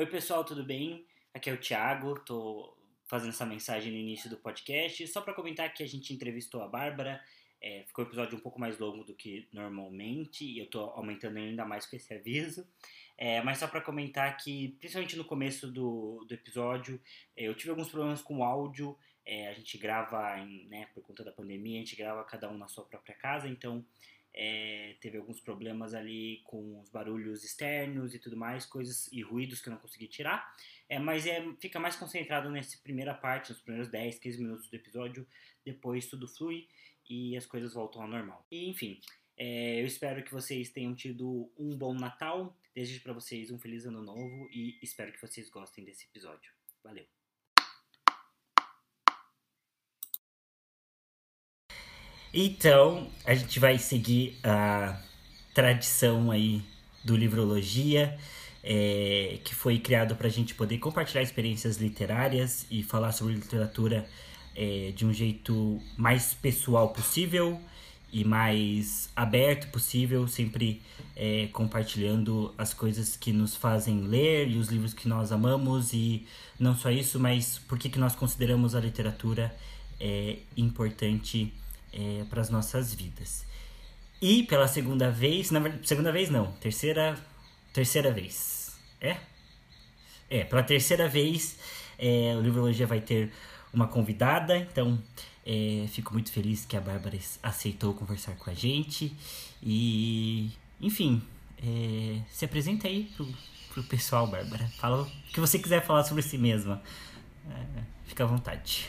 Oi, pessoal, tudo bem? Aqui é o Thiago, tô fazendo essa mensagem no início do podcast, só para comentar que a gente entrevistou a Bárbara, é, ficou um episódio um pouco mais longo do que normalmente, e eu tô aumentando ainda mais com esse aviso, é, mas só para comentar que, principalmente no começo do, do episódio, é, eu tive alguns problemas com o áudio, é, a gente grava, em, né, por conta da pandemia, a gente grava cada um na sua própria casa, então é, teve alguns problemas ali com os barulhos externos e tudo mais, coisas e ruídos que eu não consegui tirar. É, mas é, fica mais concentrado nessa primeira parte, nos primeiros 10, 15 minutos do episódio. Depois tudo flui e as coisas voltam ao normal. E enfim, é, eu espero que vocês tenham tido um bom Natal. Desejo para vocês um feliz ano novo e espero que vocês gostem desse episódio. Valeu! Então, a gente vai seguir a tradição aí do Livrologia, é, que foi criado para a gente poder compartilhar experiências literárias e falar sobre literatura é, de um jeito mais pessoal possível e mais aberto possível, sempre é, compartilhando as coisas que nos fazem ler e os livros que nós amamos. E não só isso, mas por que, nós consideramos a literatura é, importante é, para as nossas vidas. E pela segunda vez, na segunda vez não, terceira, terceira vez, é? É, pela terceira vez é, o Livrologia vai ter uma convidada, então é, fico muito feliz que a Bárbara aceitou conversar com a gente e, enfim, é, se apresenta aí pro, pro pessoal, Bárbara. Fala o que você quiser falar sobre si mesma. É, fica à vontade.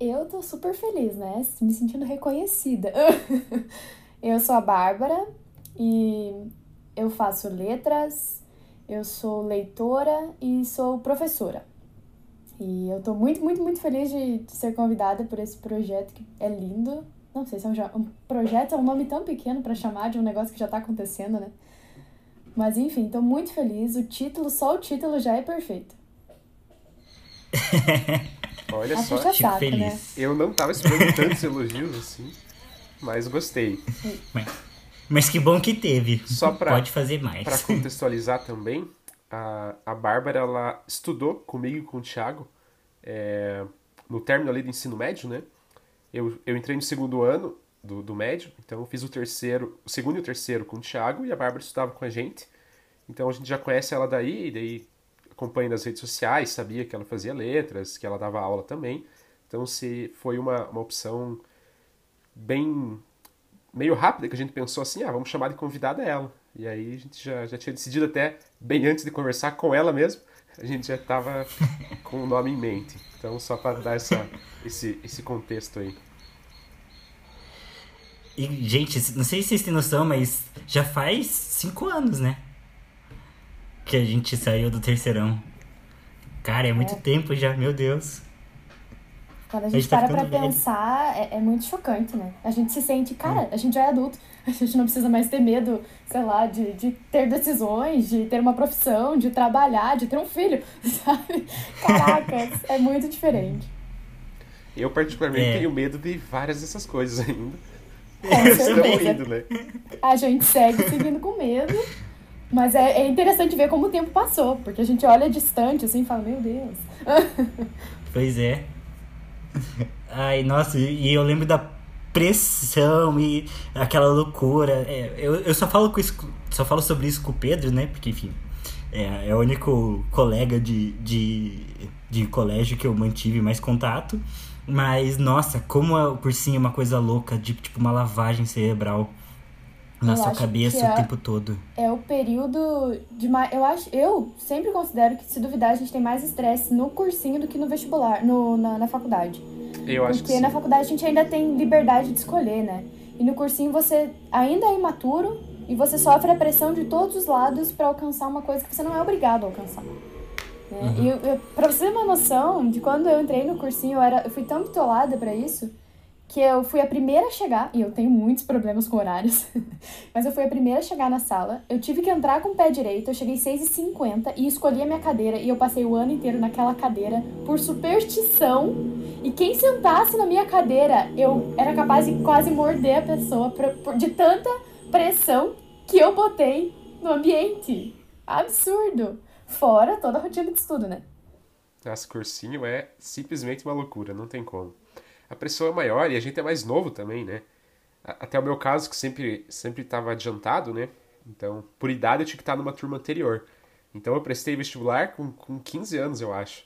Eu tô super feliz, né? Me sentindo reconhecida. eu sou a Bárbara e eu faço letras, eu sou leitora e sou professora. E eu tô muito, muito, muito feliz de, de ser convidada por esse projeto que é lindo. Não sei se é um, um projeto, é um nome tão pequeno para chamar de um negócio que já tá acontecendo, né? Mas enfim, tô muito feliz. O título, só o título já é perfeito. Olha só, fico saco, feliz. Né? Eu não tava esperando tantos elogios assim, mas gostei. Mas, mas que bom que teve. Só pra, Pode fazer mais. Para contextualizar também, a, a Bárbara ela estudou comigo e com o Thiago é, no término ali do ensino médio, né? Eu, eu entrei no segundo ano do, do médio, então eu fiz o terceiro, o segundo e o terceiro com o Thiago e a Bárbara estudava com a gente. Então a gente já conhece ela daí, e daí acompanho nas redes sociais, sabia que ela fazia letras, que ela dava aula também. Então se foi uma, uma opção bem meio rápida que a gente pensou assim, ah, vamos chamar de convidada ela. E aí a gente já, já tinha decidido até bem antes de conversar com ela mesmo, a gente já estava com o nome em mente. Então só para dar essa, esse, esse contexto aí. E, gente, não sei se vocês têm noção, mas já faz cinco anos, né? Que a gente saiu do terceirão. Cara, é muito é. tempo já, meu Deus. Quando a gente, a gente tá para pra velho. pensar, é, é, muito chocante, né? A gente se sente, cara, hum. a gente já é adulto. A gente não precisa mais ter medo, sei lá, de, de ter decisões, de ter uma profissão, de trabalhar, de ter um filho, sabe? Caraca, é muito diferente. Eu, particularmente, é. tenho medo de várias dessas coisas ainda. Com certeza. Indo, né? A gente segue seguindo com medo. Mas é, é interessante ver como o tempo passou, porque a gente olha distante assim e fala, meu Deus. Pois é. Ai, nossa, e eu lembro da pressão e aquela loucura. É, eu, eu só falo com isso, só falo sobre isso com o Pedro, né? Porque, enfim, é, é o único colega de, de, de colégio que eu mantive mais contato. Mas, nossa, como o cursinho é uma coisa louca, de tipo uma lavagem cerebral na eu sua cabeça é, o tempo todo. É o período de mais. Eu acho. Eu sempre considero que, se duvidar, a gente tem mais estresse no cursinho do que no vestibular, no, na, na faculdade. Eu acho Porque na faculdade a gente ainda tem liberdade de escolher, né? E no cursinho você ainda é imaturo e você sofre a pressão de todos os lados para alcançar uma coisa que você não é obrigado a alcançar. Né? Uhum. E eu, eu, pra você ter uma noção de quando eu entrei no cursinho, eu, era, eu fui tão bitolada para isso que eu fui a primeira a chegar, e eu tenho muitos problemas com horários, mas eu fui a primeira a chegar na sala. Eu tive que entrar com o pé direito, eu cheguei 6h50 e escolhi a minha cadeira, e eu passei o ano inteiro naquela cadeira por superstição. E quem sentasse na minha cadeira, eu era capaz de quase morder a pessoa por, de tanta pressão que eu botei no ambiente. Absurdo! Fora toda a rotina de estudo, né? Nossa, cursinho é simplesmente uma loucura, não tem como. A pressão é maior e a gente é mais novo também, né? Até o meu caso, que sempre sempre estava adiantado, né? Então, por idade, eu tinha que estar numa turma anterior. Então, eu prestei vestibular com, com 15 anos, eu acho.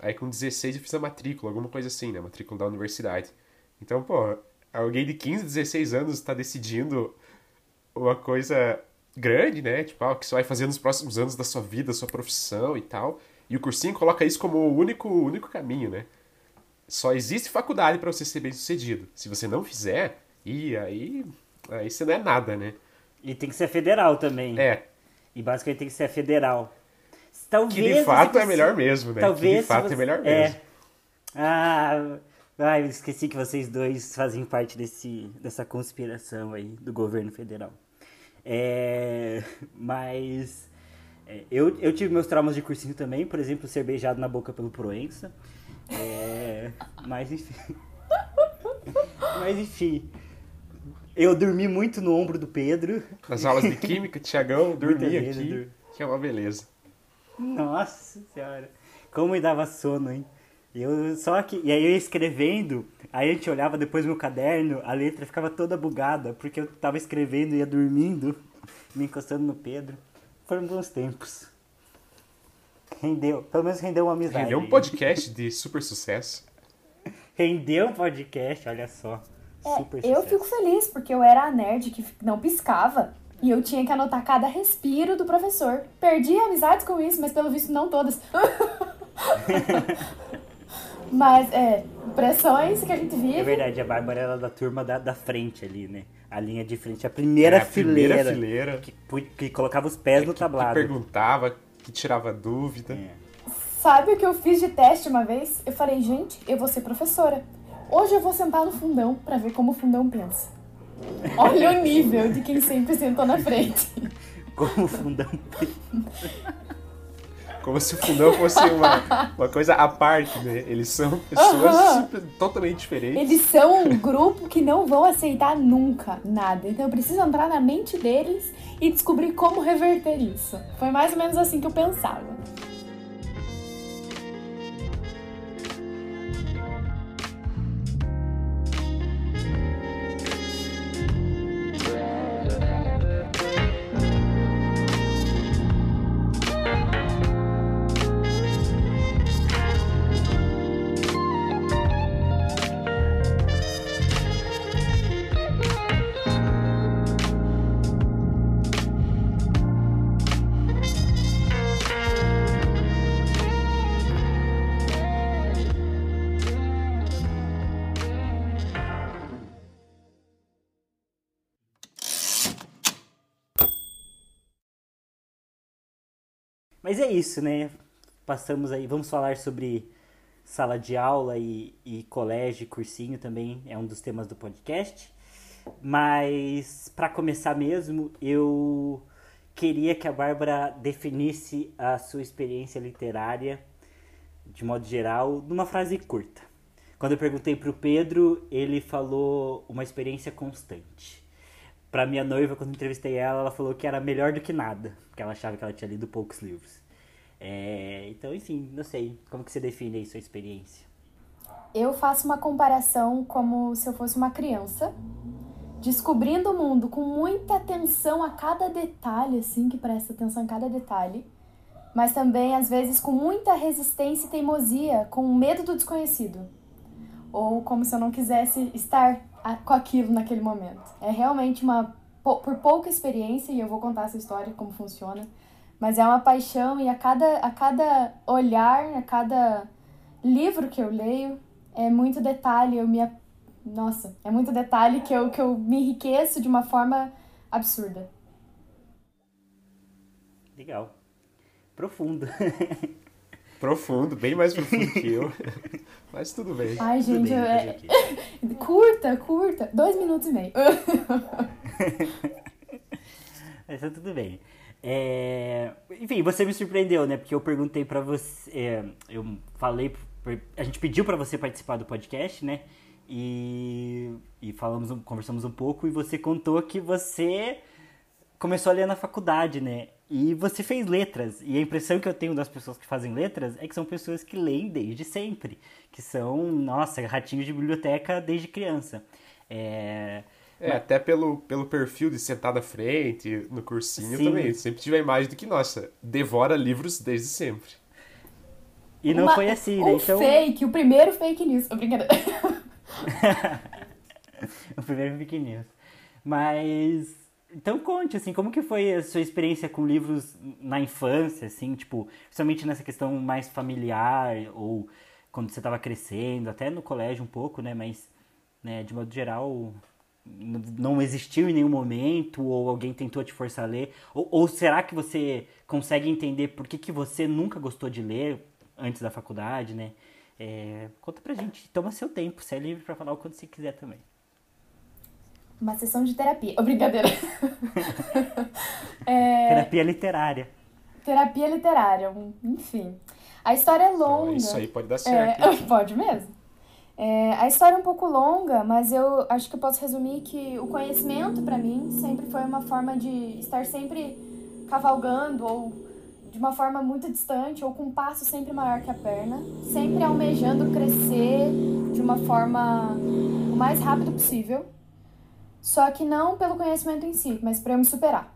Aí, com 16, eu fiz a matrícula, alguma coisa assim, né? Matrícula da universidade. Então, pô, alguém de 15, 16 anos está decidindo uma coisa grande, né? Tipo, ah, o que você vai fazer nos próximos anos da sua vida, sua profissão e tal. E o cursinho coloca isso como o único, único caminho, né? Só existe faculdade para você ser bem sucedido. Se você não fizer, e aí, aí você não é nada, né? E tem que ser federal também. É. E basicamente tem que ser federal. Talvez que de fato é melhor mesmo, né? Talvez que de fato você... é melhor é. mesmo. Ah, ah, eu esqueci que vocês dois fazem parte desse, dessa conspiração aí do governo federal. É, mas é, eu, eu tive meus traumas de cursinho também, por exemplo, ser beijado na boca pelo Proença. É, mas enfim. Mas enfim. Eu dormi muito no ombro do Pedro. Nas aulas de química, Tiagão, dormia aqui, que é uma beleza. Nossa senhora. Como me dava sono, hein? Eu só que. E aí eu escrevendo, aí a gente olhava depois no meu caderno, a letra ficava toda bugada, porque eu tava escrevendo e ia dormindo, me encostando no Pedro. Foram bons tempos. Rendeu, pelo menos rendeu uma amizade. Rendeu um podcast de super sucesso. rendeu um podcast, olha só. É, super eu sucesso. fico feliz porque eu era a nerd que não piscava. E eu tinha que anotar cada respiro do professor. Perdi amizades com isso, mas pelo visto não todas. mas, é, pressões que a gente vive. É verdade, a Bárbara era da turma da, da frente ali, né? A linha de frente, a primeira É, a fileira. primeira fileira. Que, pu- que colocava os pés no Que, que tablado. perguntava, que tirava dúvida. É. Sabe o que eu fiz de teste uma vez? Eu falei, gente, eu vou ser professora. Hoje eu vou sentar no fundão pra ver como o fundão pensa. Olha o nível de quem sempre sentou na frente. Como fundão. Como se o fundão fosse uma, uma coisa à parte, né? Eles são pessoas super- totalmente diferentes. Eles são um grupo que não vão aceitar nunca nada. Então eu preciso entrar na mente deles e descobrir como reverter isso. Foi mais ou menos assim que eu pensava. Mas é isso, né? Passamos aí, vamos falar sobre sala de aula e, e colégio, cursinho também é um dos temas do podcast. Mas para começar mesmo, eu queria que a Bárbara definisse a sua experiência literária de modo geral numa frase curta. Quando eu perguntei pro Pedro, ele falou uma experiência constante. Pra minha noiva, quando entrevistei ela, ela falou que era melhor do que nada, porque ela achava que ela tinha lido poucos livros. É, então, enfim, não sei. Como que você define aí sua experiência? Eu faço uma comparação como se eu fosse uma criança, descobrindo o mundo com muita atenção a cada detalhe, assim, que presta atenção em cada detalhe, mas também, às vezes, com muita resistência e teimosia, com medo do desconhecido. Ou como se eu não quisesse estar a- com aquilo naquele momento. É realmente uma, por pouca experiência, e eu vou contar essa história, como funciona, mas é uma paixão e a cada, a cada olhar, a cada livro que eu leio, é muito detalhe, eu me. Nossa, é muito detalhe que eu, que eu me enriqueço de uma forma absurda. Legal. Profundo. Profundo, bem mais profundo que eu. Mas tudo bem. Ai, Tudo gente, bem, eu- é, curta, curta. Dois minutos e meio. Mas tá tudo bem. É, Enfim, você me surpreendeu, né? Porque eu perguntei pra você. é, Eu falei. A gente pediu pra você participar do podcast, né? E, e falamos, conversamos um pouco e você contou que você começou a ler na faculdade, né? E você fez letras, e a impressão que eu tenho das pessoas que fazem letras é que são pessoas que leem desde sempre, que são, nossa, ratinhos de biblioteca desde criança. É, é, até pelo, pelo perfil de sentar à frente, no cursinho Sim. também. Sempre tive a imagem de que, nossa, devora livros desde sempre. E não Uma, foi assim, né? Um então... fake, o primeiro fake news. Brincadeira. o primeiro fake news. Mas então conte, assim, como que foi a sua experiência com livros na infância, assim, tipo, principalmente nessa questão mais familiar, ou quando você estava crescendo, até no colégio um pouco, né, mas, né, de modo geral, não existiu em nenhum momento, ou alguém tentou te forçar a ler, ou, ou será que você consegue entender por que, que você nunca gostou de ler antes da faculdade, né? É, conta pra gente, toma seu tempo, você é livre para falar o quanto você quiser também uma sessão de terapia. Oh, brincadeira. é... Terapia literária. Terapia literária, enfim. A história é longa. Então, isso aí pode dar certo. É, pode mesmo. É, a história é um pouco longa, mas eu acho que eu posso resumir que o conhecimento, para mim, sempre foi uma forma de estar sempre cavalgando ou de uma forma muito distante ou com um passo sempre maior que a perna, sempre almejando crescer de uma forma o mais rápido possível só que não pelo conhecimento em si, mas para eu me superar.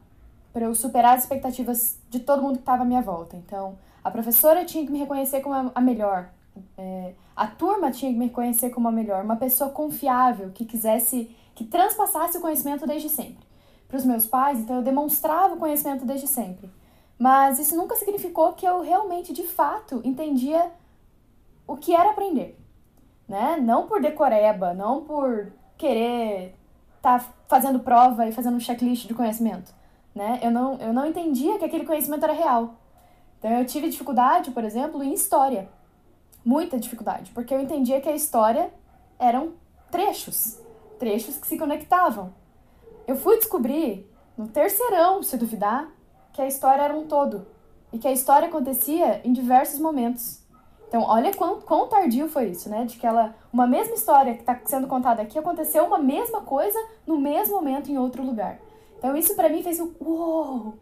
Para eu superar as expectativas de todo mundo que estava à minha volta. Então, a professora tinha que me reconhecer como a melhor. É, a turma tinha que me reconhecer como a melhor. Uma pessoa confiável, que quisesse, que transpassasse o conhecimento desde sempre. Para os meus pais, então eu demonstrava o conhecimento desde sempre. Mas isso nunca significou que eu realmente, de fato, entendia o que era aprender. Né? Não por decoreba, não por querer tá fazendo prova e fazendo um checklist de conhecimento, né? Eu não, eu não entendia que aquele conhecimento era real. Então eu tive dificuldade, por exemplo, em história. Muita dificuldade, porque eu entendia que a história eram trechos, trechos que se conectavam. Eu fui descobrir no terceirão, se duvidar, que a história era um todo e que a história acontecia em diversos momentos. Então, olha quão, quão tardio foi isso, né? De que ela, uma mesma história que está sendo contada aqui aconteceu uma mesma coisa no mesmo momento em outro lugar. Então, isso para mim fez o uou!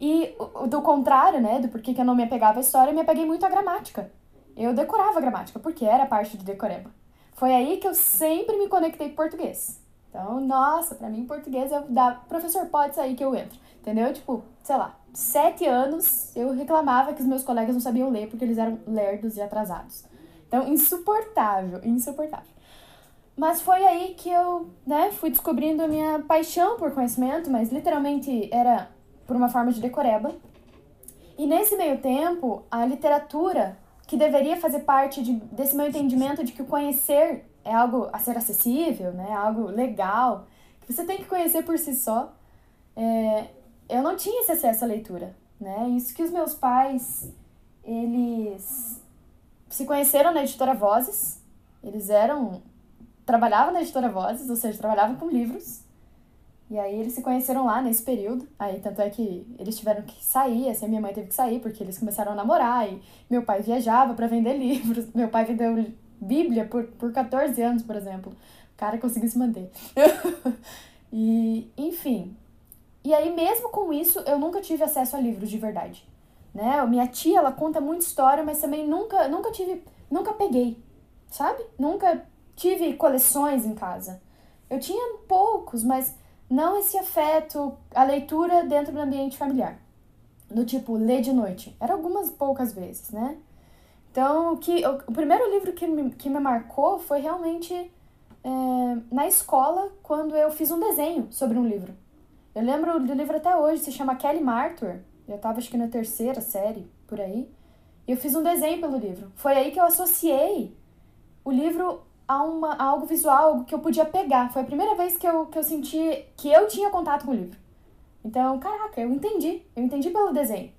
E do contrário, né, do porquê que eu não me apegava à história, eu me apeguei muito à gramática. Eu decorava gramática, porque era parte de decoreba. Foi aí que eu sempre me conectei com português. Então, nossa, para mim português é da professor pode sair que eu entro. Entendeu? Tipo, sei lá, sete anos eu reclamava que os meus colegas não sabiam ler porque eles eram lerdos e atrasados. Então, insuportável, insuportável. Mas foi aí que eu, né, fui descobrindo a minha paixão por conhecimento, mas literalmente era por uma forma de decoreba. E nesse meio tempo, a literatura, que deveria fazer parte de, desse meu entendimento de que o conhecer é algo a ser acessível, né, algo legal, que você tem que conhecer por si só, é, eu não tinha esse acesso à leitura, né? Isso que os meus pais, eles se conheceram na editora Vozes, eles eram trabalhavam na editora Vozes, ou seja, trabalhavam com livros. E aí eles se conheceram lá nesse período. Aí tanto é que eles tiveram que sair, assim, a minha mãe teve que sair porque eles começaram a namorar e meu pai viajava para vender livros. Meu pai vendeu Bíblia por, por 14 anos, por exemplo. O cara conseguiu se manter. e, enfim, e aí, mesmo com isso, eu nunca tive acesso a livros de verdade. Né? Minha tia, ela conta muita história, mas também nunca, nunca tive, nunca peguei, sabe? Nunca tive coleções em casa. Eu tinha poucos, mas não esse afeto, a leitura dentro do ambiente familiar. Do tipo, ler de noite. Era algumas poucas vezes, né? Então, que, o, o primeiro livro que me, que me marcou foi realmente é, na escola, quando eu fiz um desenho sobre um livro. Eu lembro do livro até hoje, se chama Kelly Martyr. Eu tava acho que na terceira série, por aí. E eu fiz um desenho pelo livro. Foi aí que eu associei o livro a, uma, a algo visual, algo que eu podia pegar. Foi a primeira vez que eu, que eu senti que eu tinha contato com o livro. Então, caraca, eu entendi. Eu entendi pelo desenho.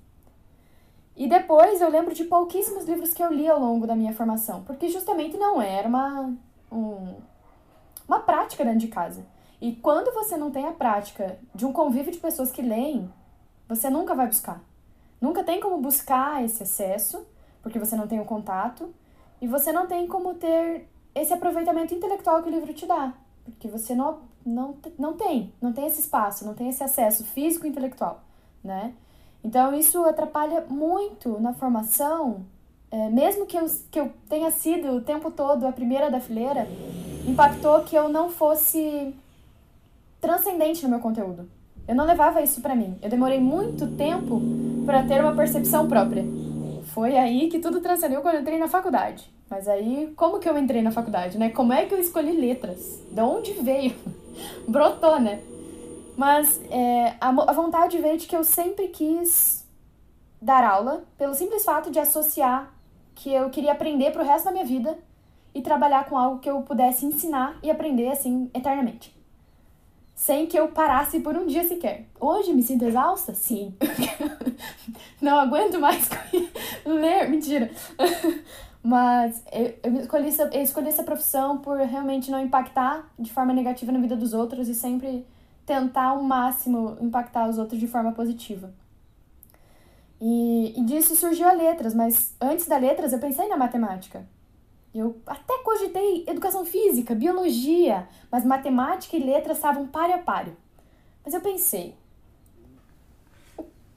E depois eu lembro de pouquíssimos livros que eu li ao longo da minha formação, porque justamente não era uma, um, uma prática dentro de casa. E quando você não tem a prática de um convívio de pessoas que leem, você nunca vai buscar. Nunca tem como buscar esse acesso, porque você não tem o contato, e você não tem como ter esse aproveitamento intelectual que o livro te dá, porque você não, não, não tem, não tem esse espaço, não tem esse acesso físico e intelectual, né? Então isso atrapalha muito na formação, é, mesmo que eu, que eu tenha sido o tempo todo a primeira da fileira, impactou que eu não fosse transcendente no meu conteúdo. Eu não levava isso para mim. Eu demorei muito tempo para ter uma percepção própria. Foi aí que tudo transcendeu quando eu entrei na faculdade. Mas aí, como que eu entrei na faculdade, né? Como é que eu escolhi letras? De onde veio? Brotou, né? Mas é, a, a vontade veio de que eu sempre quis dar aula, pelo simples fato de associar que eu queria aprender pro resto da minha vida e trabalhar com algo que eu pudesse ensinar e aprender assim eternamente. Sem que eu parasse por um dia sequer. Hoje me sinto exausta? Sim. Não aguento mais ler. Mentira. Mas eu, eu, escolhi essa, eu escolhi essa profissão por realmente não impactar de forma negativa na vida dos outros e sempre tentar ao máximo impactar os outros de forma positiva. E, e disso surgiu a letras, mas antes da letras eu pensei na matemática. Eu até cogitei educação física, biologia, mas matemática e letras estavam páreo a páreo. Mas eu pensei.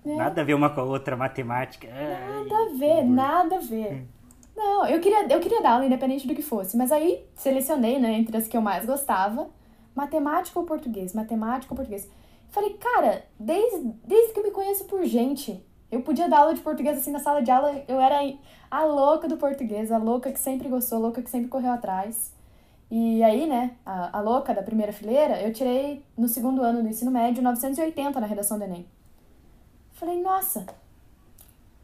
Né? Nada a ver uma com a outra, matemática. Nada a ver, nada a ver. Não, eu queria, eu queria dar aula independente do que fosse, mas aí selecionei, né, entre as que eu mais gostava matemática ou português, matemática ou português. Falei, cara, desde, desde que eu me conheço por gente, eu podia dar aula de português assim na sala de aula, eu era a louca do português, a louca que sempre gostou, a louca que sempre correu atrás. E aí, né, a, a louca da primeira fileira, eu tirei no segundo ano do ensino médio 980 na redação do Enem. Falei, nossa,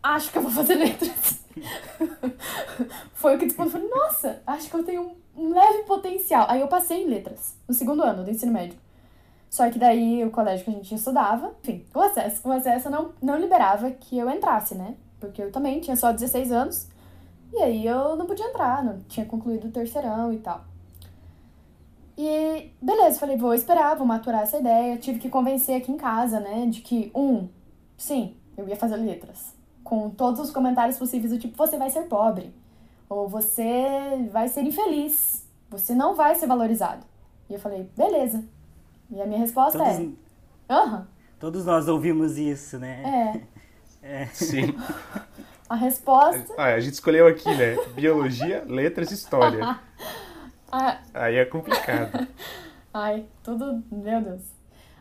acho que eu vou fazer letras. Foi o que tipo, falei, nossa, acho que eu tenho um leve potencial. Aí eu passei em letras, no segundo ano do ensino médio. Só que daí o colégio que a gente estudava, enfim, o acesso, o acesso não, não liberava que eu entrasse, né? Porque eu também tinha só 16 anos. E aí eu não podia entrar, não tinha concluído o terceirão e tal. E beleza, falei, vou esperar, vou maturar essa ideia. Tive que convencer aqui em casa, né, de que, um, sim, eu ia fazer letras. Com todos os comentários possíveis do tipo, você vai ser pobre ou você vai ser infeliz, você não vai ser valorizado. E eu falei, beleza. E a minha resposta Todos... é: aham. Todos nós ouvimos isso, né? É. é. Sim. A resposta. Ah, a gente escolheu aqui, né? Biologia, letras e história. ah. Aí é complicado. Ai, tudo. Meu Deus.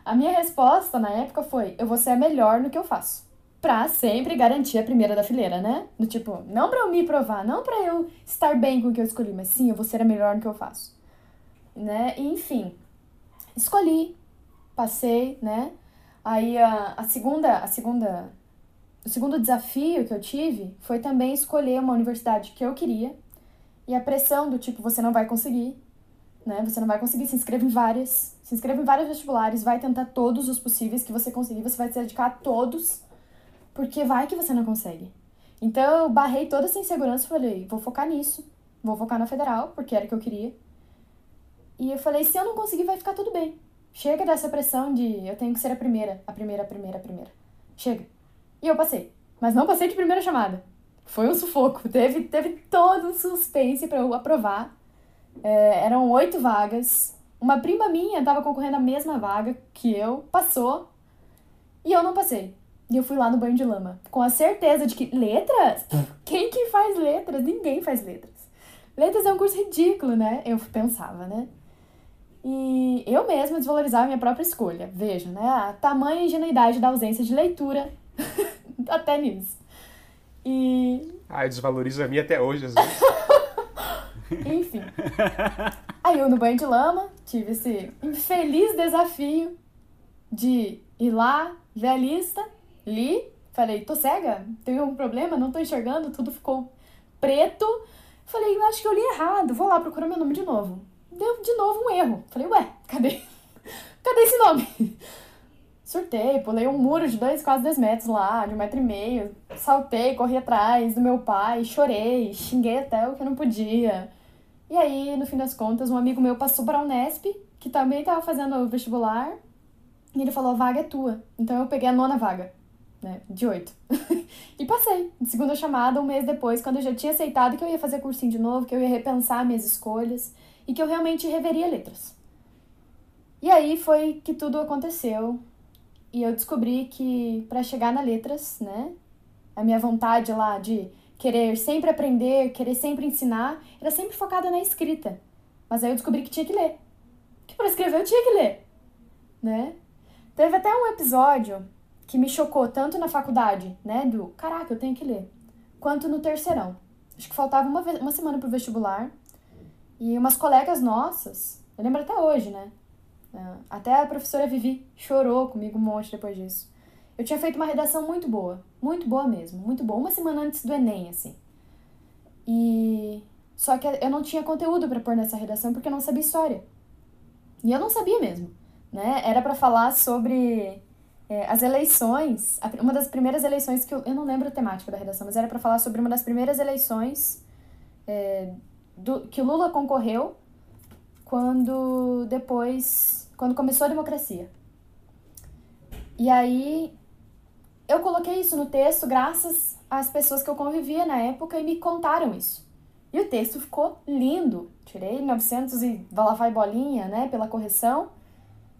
A minha resposta na época foi: eu vou ser a melhor no que eu faço pra sempre garantir a primeira da fileira, né? Do tipo, não pra eu me provar, não pra eu estar bem com o que eu escolhi, mas sim, eu vou ser a melhor no que eu faço. Né? E, enfim, escolhi, passei, né? Aí a, a segunda, a segunda, o segundo desafio que eu tive foi também escolher uma universidade que eu queria. E a pressão do tipo, você não vai conseguir, né? Você não vai conseguir, se inscreve em várias, se inscreve em vários vestibulares, vai tentar todos os possíveis que você conseguir, você vai se dedicar a todos porque vai que você não consegue. Então eu barrei toda essa insegurança e falei, vou focar nisso. Vou focar na federal, porque era o que eu queria. E eu falei, se eu não conseguir, vai ficar tudo bem. Chega dessa pressão de eu tenho que ser a primeira, a primeira, a primeira, a primeira. Chega. E eu passei. Mas não passei de primeira chamada. Foi um sufoco. Teve, teve todo um suspense para eu aprovar. É, eram oito vagas. Uma prima minha estava concorrendo à mesma vaga que eu, passou. E eu não passei. E eu fui lá no banho de lama, com a certeza de que letras? Quem que faz letras? Ninguém faz letras. Letras é um curso ridículo, né? Eu pensava, né? E eu mesma desvalorizava minha própria escolha. Veja, né? A tamanha ingenuidade da ausência de leitura até nisso. E. Ah, eu desvalorizo a minha até hoje, às vezes. Enfim. Aí eu no banho de lama tive esse infeliz desafio de ir lá, ver a lista Li, falei, tô cega? Tem algum problema? Não tô enxergando? Tudo ficou preto. Falei, acho que eu li errado, vou lá procurar meu nome de novo. Deu de novo um erro. Falei, ué, cadê? Cadê esse nome? Surtei, pulei um muro de dois, quase dois metros lá, de um metro e meio. Saltei, corri atrás do meu pai, chorei, xinguei até o que eu não podia. E aí, no fim das contas, um amigo meu passou para a Unesp, que também estava fazendo o vestibular, e ele falou: a vaga é tua. Então eu peguei a nona vaga né, de oito. e passei. Segunda chamada, um mês depois, quando eu já tinha aceitado que eu ia fazer cursinho de novo, que eu ia repensar minhas escolhas e que eu realmente reveria letras. E aí foi que tudo aconteceu. e eu descobri que para chegar na letras, né, a minha vontade lá de querer sempre aprender, querer sempre ensinar, era sempre focada na escrita. Mas aí eu descobri que tinha que ler. Que para escrever eu tinha que ler, né? Teve até um episódio que me chocou tanto na faculdade, né, do caraca, eu tenho que ler, quanto no terceirão. Acho que faltava uma, uma semana pro vestibular e umas colegas nossas, eu lembro até hoje, né? É, até a professora Vivi chorou comigo um monte depois disso. Eu tinha feito uma redação muito boa, muito boa mesmo, muito boa, uma semana antes do Enem, assim. E só que eu não tinha conteúdo para pôr nessa redação porque eu não sabia história. E eu não sabia mesmo, né? Era para falar sobre é, as eleições, uma das primeiras eleições que eu, eu não lembro a temática da redação, mas era para falar sobre uma das primeiras eleições é, do, que o Lula concorreu quando depois, quando começou a democracia. E aí eu coloquei isso no texto graças às pessoas que eu convivia na época e me contaram isso. E o texto ficou lindo. Tirei 900 e lá vai bolinha, né, pela correção.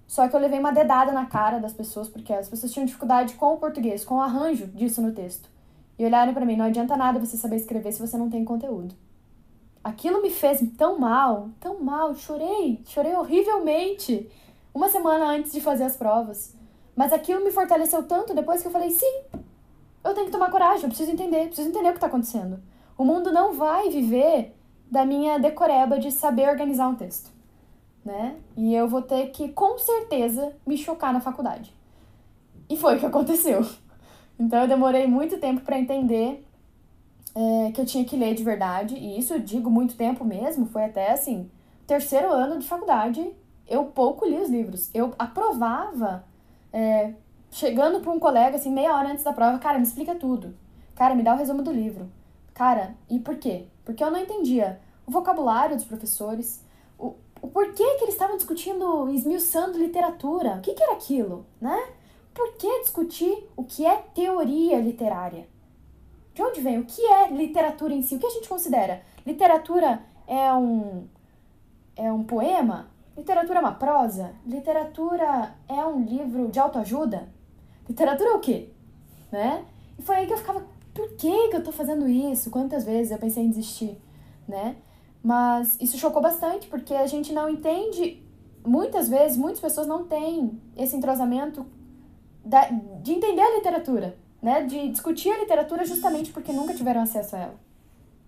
Só que eu levei uma dedada na cara das pessoas, porque as pessoas tinham dificuldade com o português, com o arranjo disso no texto. E olharam para mim, não adianta nada você saber escrever se você não tem conteúdo. Aquilo me fez tão mal, tão mal, chorei, chorei horrivelmente, uma semana antes de fazer as provas. Mas aquilo me fortaleceu tanto depois que eu falei: sim, eu tenho que tomar coragem, eu preciso entender, preciso entender o que está acontecendo. O mundo não vai viver da minha decoreba de saber organizar um texto, né? E eu vou ter que, com certeza, me chocar na faculdade. E foi o que aconteceu. Então eu demorei muito tempo para entender é, que eu tinha que ler de verdade, e isso eu digo muito tempo mesmo, foi até assim, terceiro ano de faculdade, eu pouco li os livros. Eu aprovava é, chegando para um colega, assim, meia hora antes da prova, cara, me explica tudo. Cara, me dá o resumo do livro. Cara, e por quê? Porque eu não entendia o vocabulário dos professores, o, porquê que eles estavam discutindo, esmiuçando literatura, o que, que era aquilo, né? Por que discutir o que é teoria literária? De onde vem? O que é literatura em si? O que a gente considera? Literatura é um, é um poema? Literatura é uma prosa? Literatura é um livro de autoajuda? Literatura é o quê? Né? E foi aí que eu ficava, por que, que eu tô fazendo isso? Quantas vezes eu pensei em desistir, né? Mas isso chocou bastante, porque a gente não entende, muitas vezes, muitas pessoas não têm esse entrosamento da, de entender a literatura, né? De discutir a literatura justamente porque nunca tiveram acesso a ela,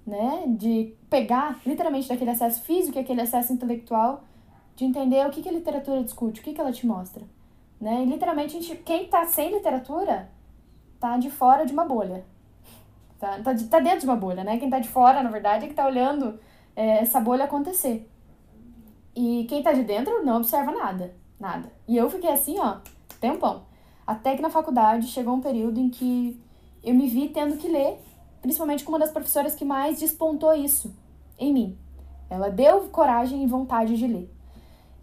né? De pegar, literalmente, daquele acesso físico e aquele acesso intelectual de entender o que, que a literatura discute, o que, que ela te mostra. Né? E literalmente, a gente, quem está sem literatura tá de fora de uma bolha. Tá, tá, tá dentro de uma bolha, né? Quem está de fora, na verdade, é que está olhando é, essa bolha acontecer. E quem está de dentro não observa nada. Nada. E eu fiquei assim, ó, tempão. Até que na faculdade chegou um período em que eu me vi tendo que ler, principalmente com uma das professoras que mais despontou isso em mim. Ela deu coragem e vontade de ler.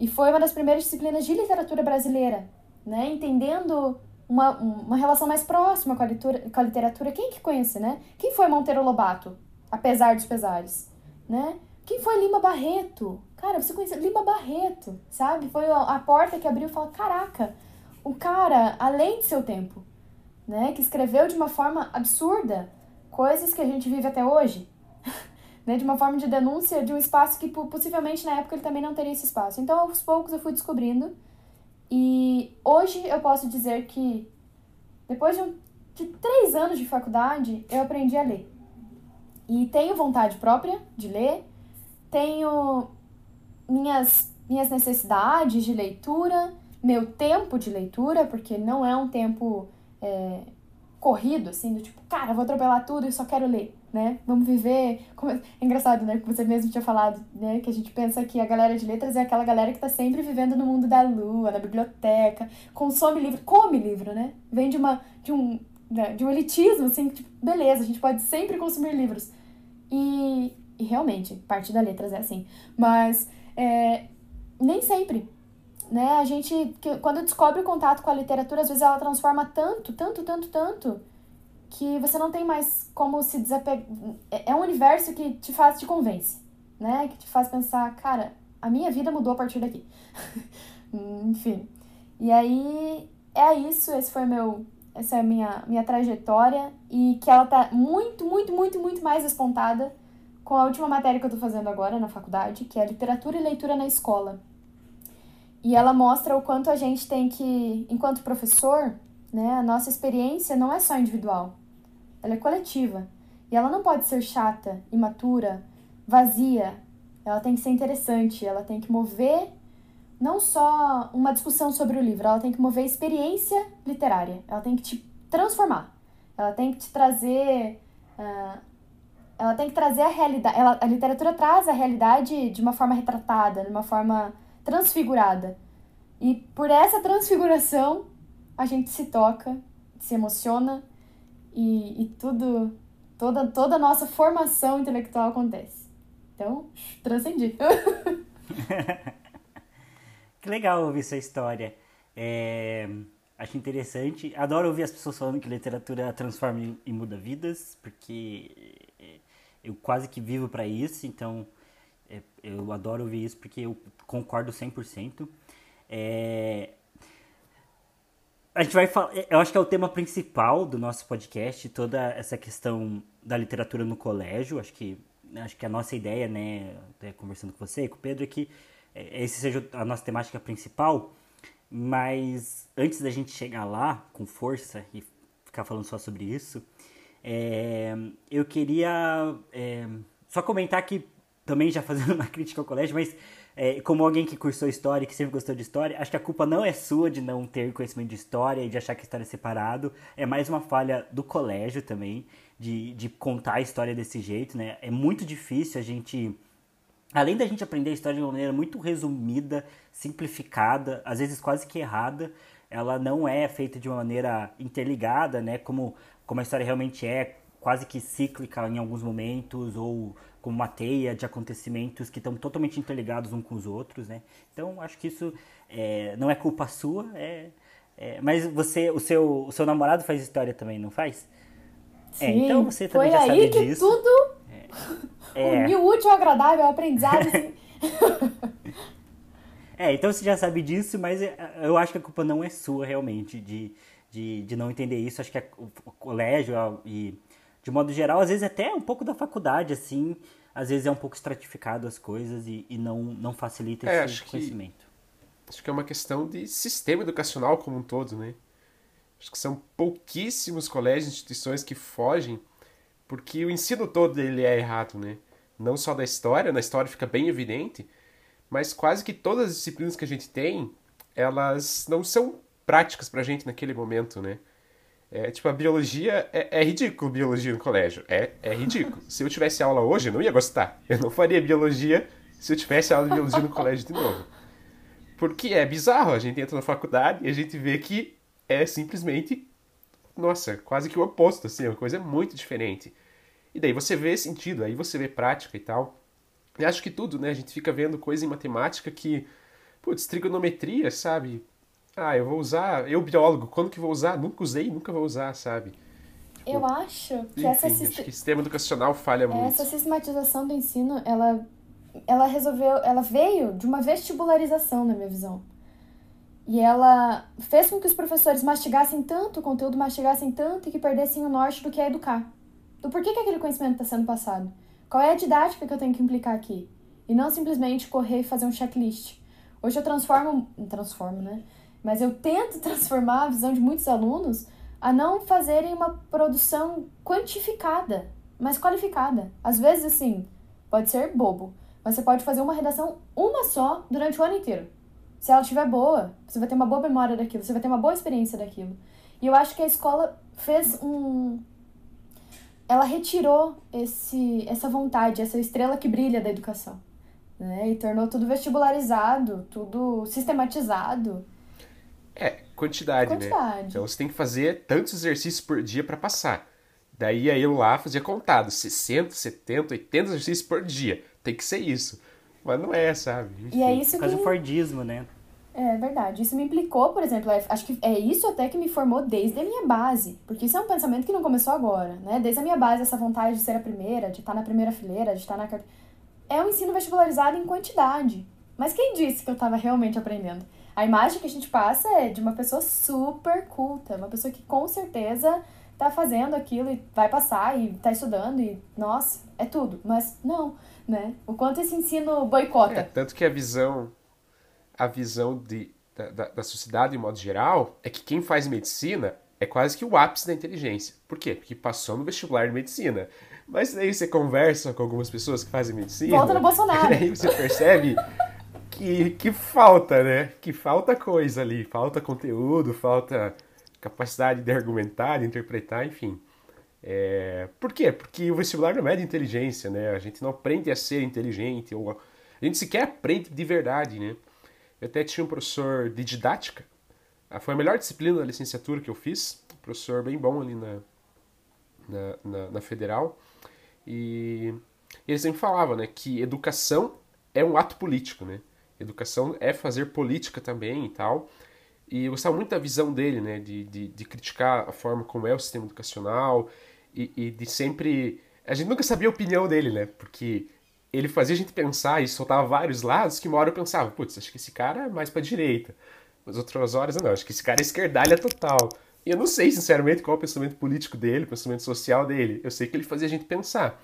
E foi uma das primeiras disciplinas de literatura brasileira, né? Entendendo uma, uma relação mais próxima com a, literatura, com a literatura. Quem que conhece, né? Quem foi Monteiro Lobato, apesar dos pesares, né? Quem foi Lima Barreto? Cara, você conhece Lima Barreto, sabe? Foi a porta que abriu e falou, caraca, o cara, além de seu tempo, né? Que escreveu de uma forma absurda coisas que a gente vive até hoje, né, de uma forma de denúncia de um espaço que possivelmente na época ele também não teria esse espaço. Então, aos poucos eu fui descobrindo e hoje eu posso dizer que depois de, um, de três anos de faculdade eu aprendi a ler e tenho vontade própria de ler, tenho minhas minhas necessidades de leitura, meu tempo de leitura, porque não é um tempo é, corrido, assim, do tipo, cara, vou atropelar tudo e só quero ler né? Vamos viver. Como... É engraçado, né? Que você mesmo tinha falado, né? Que a gente pensa que a galera de letras é aquela galera que tá sempre vivendo no mundo da lua, na biblioteca, consome livro, come livro, né? Vem de uma. de um. Né? de um elitismo, assim, tipo, beleza, a gente pode sempre consumir livros. E, e realmente, parte da letras é assim. Mas é, nem sempre. Né? A gente, que, quando descobre o contato com a literatura, às vezes ela transforma tanto, tanto, tanto, tanto que você não tem mais como se desapegar. É, é um universo que te faz, te convence, né? Que te faz pensar, cara, a minha vida mudou a partir daqui. Enfim. E aí é isso, esse foi meu, essa é a minha, minha trajetória e que ela tá muito, muito, muito, muito mais despontada com a última matéria que eu tô fazendo agora na faculdade, que é literatura e leitura na escola. E ela mostra o quanto a gente tem que, enquanto professor, né, a nossa experiência não é só individual, ela é coletiva. E ela não pode ser chata, imatura, vazia. Ela tem que ser interessante, ela tem que mover não só uma discussão sobre o livro, ela tem que mover experiência literária, ela tem que te transformar, ela tem que te trazer. Uh, ela tem que trazer a realidade. Ela, a literatura traz a realidade de uma forma retratada, de uma forma transfigurada. E por essa transfiguração, a gente se toca, se emociona e, e tudo, toda, toda a nossa formação intelectual acontece. Então, transcendi. que legal ouvir sua história. É, acho interessante. Adoro ouvir as pessoas falando que literatura transforma e muda vidas, porque eu quase que vivo para isso, então é, eu adoro ouvir isso porque eu concordo 100%. É, a gente vai falar, eu acho que é o tema principal do nosso podcast, toda essa questão da literatura no colégio. Acho que acho que a nossa ideia, né, conversando com você com o Pedro, é que é, esse seja a nossa temática principal. Mas antes da gente chegar lá com força e ficar falando só sobre isso, é, eu queria é, só comentar que, também já fazendo uma crítica ao colégio, mas é, como alguém que cursou história e que sempre gostou de história, acho que a culpa não é sua de não ter conhecimento de história e de achar que história é separado. É mais uma falha do colégio também, de, de contar a história desse jeito, né? É muito difícil a gente. Além da gente aprender a história de uma maneira muito resumida, simplificada, às vezes quase que errada, ela não é feita de uma maneira interligada, né? Como como a história realmente é, quase que cíclica em alguns momentos, ou como uma teia de acontecimentos que estão totalmente interligados uns com os outros, né? Então, acho que isso é, não é culpa sua, é, é, mas você, o seu, o seu namorado faz história também, não faz? É, Sim, é, então você também foi já aí que disso. tudo é. uniu útil ao agradável, aprendizado. Assim. é, então você já sabe disso, mas eu acho que a culpa não é sua realmente de de, de não entender isso. Acho que é o colégio e, de modo geral, às vezes até um pouco da faculdade, assim, às vezes é um pouco estratificado as coisas e, e não, não facilita é, esse conhecimento. Que, acho que é uma questão de sistema educacional como um todo, né? Acho que são pouquíssimos colégios e instituições que fogem, porque o ensino todo ele é errado, né? Não só da história, na história fica bem evidente, mas quase que todas as disciplinas que a gente tem, elas não são práticas pra gente naquele momento, né? É, tipo, a biologia é, é ridículo, biologia no colégio. É, é ridículo. Se eu tivesse aula hoje, eu não ia gostar. Eu não faria biologia se eu tivesse aula de biologia no colégio de novo. Porque é bizarro, a gente entra na faculdade e a gente vê que é simplesmente, nossa, quase que o oposto, assim, é uma coisa muito diferente. E daí você vê sentido, aí você vê prática e tal. E acho que tudo, né? A gente fica vendo coisa em matemática que, putz, trigonometria, sabe? Ah, eu vou usar, eu biólogo, quando que vou usar? Nunca usei, nunca vou usar, sabe? Tipo, eu acho que enfim, essa acho que o sistema educacional falha muito. Essa sistematização do ensino, ela ela resolveu, ela veio de uma vestibularização na minha visão. E ela fez com que os professores mastigassem tanto o conteúdo, mastigassem tanto e que perdessem o norte do que é educar. Do porquê que aquele conhecimento está sendo passado. Qual é a didática que eu tenho que implicar aqui? E não simplesmente correr e fazer um checklist. Hoje eu transformo, transformo, né? Mas eu tento transformar a visão de muitos alunos a não fazerem uma produção quantificada, mas qualificada. Às vezes, assim, pode ser bobo, mas você pode fazer uma redação uma só durante o ano inteiro. Se ela estiver boa, você vai ter uma boa memória daquilo, você vai ter uma boa experiência daquilo. E eu acho que a escola fez um. Ela retirou esse, essa vontade, essa estrela que brilha da educação. Né? E tornou tudo vestibularizado, tudo sistematizado. É, quantidade, né? quantidade, né? Então você tem que fazer tantos exercícios por dia para passar. Daí aí eu lá fazia contado, 60, 70, 80 exercícios por dia. Tem que ser isso. Mas não é, sabe? Enfim. E é isso que... o Fordismo, né? É verdade. Isso me implicou, por exemplo, é, acho que é isso até que me formou desde a minha base. Porque isso é um pensamento que não começou agora, né? Desde a minha base, essa vontade de ser a primeira, de estar na primeira fileira, de estar na... É um ensino vestibularizado em quantidade. Mas quem disse que eu estava realmente aprendendo? A imagem que a gente passa é de uma pessoa super culta, uma pessoa que com certeza tá fazendo aquilo e vai passar e tá estudando e, nossa, é tudo. Mas não, né? O quanto esse ensino boicota. É, tanto que a visão, a visão de, da, da, da sociedade, de modo geral, é que quem faz medicina é quase que o ápice da inteligência. Por quê? Porque passou no vestibular de medicina. Mas aí você conversa com algumas pessoas que fazem medicina. Volta no Bolsonaro. E aí você percebe que, que falta, né? Que falta coisa ali. Falta conteúdo, falta capacidade de argumentar, de interpretar, enfim. É... Por quê? Porque o vestibular não é de inteligência, né? A gente não aprende a ser inteligente, ou a gente sequer aprende de verdade, né? Eu até tinha um professor de didática, ah, foi a melhor disciplina da licenciatura que eu fiz, um professor bem bom ali na, na, na, na Federal, e ele sempre falava, né, que educação é um ato político, né? Educação é fazer política também e tal, e eu gostava muito da visão dele, né, de, de, de criticar a forma como é o sistema educacional e, e, de sempre. A gente nunca sabia a opinião dele, né, porque ele fazia a gente pensar e soltava vários lados que uma hora eu pensava, putz, acho que esse cara é mais pra direita. Mas outras horas não, acho que esse cara é esquerdalha total. E eu não sei, sinceramente, qual é o pensamento político dele, o pensamento social dele. Eu sei que ele fazia a gente pensar.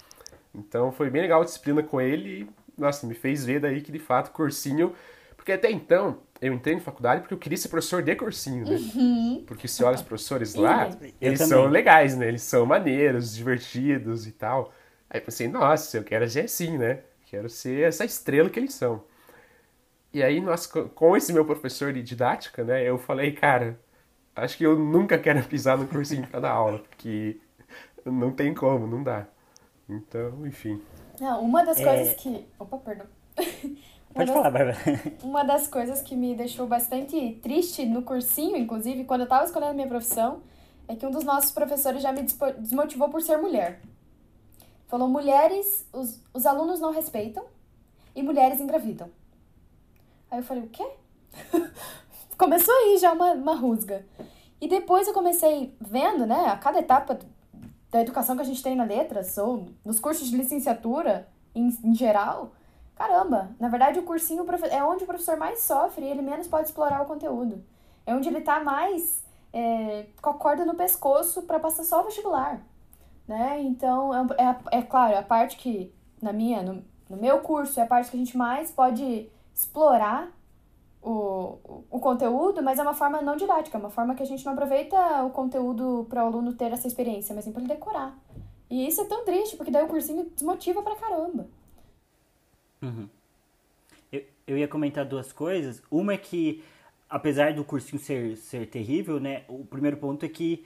Então foi bem legal a disciplina com ele nossa, me fez ver daí que de fato cursinho. Porque até então eu entrei na faculdade porque eu queria ser professor de cursinho, né? Uhum. Porque se olha os professores lá, eles são legais, né? Eles são maneiros, divertidos e tal. Aí eu pensei, nossa, eu quero ser assim, né? Quero ser essa estrela que eles são. E aí, nós, com esse meu professor de didática, né, eu falei, cara, acho que eu nunca quero pisar no cursinho pra dar aula, porque não tem como, não dá. Então, enfim. Não, uma das é... coisas que. Opa, perdão. Pode das... falar, Bárbara. Uma das coisas que me deixou bastante triste no cursinho, inclusive, quando eu tava escolhendo minha profissão, é que um dos nossos professores já me desmotivou por ser mulher. Falou: mulheres, os, os alunos não respeitam e mulheres engravidam. Aí eu falei: o quê? Começou aí já uma, uma rusga. E depois eu comecei vendo, né, a cada etapa da educação que a gente tem na letras, ou nos cursos de licenciatura em, em geral, caramba, na verdade o cursinho é onde o professor mais sofre e ele menos pode explorar o conteúdo. É onde ele tá mais é, com a corda no pescoço para passar só o vestibular. Né? Então, é, é, é claro, a parte que, na minha, no, no meu curso, é a parte que a gente mais pode explorar o, o conteúdo, mas é uma forma não didática, é uma forma que a gente não aproveita o conteúdo para o aluno ter essa experiência, mas sim para ele decorar. E isso é tão triste, porque daí o cursinho desmotiva pra caramba. Uhum. Eu, eu ia comentar duas coisas. Uma é que, apesar do cursinho ser, ser terrível, né, o primeiro ponto é que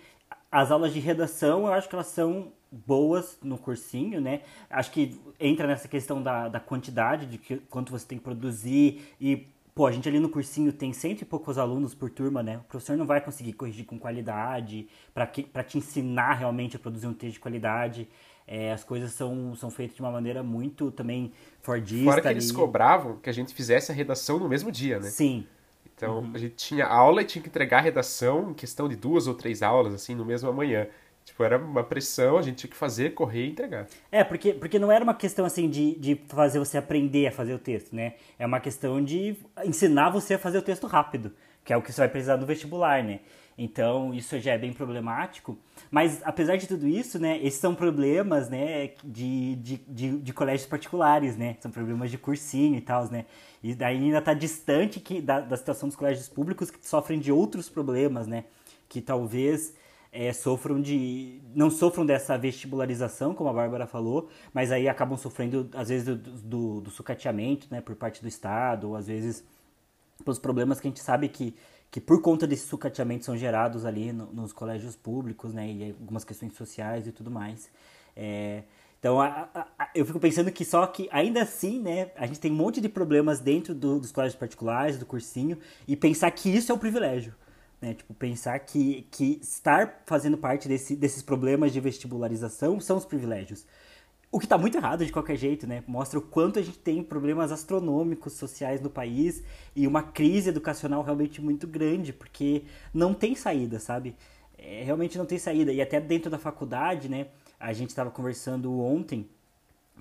as aulas de redação, eu acho que elas são boas no cursinho, né? Acho que entra nessa questão da, da quantidade, de que, quanto você tem que produzir e pô, a gente ali no cursinho tem cento e poucos alunos por turma, né? O professor não vai conseguir corrigir com qualidade, para te ensinar realmente a produzir um texto de qualidade. É, as coisas são, são feitas de uma maneira muito também fordista. Fora que eles cobravam que a gente fizesse a redação no mesmo dia, né? Sim. Então, uhum. a gente tinha aula e tinha que entregar a redação em questão de duas ou três aulas, assim, no mesmo amanhã. Tipo, era uma pressão, a gente tinha que fazer, correr e entregar. É, porque, porque não era uma questão assim de, de fazer você aprender a fazer o texto, né? É uma questão de ensinar você a fazer o texto rápido, que é o que você vai precisar no vestibular, né? Então, isso já é bem problemático. Mas, apesar de tudo isso, né, esses são problemas, né, de, de, de, de colégios particulares, né? São problemas de cursinho e tal, né? E daí ainda está distante que, da, da situação dos colégios públicos que sofrem de outros problemas, né? Que talvez é, sofram de. não sofram dessa vestibularização, como a Bárbara falou, mas aí acabam sofrendo, às vezes, do, do, do sucateamento né, por parte do Estado, ou às vezes pelos problemas que a gente sabe que, que por conta desse sucateamento são gerados ali no, nos colégios públicos, né, e algumas questões sociais e tudo mais. É, então, a, a, a, eu fico pensando que só que, ainda assim, né, a gente tem um monte de problemas dentro do, dos colégios particulares, do cursinho, e pensar que isso é um privilégio. Né? Tipo, pensar que, que estar fazendo parte desse, desses problemas de vestibularização são os privilégios. O que está muito errado de qualquer jeito, né? Mostra o quanto a gente tem problemas astronômicos sociais no país e uma crise educacional realmente muito grande, porque não tem saída, sabe? É, realmente não tem saída. E até dentro da faculdade, né? A gente estava conversando ontem,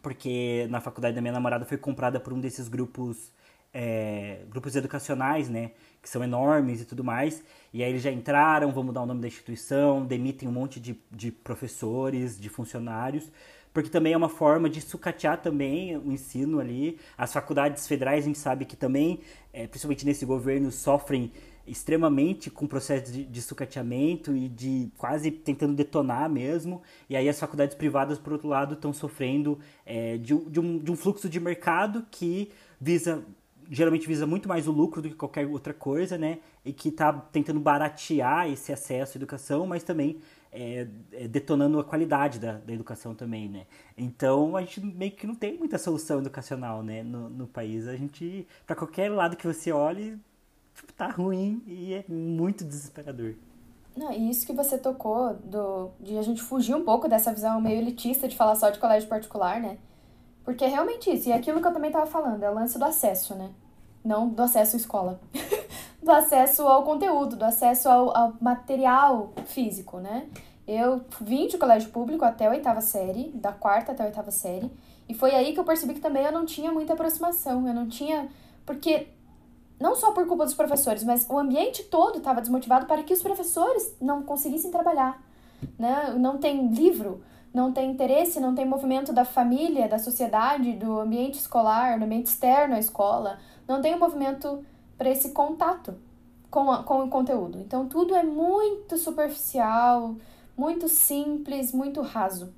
porque na faculdade da minha namorada foi comprada por um desses grupos é, grupos educacionais, né? Que são enormes e tudo mais. E aí eles já entraram, vão mudar o nome da instituição, demitem um monte de, de professores, de funcionários, porque também é uma forma de sucatear também o ensino ali. As faculdades federais, a gente sabe que também, é, principalmente nesse governo, sofrem extremamente com processo de, de sucateamento e de quase tentando detonar mesmo. E aí as faculdades privadas, por outro lado, estão sofrendo é, de, de, um, de um fluxo de mercado que visa geralmente visa muito mais o lucro do que qualquer outra coisa, né? E que está tentando baratear esse acesso à educação, mas também é, é, detonando a qualidade da, da educação também, né? Então a gente meio que não tem muita solução educacional, né? No, no país a gente, para qualquer lado que você olhe, tipo, tá ruim e é muito desesperador. Não, e isso que você tocou do de a gente fugir um pouco dessa visão meio elitista de falar só de colégio particular, né? Porque é realmente isso. E é aquilo que eu também estava falando, é o lance do acesso, né? Não do acesso à escola. do acesso ao conteúdo, do acesso ao, ao, material físico, né? Eu vim de colégio público até a oitava série, da quarta até a oitava série, e foi aí que eu percebi que também eu não tinha muita aproximação, eu não tinha. Porque, não só por culpa dos professores, mas o ambiente todo estava desmotivado para que os professores não conseguissem trabalhar. Né? Não tem livro, não tem interesse, não tem movimento da família, da sociedade, do ambiente escolar, do ambiente externo à escola, não tem um movimento para esse contato com, a, com o conteúdo. Então tudo é muito superficial, muito simples, muito raso.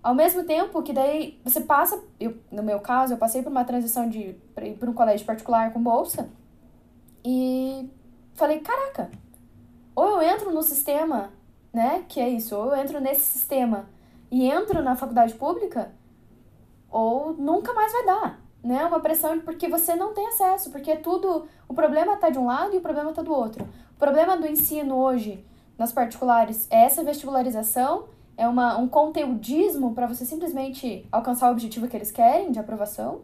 Ao mesmo tempo que daí você passa, eu, no meu caso, eu passei por uma transição de para um colégio particular com bolsa e falei, caraca, ou eu entro no sistema, né, que é isso, ou eu entro nesse sistema e entro na faculdade pública, ou nunca mais vai dar, né? Uma pressão porque você não tem acesso, porque é tudo, o problema está de um lado e o problema está do outro. O problema do ensino hoje nas particulares é essa vestibularização, é uma, um conteudismo para você simplesmente alcançar o objetivo que eles querem de aprovação.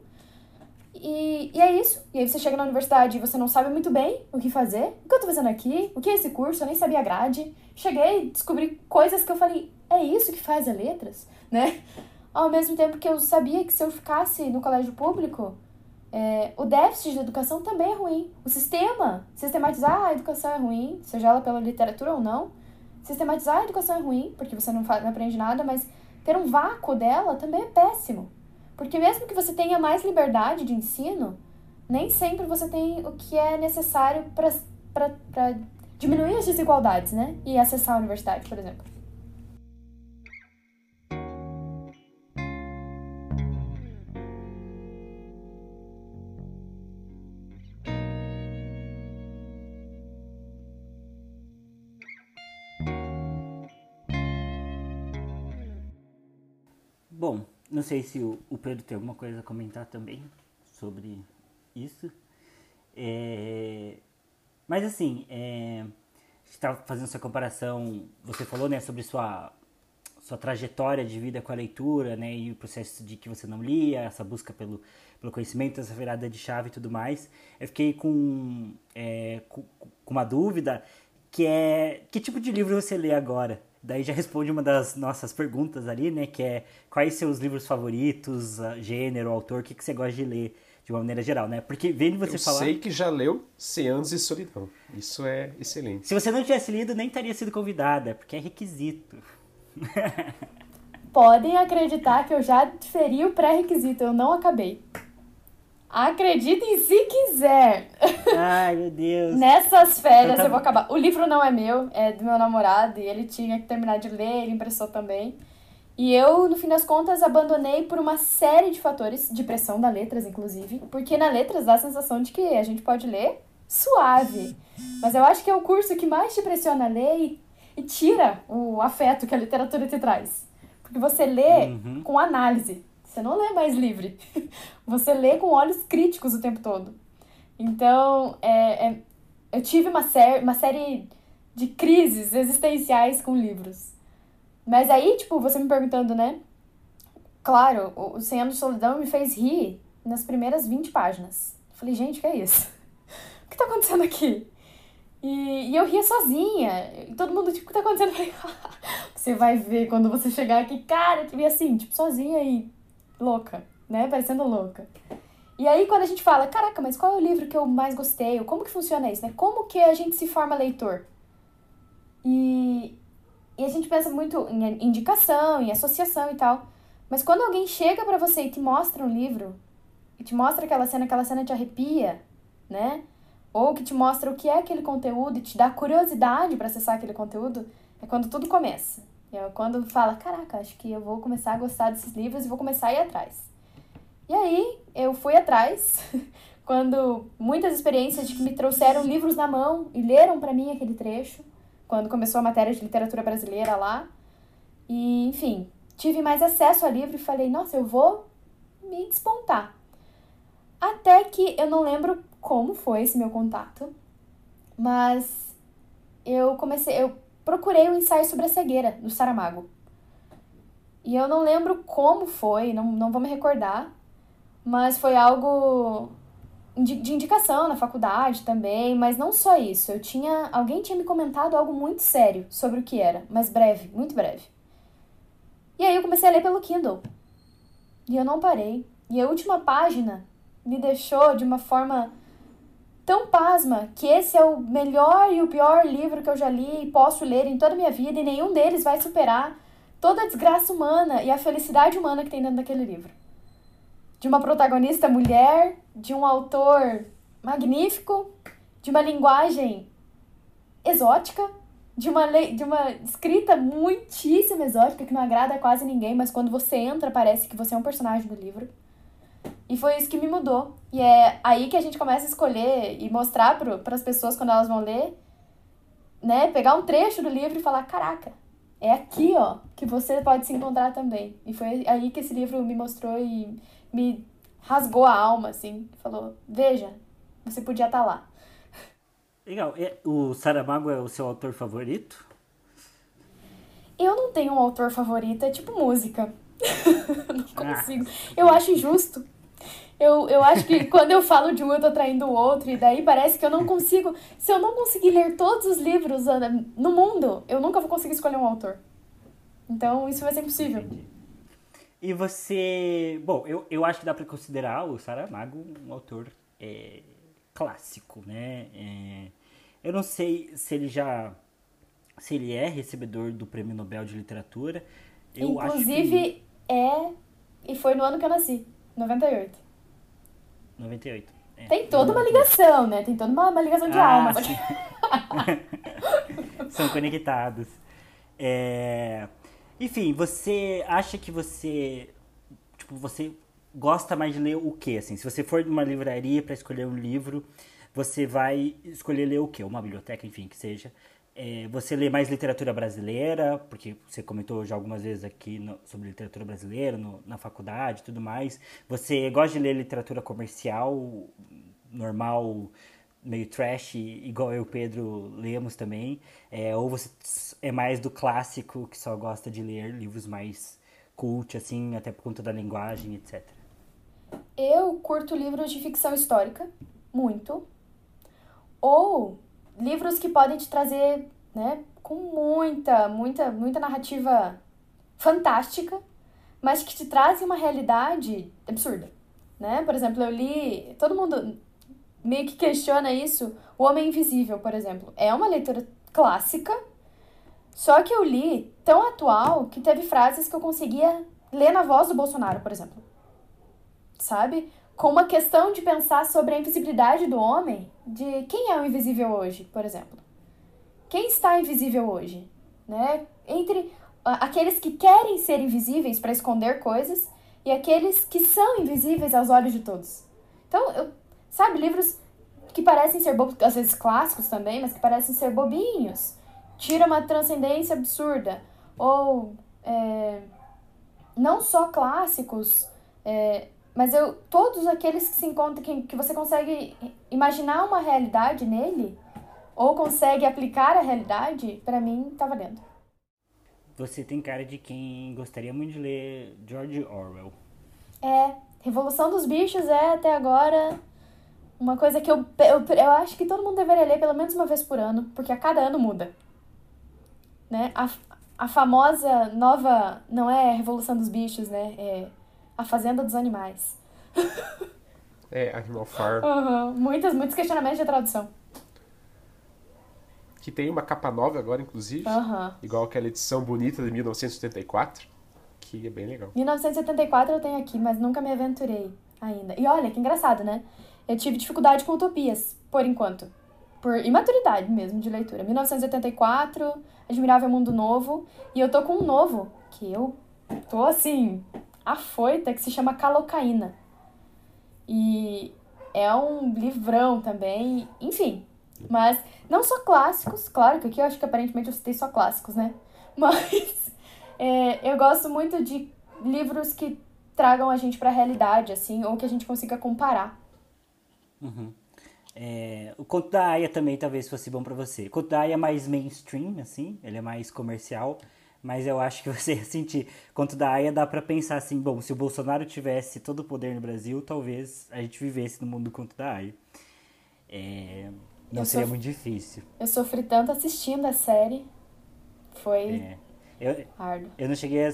E, e é isso. E aí você chega na universidade e você não sabe muito bem o que fazer. O que eu tô fazendo aqui? O que é esse curso? Eu nem sabia a grade. Cheguei, descobri coisas que eu falei, é isso que faz a letras, né? Ao mesmo tempo que eu sabia que se eu ficasse no colégio público, é, o déficit de educação também é ruim. O sistema, sistematizar a educação é ruim, seja ela pela literatura ou não. Sistematizar a educação é ruim, porque você não, faz, não aprende nada, mas ter um vácuo dela também é péssimo. Porque mesmo que você tenha mais liberdade de ensino, nem sempre você tem o que é necessário para diminuir as desigualdades, né? E acessar a universidade, por exemplo. Não sei se o, Pedro tem alguma coisa a comentar também sobre isso. É, mas assim, é, estava fazendo essa comparação, você falou né, sobre sua, sua trajetória de vida com a leitura, né, e o processo de que você não lia, essa busca pelo, pelo conhecimento, essa virada de chave e tudo mais. Eu fiquei com, é, com, com uma dúvida, que é, que tipo de livro você lê agora? Daí já responde uma das nossas perguntas ali, né? Que é quais seus livros favoritos, gênero, autor, o que, que você gosta de ler de uma maneira geral, né? Porque vendo você Eu falar. Eu sei que já leu Seanos e Solidão. Isso é excelente. Se você não tivesse lido, nem teria sido convidada, porque é requisito. Podem acreditar que eu já feri o pré-requisito, eu não acabei. Acreditem se quiser. Ai, meu Deus. Nessas férias eu, eu vou acabar. O livro não é meu, é do meu namorado e ele tinha que terminar de ler, ele impressou também. E eu, no fim das contas, abandonei por uma série de fatores, de pressão da letras, inclusive, porque na letras dá a sensação de que a gente pode ler suave. Mas eu acho que é o curso que mais te pressiona a ler e, e tira o afeto que a literatura te traz. Porque você lê uhum. com análise. Você não lê mais livre. Você lê com olhos críticos o tempo todo. Então, é, é, eu tive uma, ser, uma série de crises existenciais com livros. Mas aí, tipo, você me perguntando, né? Claro, o Cem Anos de Solidão me fez rir nas primeiras 20 páginas. falei, gente, o que é isso? o que tá acontecendo aqui? E, e eu ria sozinha. E todo mundo, tipo, o que tá acontecendo? Falei, você vai ver quando você chegar aqui, cara, eu vi assim, tipo, sozinha e louca, né? Parecendo louca. E aí, quando a gente fala, caraca, mas qual é o livro que eu mais gostei? Ou como que funciona isso, né? Como que a gente se forma leitor? E, e a gente pensa muito em indicação, em associação e tal. Mas quando alguém chega para você e te mostra um livro, e te mostra aquela cena, aquela cena te arrepia, né? Ou que te mostra o que é aquele conteúdo e te dá curiosidade para acessar aquele conteúdo, é quando tudo começa. Quando fala, caraca, acho que eu vou começar a gostar desses livros e vou começar a ir atrás. E aí eu fui atrás, quando muitas experiências de que me trouxeram livros na mão e leram para mim aquele trecho, quando começou a matéria de literatura brasileira lá. E, enfim, tive mais acesso a livro e falei, nossa, eu vou me despontar. Até que eu não lembro como foi esse meu contato, mas eu comecei, eu procurei o um ensaio sobre a cegueira do Saramago. E eu não lembro como foi, não, não vou me recordar, mas foi algo de indicação na faculdade também, mas não só isso. Eu tinha, alguém tinha me comentado algo muito sério sobre o que era, mas breve, muito breve. E aí eu comecei a ler pelo Kindle. E eu não parei. E a última página me deixou de uma forma tão pasma que esse é o melhor e o pior livro que eu já li e posso ler em toda a minha vida e nenhum deles vai superar toda a desgraça humana e a felicidade humana que tem dentro daquele livro de uma protagonista mulher, de um autor magnífico, de uma linguagem exótica, de uma, de uma escrita muitíssimo exótica que não agrada a quase ninguém, mas quando você entra parece que você é um personagem do livro. E foi isso que me mudou. E é aí que a gente começa a escolher e mostrar para as pessoas quando elas vão ler, né? Pegar um trecho do livro e falar: caraca, é aqui, ó, que você pode se encontrar também. E foi aí que esse livro me mostrou e me rasgou a alma, assim. Falou, veja, você podia estar tá lá. Legal. O Saramago é o seu autor favorito? Eu não tenho um autor favorito, é tipo música. não consigo. Ah. Eu acho injusto. Eu, eu acho que quando eu falo de um, eu tô traindo o outro, e daí parece que eu não consigo. Se eu não conseguir ler todos os livros ah, no mundo, eu nunca vou conseguir escolher um autor. Então isso vai ser impossível. Entendi. E você. Bom, eu, eu acho que dá para considerar o Saramago um autor é, clássico, né? É, eu não sei se ele já. Se ele é recebedor do Prêmio Nobel de Literatura. Eu Inclusive, que... é. E foi no ano que eu nasci, 98. 98. É. Tem toda uma ligação, né? Tem toda uma, uma ligação de ah, alma. São conectados. É. Enfim, você acha que você. Tipo, você gosta mais de ler o quê? Assim, se você for numa livraria para escolher um livro, você vai escolher ler o quê? Uma biblioteca, enfim, que seja. É, você lê mais literatura brasileira, porque você comentou já algumas vezes aqui no, sobre literatura brasileira no, na faculdade e tudo mais. Você gosta de ler literatura comercial, normal, meio trash, igual eu Pedro lemos também, é, ou você é mais do clássico, que só gosta de ler livros mais cult, assim, até por conta da linguagem, etc. Eu curto livros de ficção histórica, muito, ou livros que podem te trazer, né, com muita, muita, muita narrativa fantástica, mas que te trazem uma realidade absurda, né? Por exemplo, eu li, todo mundo meio que questiona isso. O Homem Invisível, por exemplo, é uma leitura clássica, só que eu li tão atual que teve frases que eu conseguia ler na voz do Bolsonaro, por exemplo. Sabe? Com uma questão de pensar sobre a invisibilidade do homem, de quem é o invisível hoje, por exemplo. Quem está invisível hoje? Né? Entre aqueles que querem ser invisíveis para esconder coisas e aqueles que são invisíveis aos olhos de todos. Então, eu Sabe, livros que parecem ser bobos, às vezes clássicos também, mas que parecem ser bobinhos. Tira uma transcendência absurda. Ou é, não só clássicos, é, mas eu todos aqueles que se encontram que, que você consegue imaginar uma realidade nele ou consegue aplicar a realidade, para mim tá valendo. Você tem cara de quem gostaria muito de ler George Orwell. É, Revolução dos Bichos é até agora uma coisa que eu, eu, eu acho que todo mundo deveria ler pelo menos uma vez por ano, porque a cada ano muda. Né? A, a famosa nova. Não é Revolução dos Bichos, né? É A Fazenda dos Animais. É, Animal Farm. Uhum. Muitas, muitos questionamentos de tradução. Que tem uma capa nova agora, inclusive. Uhum. Igual aquela edição bonita de 1974. Que é bem legal. 1974 eu tenho aqui, mas nunca me aventurei ainda. E olha, que engraçado, né? Eu tive dificuldade com utopias, por enquanto. Por imaturidade mesmo de leitura. 1984, Admirável Mundo Novo. E eu tô com um novo, que eu tô assim, afoita, que se chama Calocaína. E é um livrão também, enfim. Mas não só clássicos, claro que aqui eu acho que aparentemente eu citei só clássicos, né? Mas é, eu gosto muito de livros que tragam a gente para a realidade, assim, ou que a gente consiga comparar. Uhum. É, o conto da Aya também talvez fosse bom para você. O conto da Aya é mais mainstream, assim, ele é mais comercial, mas eu acho que você ia sentir. O conto da Aya dá para pensar assim, bom, se o Bolsonaro tivesse todo o poder no Brasil, talvez a gente vivesse no mundo do conto da Aya. É, não eu seria muito difícil. Eu sofri tanto assistindo a série. Foi é, eu. Eu não cheguei a...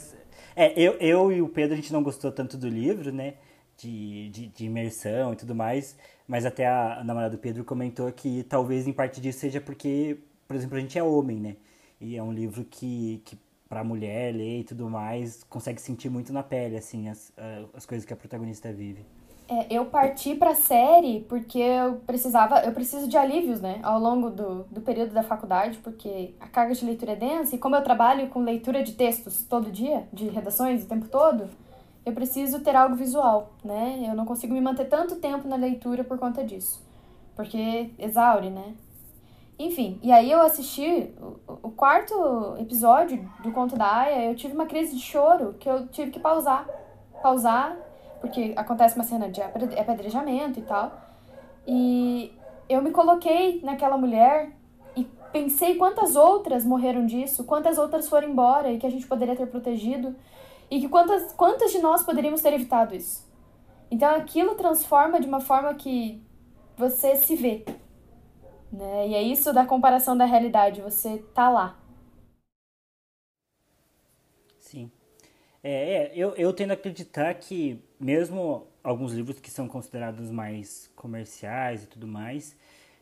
É, eu, eu e o Pedro, a gente não gostou tanto do livro, né? De, de, de imersão e tudo mais. Mas até a, a namorada do Pedro comentou que talvez em parte disso seja porque, por exemplo, a gente é homem, né? E é um livro que, que para mulher ler e tudo mais, consegue sentir muito na pele, assim, as, as coisas que a protagonista vive. É, eu parti pra série porque eu precisava, eu preciso de alívios, né, ao longo do, do período da faculdade, porque a carga de leitura é densa e como eu trabalho com leitura de textos todo dia, de redações o tempo todo, eu preciso ter algo visual, né? Eu não consigo me manter tanto tempo na leitura por conta disso, porque exaure, né? Enfim, e aí eu assisti o, quarto episódio do Conto da Aya, eu tive uma crise de choro que eu tive que pausar. Pausar, porque acontece uma cena de apedrejamento e tal. E eu me coloquei naquela mulher e pensei quantas outras morreram disso, quantas outras foram embora e que a gente poderia ter protegido. E que quantas, quantas de nós poderíamos ter evitado isso. Então aquilo transforma de uma forma que você se vê, né? E é isso da comparação da realidade, você tá lá. Sim. É, é, eu, eu tendo a acreditar que mesmo alguns livros que são considerados mais comerciais e tudo mais,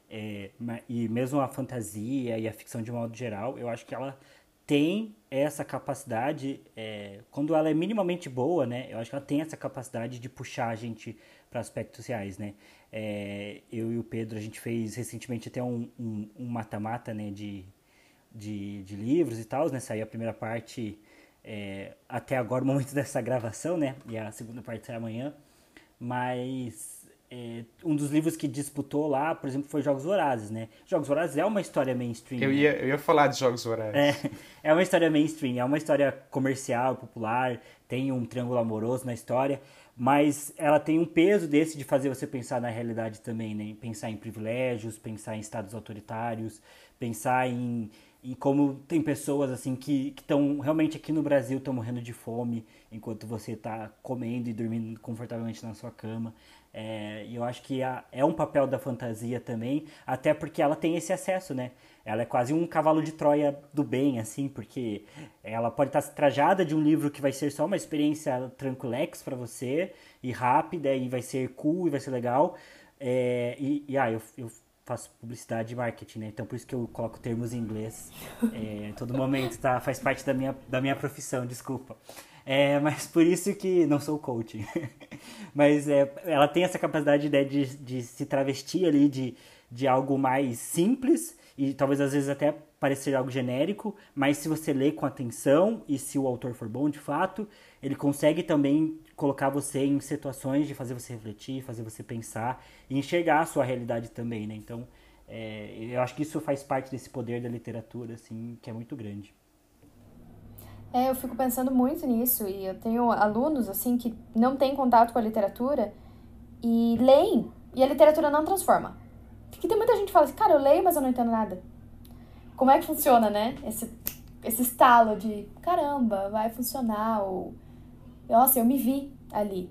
é, e mesmo a fantasia e a ficção de modo geral, eu acho que ela tem essa capacidade, é, quando ela é minimamente boa, né? Eu acho que ela tem essa capacidade de puxar a gente para aspectos reais, né? É, eu e o Pedro, a gente fez recentemente até um mata-mata, um, um né? De, de, de, livros e tal, né? Saiu a primeira parte é, até agora, o momento dessa gravação, né? E a segunda parte sai amanhã. Mas é, um dos livros que disputou lá, por exemplo, foi Jogos Vorazes, né? Jogos Vorazes é uma história mainstream. Eu né? ia, eu ia falar de Jogos Vorazes. É, é uma história mainstream, é uma história comercial, popular, tem um triângulo amoroso na história, mas ela tem um peso desse de fazer você pensar na realidade também, né? Pensar em privilégios, pensar em estados autoritários, pensar em, em como tem pessoas assim que estão realmente aqui no Brasil estão morrendo de fome enquanto você está comendo e dormindo confortavelmente na sua cama. É, e eu acho que a, é um papel da fantasia também, até porque ela tem esse acesso, né? Ela é quase um cavalo de Troia do bem, assim, porque ela pode estar trajada de um livro que vai ser só uma experiência tranquilex para você, e rápida, e vai ser cool, e vai ser legal. É, e, e, ah, eu, eu faço publicidade e marketing, né? Então por isso que eu coloco termos em inglês é, todo momento, tá? Faz parte da minha, da minha profissão, desculpa. É, mas por isso que não sou coaching. mas é, ela tem essa capacidade né, de, de se travestir ali de, de algo mais simples e talvez às vezes até parecer algo genérico, mas se você lê com atenção e se o autor for bom de fato, ele consegue também colocar você em situações de fazer você refletir, fazer você pensar e enxergar a sua realidade também, né? Então, é, eu acho que isso faz parte desse poder da literatura, assim, que é muito grande. É, eu fico pensando muito nisso e eu tenho alunos assim que não têm contato com a literatura e leem e a literatura não transforma. Porque tem muita gente que fala assim, cara, eu leio, mas eu não entendo nada. Como é que funciona, né? Esse, esse estalo de caramba, vai funcionar, ou nossa, eu me vi ali.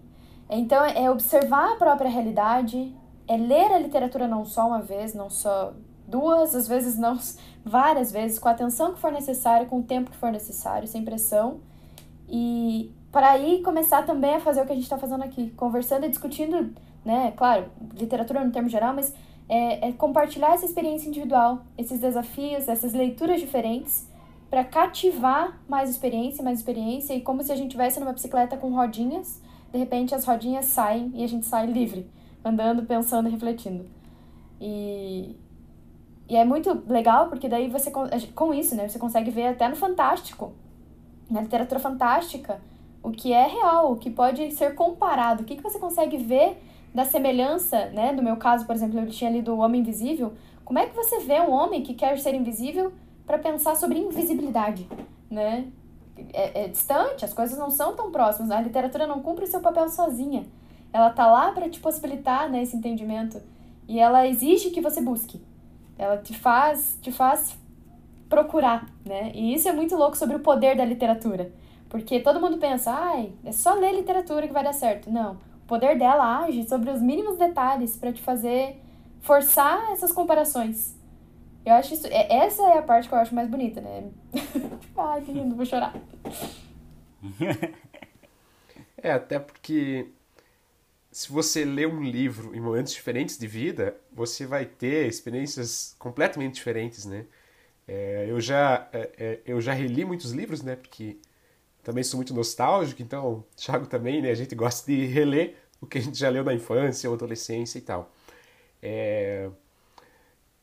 Então é observar a própria realidade, é ler a literatura não só uma vez, não só duas, às vezes não várias vezes, com a atenção que for necessária, com o tempo que for necessário, sem pressão, e para aí começar também a fazer o que a gente está fazendo aqui, conversando e discutindo, né? Claro, literatura no termo geral, mas é, é compartilhar essa experiência individual, esses desafios, essas leituras diferentes, para cativar mais experiência, mais experiência, e como se a gente estivesse numa bicicleta com rodinhas, de repente as rodinhas saem e a gente sai livre, andando, pensando e refletindo. E, e é muito legal porque daí você, com isso, né, você consegue ver até no Fantástico, na literatura fantástica, o que é real, o que pode ser comparado, o que, que você consegue ver da semelhança, né? No meu caso, por exemplo, eu tinha lido O Homem Invisível. Como é que você vê um homem que quer ser invisível para pensar sobre invisibilidade, né? É, é, distante, as coisas não são tão próximas. A literatura não cumpre o seu papel sozinha. Ela tá lá para te possibilitar né, esse entendimento e ela exige que você busque. Ela te faz, te faz procurar, né? E isso é muito louco sobre o poder da literatura. Porque todo mundo pensa, ai, é só ler literatura que vai dar certo. Não. O poder dela age sobre os mínimos detalhes para te fazer forçar essas comparações. Eu acho isso. É, essa é a parte que eu acho mais bonita, né? Ai, que lindo, vou chorar. É, até porque se você lê um livro em momentos diferentes de vida, você vai ter experiências completamente diferentes, né? É, eu, já, é, é eu já reli muitos livros, né? Porque também sou muito nostálgico, então, Thiago também, né? A gente gosta de reler o que a gente já leu na infância ou adolescência e tal. É...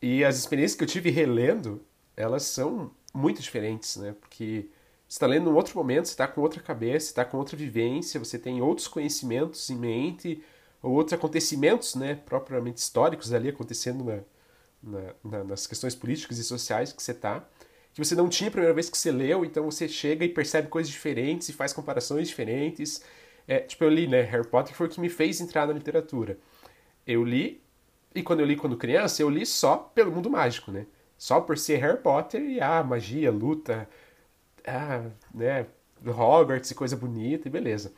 E as experiências que eu tive relendo, elas são muito diferentes, né? Porque você está lendo em outro momento, você está com outra cabeça, está com outra vivência, você tem outros conhecimentos em mente, ou outros acontecimentos, né, propriamente históricos ali acontecendo na, na, na, nas questões políticas e sociais que você está que você não tinha a primeira vez que você leu, então você chega e percebe coisas diferentes e faz comparações diferentes. É, tipo, eu li, né? Harry Potter foi o que me fez entrar na literatura. Eu li, e quando eu li quando criança, eu li só pelo mundo mágico, né? Só por ser Harry Potter e, ah, magia, luta, ah, né? Hogwarts e coisa bonita e beleza.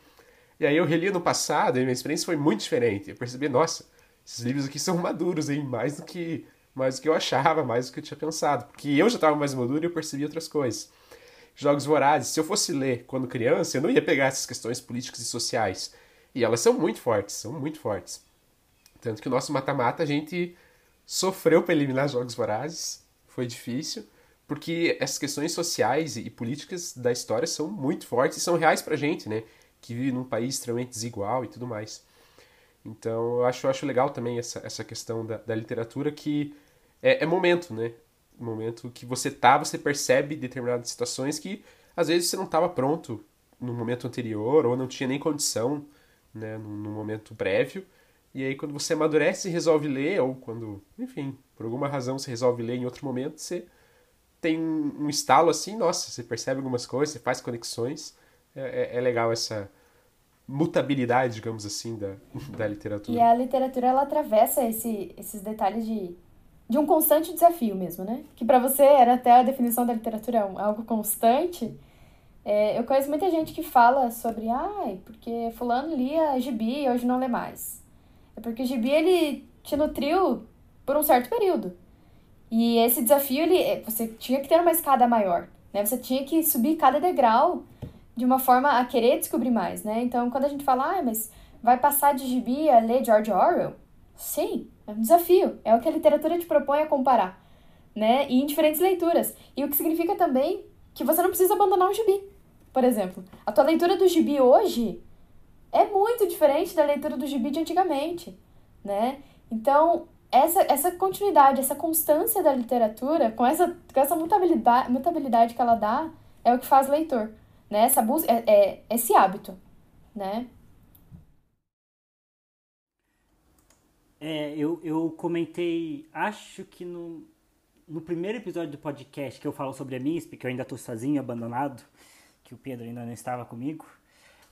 E aí eu reli no passado e minha experiência foi muito diferente. Eu percebi, nossa, esses livros aqui são maduros, hein? Mais do que mais do que eu achava, mais do que eu tinha pensado. Porque eu já estava mais maduro e eu percebi outras coisas. Jogos Vorazes, se eu fosse ler quando criança, eu não ia pegar essas questões políticas e sociais. E elas são muito fortes, são muito fortes. Tanto que o nosso mata-mata a gente sofreu para eliminar Jogos Vorazes, foi difícil, porque essas questões sociais e políticas da história são muito fortes e são reais pra gente, né? Que vive num país extremamente desigual e tudo mais. Então eu acho, eu acho legal também essa, essa questão da, da literatura que é, é momento, né? Momento que você tá, você percebe determinadas situações que às vezes você não estava pronto no momento anterior ou não tinha nem condição, né, no, no momento prévio. E aí quando você amadurece e resolve ler ou quando, enfim, por alguma razão você resolve ler em outro momento, você tem um estalo assim, nossa, você percebe algumas coisas, você faz conexões. É, é, é legal essa mutabilidade, digamos assim, da, da literatura. E a literatura, ela atravessa esse, esses detalhes de, de um constante desafio mesmo, né? Que para você era até a definição da literatura é algo constante. É, eu conheço muita gente que fala sobre, ai, porque fulano lia gibi e hoje não lê mais. É porque o gibi, ele te nutriu por um certo período. E esse desafio, ele, você tinha que ter uma escada maior, né? Você tinha que subir cada degrau de uma forma a querer descobrir mais, né? Então, quando a gente fala, ah, mas vai passar de gibi a ler George Orwell? Sim, é um desafio. É o que a literatura te propõe a comparar, né? E em diferentes leituras. E o que significa também que você não precisa abandonar um gibi. Por exemplo, a tua leitura do gibi hoje é muito diferente da leitura do gibi de antigamente, né? Então, essa, essa continuidade, essa constância da literatura, com essa, com essa mutabilidade, mutabilidade que ela dá, é o que faz leitor né? Essa busca, é, é esse hábito, né? É, eu, eu comentei, acho que no, no primeiro episódio do podcast que eu falo sobre a MISP, que eu ainda estou sozinho, abandonado, que o Pedro ainda não estava comigo,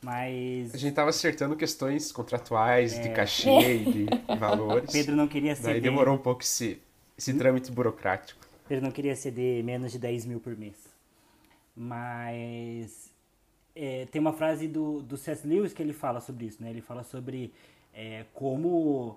mas... A gente estava acertando questões contratuais, é... de cachê e de valores. Pedro não queria ceder... Daí demorou um pouco esse, esse trâmite burocrático. Pedro não queria ceder menos de 10 mil por mês. Mas é, tem uma frase do, do C.S. Lewis que ele fala sobre isso, né? Ele fala sobre é, como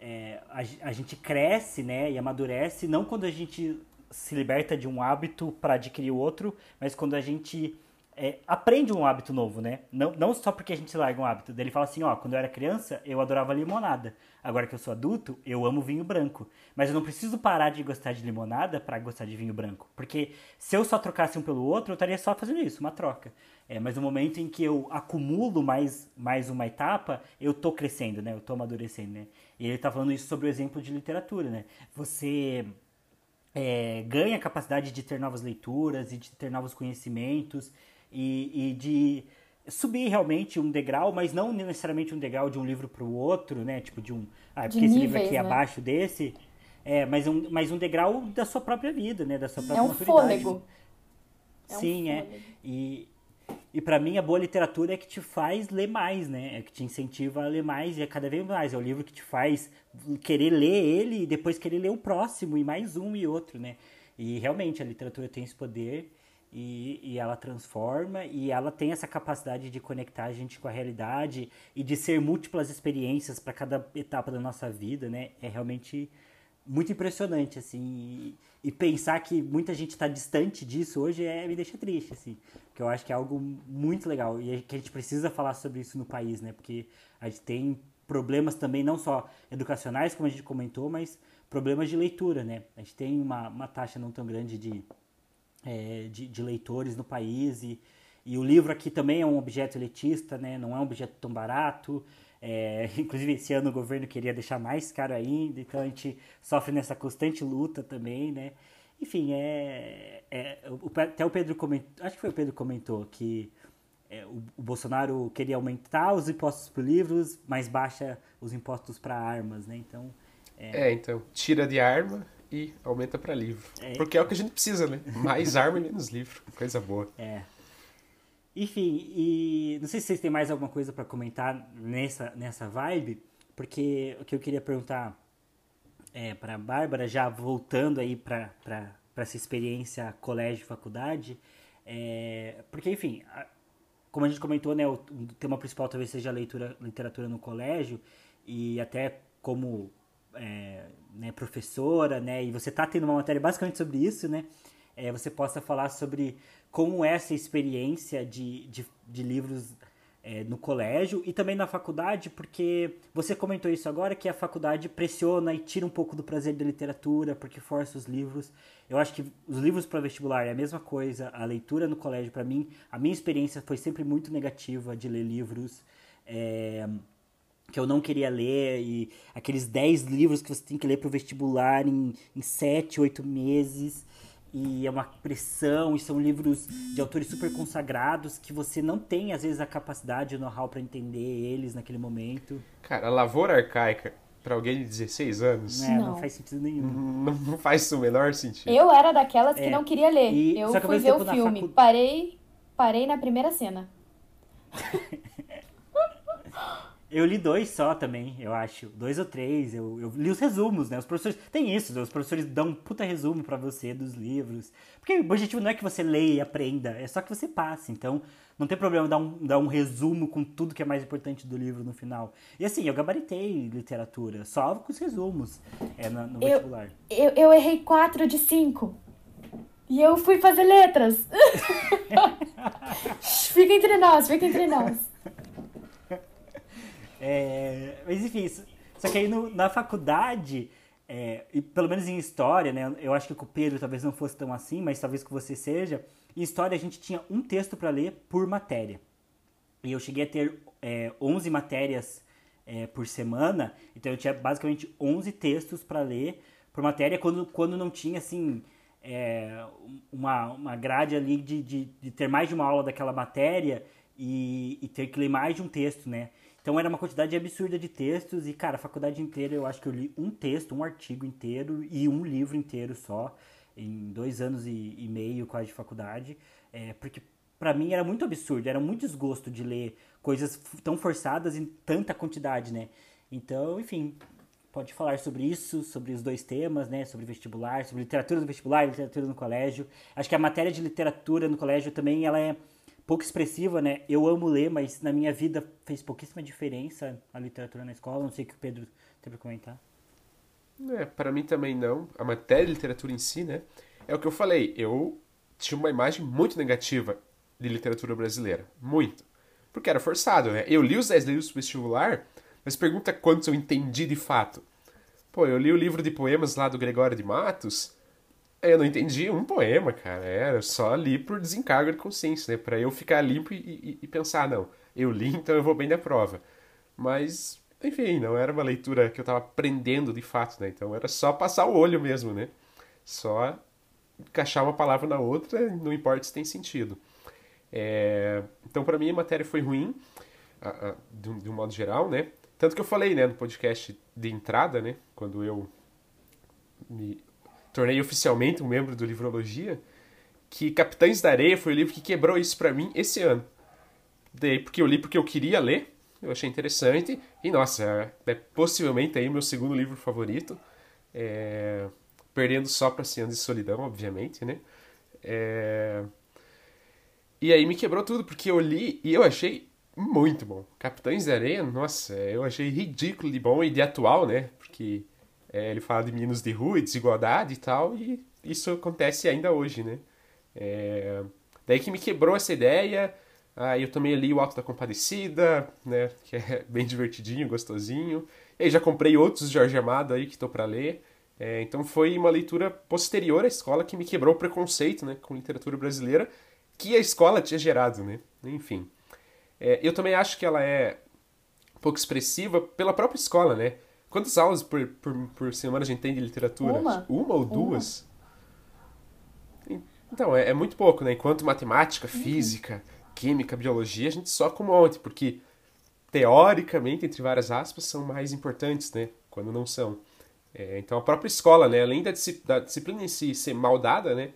é, a, a, gente cresce, né, e amadurece, não quando a gente se liberta de um hábito para adquirir outro, mas quando a gente é, aprende um hábito novo, né? Não, não só porque a gente larga um hábito. Ele fala assim, ó, quando eu era criança, eu adorava limonada. Agora que eu sou adulto, eu amo vinho branco. Mas eu não preciso parar de gostar de limonada para gostar de vinho branco. Porque se eu só trocasse um pelo outro, eu estaria só fazendo isso, uma troca. É, mas no momento em que eu acumulo mais, mais uma etapa, eu tô crescendo, né? Eu tô amadurecendo, né? E ele tá falando isso sobre o exemplo de literatura, né? Você é, ganha a capacidade de ter novas leituras e de ter novos conhecimentos e, e de subir realmente um degrau, mas não necessariamente um degrau de um livro para o outro, né? Tipo de um, ah, porque de esse níveis, livro aqui é né? abaixo desse, é, mas um, mas um degrau da sua própria vida, né? Da sua É própria um maturidade. fôlego. É um Sim, é. fôlego. E, e para mim a boa literatura é que te faz ler mais, né? É que te incentiva a ler mais e é cada vez mais. É o livro que te faz querer ler ele e depois querer ler o próximo e mais um e outro, né? E realmente a literatura tem esse poder e, e ela transforma e ela tem essa capacidade de conectar a gente com a realidade e de ser múltiplas experiências para cada etapa da nossa vida, né? É realmente muito impressionante, assim, e, e pensar que muita gente está distante disso hoje é, me deixa triste, assim, porque eu acho que é algo muito legal e que a gente precisa falar sobre isso no país, né, porque a gente tem problemas também, não só educacionais, como a gente comentou, mas problemas de leitura, né, a gente tem uma, uma taxa não tão grande de, é, de, de leitores no país e, e o livro aqui também é um objeto elitista, né, não é um objeto tão barato, é, inclusive, esse ano o governo queria deixar mais caro ainda, então a gente sofre nessa constante luta também, né? Enfim, é, é o- até o Pedro comentou, acho que foi o Pedro comentou que é, o, o Bolsonaro queria aumentar os impostos para livros, mas baixa os impostos para armas, né? Então, É, então, tira de arma e aumenta pra livro. É. Porque é o que a gente precisa, né? Mais arma e menos livro. Coisa boa. É. Enfim, e não sei se vocês têm mais alguma coisa para comentar nessa, nessa vibe, porque o que eu queria perguntar é, para a Bárbara, já voltando aí para essa experiência colégio faculdade, é, porque, enfim, a- como a gente comentou, né, o, tema principal talvez seja a leitura, literatura no colégio, e até como é, né, professora, né, e você está tendo uma matéria basicamente sobre isso, né, é, você possa falar sobre como é essa experiência de, de, de livros é, no colégio e também na faculdade, porque você comentou isso agora, que a faculdade pressiona e tira um pouco do prazer da literatura, porque força os livros. Eu acho que os livros para vestibular é a mesma coisa, a leitura no colégio, para mim, a minha experiência foi sempre muito negativa de ler livros. É, que eu não queria ler, e aqueles 10 livros que você tem que ler para o vestibular em, em 7, 8 meses, e é uma pressão, e são livros de autores super consagrados que você não tem, às vezes, a capacidade, o know-how para entender eles naquele momento. Cara, a lavoura arcaica, pra alguém de 16 anos, Né? Não. Não. faz sentido nenhum. não, não faz o menor sentido. Eu era daquelas que É. não queria ler. E- eu que ao fui ver o filme. facu- Parei, parei na primeira cena. Eu li dois só também, eu acho. Dois ou três. Eu, eu li os resumos, né? Os professores. Tem isso, né? os professores dão um puta resumo pra você dos livros. Porque o objetivo não é que você leia e aprenda, é só que você passe. Então, não tem problema dar um, dar um resumo com tudo que é mais importante do livro no final. E assim, eu gabaritei literatura, só com os resumos é, na- no Eu- vestibular. Eu, eu errei quatro de cinco. E eu fui fazer letras. fica entre nós, fica entre nós. É, mas enfim, só que aí no- na faculdade, é, e pelo menos em história, né? Eu acho que com o Pedro talvez não fosse tão assim, mas talvez com você seja. Em história a gente tinha um texto para ler por matéria. E eu cheguei a ter é, 11 matérias é, por semana, então eu tinha basicamente 11 textos para ler por matéria, quando, quando não tinha, assim, é, uma, uma grade ali de, de, de ter mais de uma aula daquela matéria e, e ter que ler mais de um texto, né? Então era uma quantidade absurda de textos e, cara, a faculdade inteira eu acho que eu li um texto, um artigo inteiro e um livro inteiro só, em dois anos e, e meio quase de faculdade, é, porque Pra mim era muito absurdo, era muito desgosto de ler coisas tão forçadas em tanta quantidade, né? Então, enfim, pode falar sobre isso, sobre os dois temas, né? Sobre vestibular, sobre literatura no vestibular, literatura no colégio. Acho que a matéria de literatura no colégio também ela é pouco expressiva, né? Eu amo ler, mas na minha vida fez pouquíssima diferença a literatura na escola. Não sei o que o Pedro tem pra comentar. É, para mim também não. A matéria de literatura em si, né? É o que eu falei. Eu tinha uma imagem muito negativa de literatura brasileira. Muito. Porque era forçado, né? Eu li os 10 livros do vestibular, mas pergunta quantos eu entendi de fato. Pô, eu li o livro de poemas lá do Gregório de Matos, eu não entendi um poema, cara. Era só li por desencargo de consciência, né? Pra eu ficar limpo e, e, e pensar, não, eu li, então eu vou bem na prova. Mas, enfim, não era uma leitura que eu tava aprendendo de fato, né? Então era só passar o olho mesmo, né? Só encaixar uma palavra na outra, não importa se tem sentido. É... Então, para mim, a matéria foi ruim, a, a, de, um, de, um, modo geral, né? Tanto que eu falei, né, no podcast de entrada, né, quando eu me tornei oficialmente um membro do Livrologia, que Capitães da Areia foi o livro que quebrou isso para mim esse ano. Daí, porque eu li porque eu queria ler, eu achei interessante, e nossa, é, possivelmente aí meu segundo livro favorito. É perdendo só para Cem de Solidão, obviamente, né? É... E aí me quebrou tudo, porque eu li e eu achei muito bom. Capitães da Areia, nossa, eu achei ridículo de bom e de atual, né? Porque é, ele fala de meninos de rua desigualdade e tal, e isso acontece ainda hoje, né? É... Daí que me quebrou essa ideia. Aí eu também li o Alto da Compadecida, né? Que é bem divertidinho, gostosinho. E aí já comprei outros de Jorge Amado aí que estou para ler. É, então foi uma leitura posterior à escola que me quebrou o preconceito né, com literatura brasileira que a escola tinha gerado, né? Enfim. É, eu também acho que ela é pouco expressiva pela própria escola, né? Quantas aulas por, por, por semana a gente tem de literatura? Uma. Uma ou duas? Uma. Então, é, é, muito pouco, né? Enquanto matemática, uhum. física, uhum. química, biologia, a gente só um monte, porque teoricamente, entre várias aspas, são mais importantes, né? Quando não são. É, então a própria escola, né, além da, da, disciplina em si ser mal dada, né,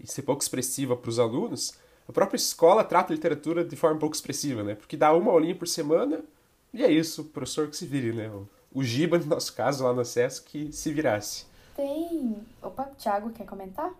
e ser pouco expressiva para os alunos, a própria escola trata a literatura de forma pouco expressiva, né, porque dá uma aulinha por semana e é isso, o professor que se vire, né, o, Giba, no nosso caso, lá no acesso, que se virasse. Tem... Opa, o Thiago quer comentar?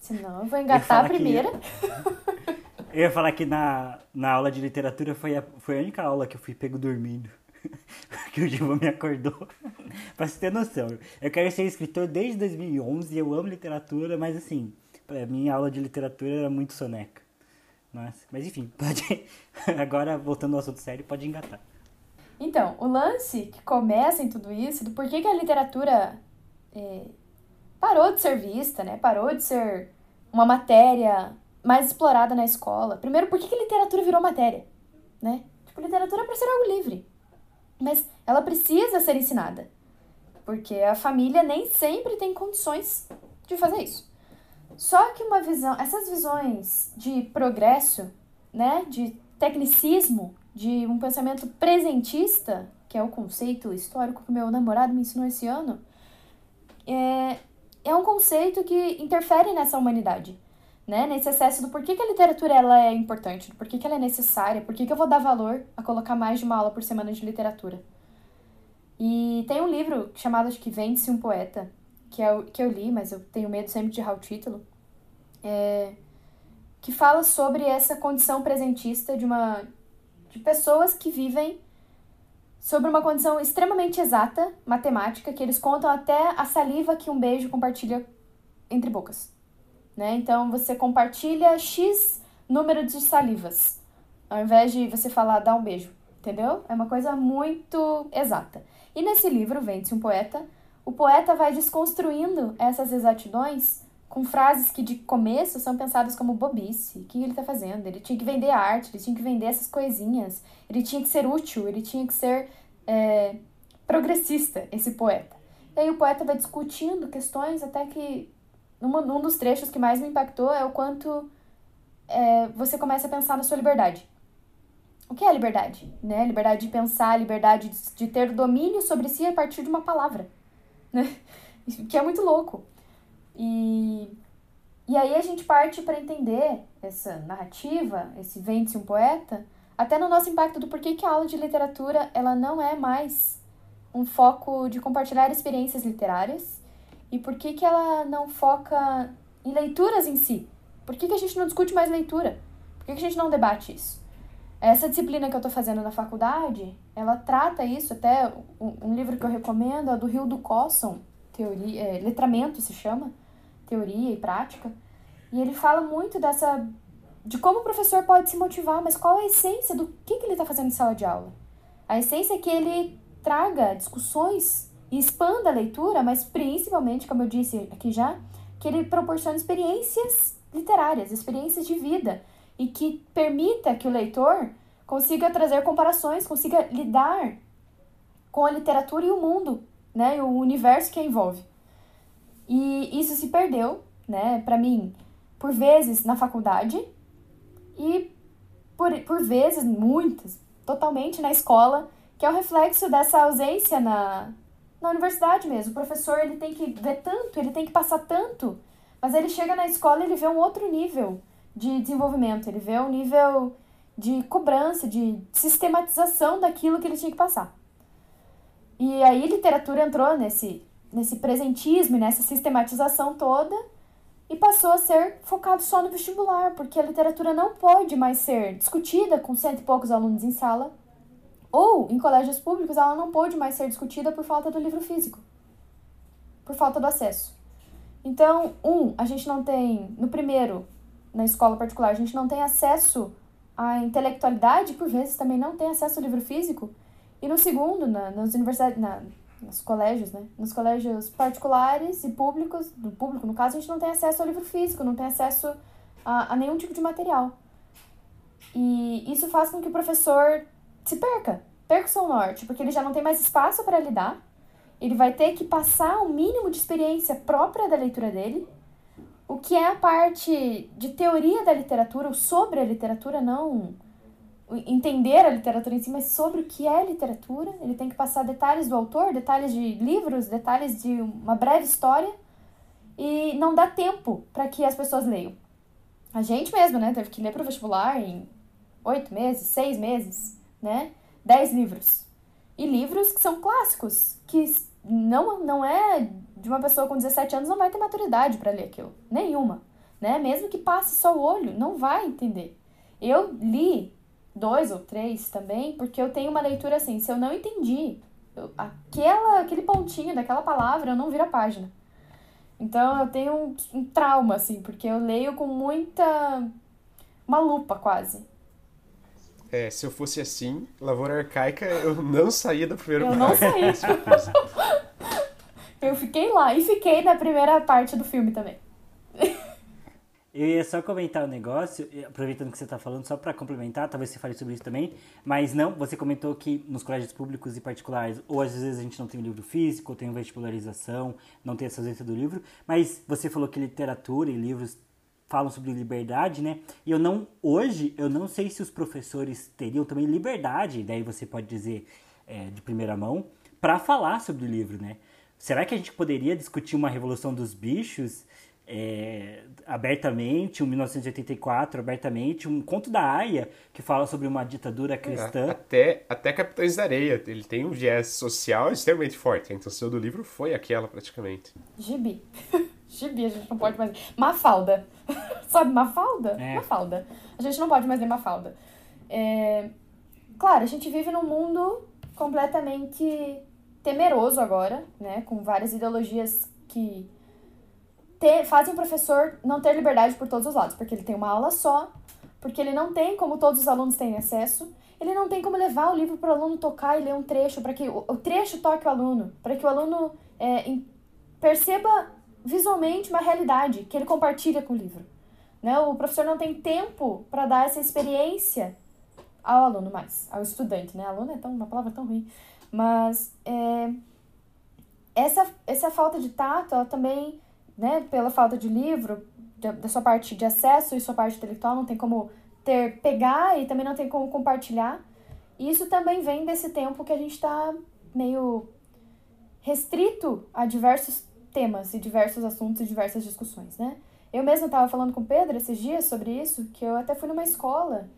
Senão eu vou engatar a primeira. Que... eu ia falar que na, na aula de literatura foi a, foi a única aula que eu fui pego dormindo. que o Giba me acordou. pra você ter noção. Eu quero ser escritor desde 2011, eu amo literatura, mas assim, pra mim a aula de literatura era muito soneca. Nossa, mas enfim, pode. Agora, voltando ao assunto sério, pode engatar. Então, o lance que começa em tudo isso, do porquê que a literatura é, parou de ser vista, né? Parou de ser uma matéria mais explorada na escola. Primeiro, por que, que literatura virou matéria? Né? Tipo, literatura é para ser algo livre. Mas ela precisa ser ensinada, porque a família nem sempre tem condições de fazer isso. Só que uma visão, essas visões de progresso, né, de tecnicismo, de um pensamento presentista, que é o conceito histórico que meu namorado me ensinou esse ano, é, é um conceito que interfere nessa humanidade né, nesse excesso do porquê que a literatura ela é importante, do porquê que ela é necessária, porquê que eu vou dar valor a colocar mais de uma aula por semana de literatura. E tem um livro chamado, acho que Vende-se um Poeta, que, é o, que eu li, mas eu tenho medo sempre de errar o título, é, que fala sobre essa condição presentista de uma de pessoas que vivem sobre uma condição extremamente exata, matemática, que eles contam até a saliva que um beijo compartilha entre bocas né? Então você compartilha X número de salivas, ao invés de você falar dá um beijo, entendeu? É uma coisa muito exata. E nesse livro, Vende-se um Poeta, o poeta vai desconstruindo essas exatidões com frases que de começo são pensadas como bobice. O que ele está fazendo? Ele tinha que vender arte, ele tinha que vender essas coisinhas, ele tinha que ser útil, ele tinha que ser é, progressista, esse poeta. E aí o poeta vai discutindo questões até que uma, um dos trechos que mais me impactou é o quanto é, você começa a pensar na sua liberdade. O que é liberdade? Né? Liberdade de pensar, liberdade de, de ter domínio sobre si a partir de uma palavra. Né? Que é muito louco. E, e aí a gente parte para entender essa narrativa, esse vende-se um poeta, até no nosso impacto do porquê que a aula de literatura ela não é mais um foco de compartilhar experiências literárias, e por que, que ela não foca em leituras em si? Por que, que a gente não discute mais leitura? Por que, que a gente não debate isso? Essa disciplina que eu estou fazendo na faculdade, ela trata isso, até um, um, livro que eu recomendo é do Rio do Cosson, teoria, é, letramento se chama, teoria e prática, e ele fala muito dessa de como o professor pode se motivar, mas qual a essência do que, que ele está fazendo em sala de aula? A essência é que ele traga discussões e expanda a leitura, mas principalmente, como eu disse aqui já, que ele proporcione experiências literárias, experiências de vida e que permita que o leitor consiga trazer comparações, consiga lidar com a literatura e o mundo, né, o universo que a envolve. E isso se perdeu, né, para mim, por vezes na faculdade e por, por vezes, muitas, totalmente na escola, que é o reflexo dessa ausência na, na universidade mesmo. O professor ele tem que ver tanto, ele tem que passar tanto, mas ele chega na escola e ele vê um outro nível de desenvolvimento, ele vê um nível de cobrança, de sistematização daquilo que ele tinha que passar. E aí literatura entrou nesse, nesse presentismo e nessa sistematização toda e passou a ser focado só no vestibular, porque a literatura não pode mais ser discutida com cento e poucos alunos em sala, ou em colégios públicos ela não pode mais ser discutida por falta do livro físico, por falta do acesso. Então, um, a gente não tem, no primeiro, na escola particular, a gente não tem acesso à intelectualidade, por vezes também não tem acesso ao livro físico, e no segundo, na, nas universidades, na, nos colégios, né? Nos colégios particulares e públicos, do público, no caso, a gente não tem acesso ao livro físico, não tem acesso a, a nenhum tipo de material. E isso faz com que o professor se perca, perca o seu norte, porque ele já não tem mais espaço para lidar, ele vai ter que passar o mínimo de experiência própria da leitura dele, o que é a parte de teoria da literatura, ou sobre a literatura, não entender a literatura em si, mas sobre o que é literatura. Ele tem que passar detalhes do autor, detalhes de livros, detalhes de uma breve história, e não dá tempo para que as pessoas leiam. A gente mesmo, né, teve que ler para o vestibular em oito meses, seis meses, né, dez livros. E livros que são clássicos, que não, não é de uma pessoa com 17 anos não vai ter maturidade para ler aquilo, nenhuma, né? Mesmo que passe só o olho, não vai entender. Eu li dois ou três também, porque eu tenho uma leitura assim, se eu não entendi eu, aquela, aquele pontinho daquela palavra, eu não viro a página. Então eu tenho um, um trauma, assim, porque eu leio com muita. uma lupa quase. É, se eu fosse assim, Lavoura Arcaica, eu não saía da primeira eu parte. Eu não saí. eu fiquei lá e fiquei na primeira parte do filme também. Eu ia só comentar o um negócio, aproveitando que você está falando, só para complementar, talvez você fale sobre isso também, mas não, você comentou que nos colégios públicos e particulares, ou às vezes a gente não tem livro físico, ou tem vestibularização, não tem essa ausência do livro, mas você falou que literatura e livros falam sobre liberdade, né? E eu não, hoje, eu não sei se os professores teriam também liberdade, daí você pode dizer é, de primeira mão, para falar sobre o livro, né? Será que a gente poderia discutir uma revolução dos bichos é, abertamente, um 1984 abertamente, um conto da Aya que fala sobre uma ditadura cristã. Até, até Capitães da Areia, ele tem um viés social extremamente forte. A intenção do livro foi aquela praticamente. Gibi. Gibi, a gente não pode mais. Mafalda. Sabe, Mafalda? É. Mafalda. A gente não pode mais ler Mafalda. É... Claro, a gente vive num mundo completamente temeroso agora, né? Com várias ideologias que ter, fazem o professor não ter liberdade por todos os lados, porque ele tem uma aula só, porque ele não tem como todos os alunos têm acesso, ele não tem como levar o livro para o aluno tocar e ler um trecho, para que o, o, trecho toque o aluno, para que o aluno é, em, perceba visualmente uma realidade que ele compartilha com o livro. Né? O professor não tem tempo para dar essa experiência ao aluno mais, ao estudante, né? Aluno é tão, uma palavra tão ruim. Mas é, essa, essa falta de tato, ela também né, pela falta de livro, da sua parte de acesso e sua parte intelectual, não tem como ter, pegar e também não tem como compartilhar. Isso também vem desse tempo que a gente está meio restrito a diversos temas e diversos assuntos e diversas discussões, né? Eu mesma estava falando com o Pedro esses dias sobre isso, que eu até fui numa escola,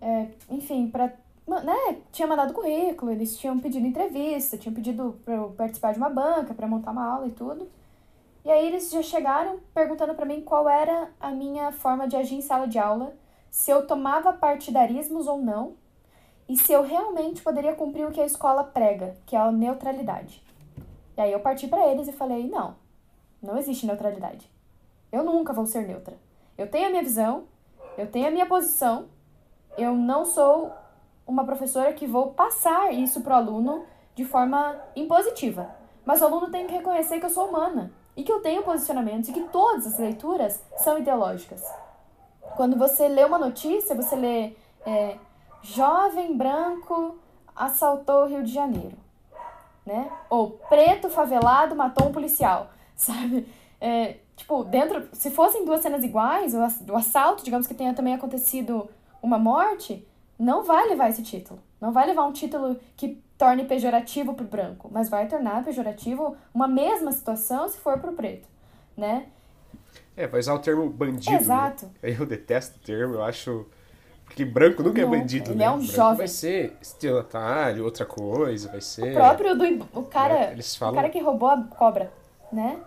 é, enfim, para né, tinha mandado currículo, eles tinham pedido entrevista, tinham pedido para eu participar de uma banca, para montar uma aula e tudo. E aí eles já chegaram perguntando para mim qual era a minha forma de agir em sala de aula, se eu tomava partidarismos ou não, e se eu realmente poderia cumprir o que a escola prega, que é a neutralidade. E aí eu parti para eles e falei: "Não. Não existe neutralidade. Eu nunca vou ser neutra. Eu tenho a minha visão Eu tenho a minha posição, eu não sou uma professora que vou passar isso pro aluno de forma impositiva. Mas o aluno tem que reconhecer que eu sou humana e que eu tenho posicionamentos e que todas as leituras são ideológicas. Quando você lê uma notícia, você lê é, jovem branco assaltou o Rio de Janeiro, né? Ou preto favelado matou um policial, sabe? É, tipo, dentro, se fossem duas cenas iguais, o assalto, digamos que tenha também acontecido uma morte, não vai levar esse título. Não vai levar um título que torne pejorativo para o branco, mas vai tornar pejorativo uma mesma situação se for para o preto, né? É, vai usar o termo bandido. Né? Exato. Né? Eu detesto o termo, eu acho. Porque branco nunca é não, é bandido, ele né? é um branco jovem. Vai ser estelionatário, outra coisa, vai ser. O próprio do. O cara, né? Eles falam... o cara que roubou a cobra, né?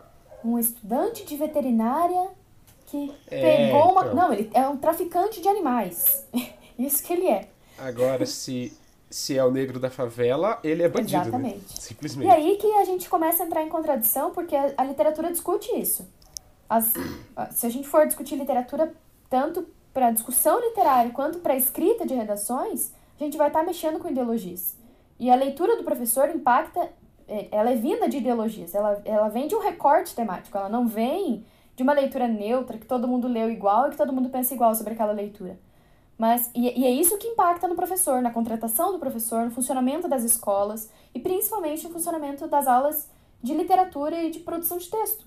Um estudante de veterinária que é, pegou uma. Então... Não, ele é um traficante de animais. Isso que ele é. Agora, se se é o negro da favela, ele é bandido. Né? Exatamente. Né? Simplesmente. E aí que a gente começa a entrar em contradição, porque a, a literatura discute isso. As, se a gente for discutir literatura tanto para discussão literária quanto para escrita de redações, a gente vai estar tá mexendo com ideologias. E a leitura do professor impacta, é, ela é vinda de ideologias, ela, ela vem de um recorte temático, ela não vem de uma leitura neutra, que todo mundo leu igual e que todo mundo pensa igual sobre aquela leitura. Mas, e, e, é isso que impacta no professor, na contratação do professor, no funcionamento das escolas e principalmente no funcionamento das aulas de literatura e de produção de texto.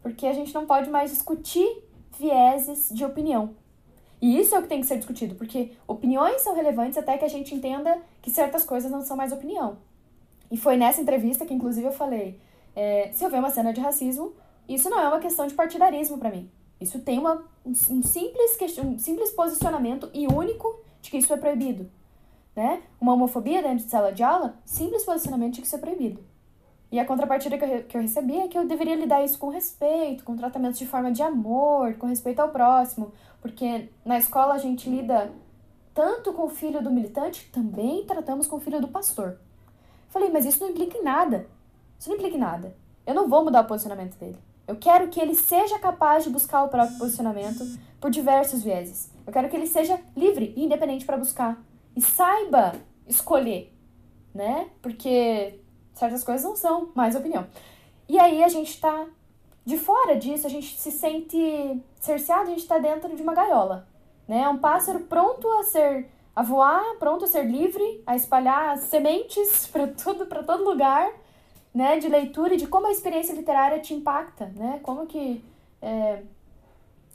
Porque a gente não pode mais discutir vieses de opinião. E isso é o que tem que ser discutido, porque opiniões são relevantes até que a gente entenda que certas coisas não são mais opinião. E foi nessa entrevista que, inclusive, eu falei: é, se houver uma cena de racismo, isso não é uma questão de partidarismo para mim. Isso tem uma, um, simples um simples posicionamento e único de que isso é proibido. Né? Uma homofobia dentro de sala de aula, simples posicionamento de que isso é proibido. E a contrapartida que eu, que eu recebi é que eu deveria lidar isso com respeito, com tratamento de forma de amor, com respeito ao próximo, porque na escola a gente lida tanto com o filho do militante, também tratamos com o filho do pastor. Falei, mas isso não implica em nada. Isso não implica em nada. Eu não vou mudar o posicionamento dele. Eu quero que ele seja capaz de buscar o próprio posicionamento por diversos vieses. Eu quero que ele seja livre e independente para buscar. E saiba escolher, né? Porque certas coisas não são mais opinião. E aí a gente tá de fora disso, a gente se sente cerceado, a gente tá dentro de uma gaiola, né? Um pássaro pronto a ser a voar, pronto a ser livre, a espalhar sementes para tudo, para todo lugar né, de leitura e de como a experiência literária te impacta, né? Como que é,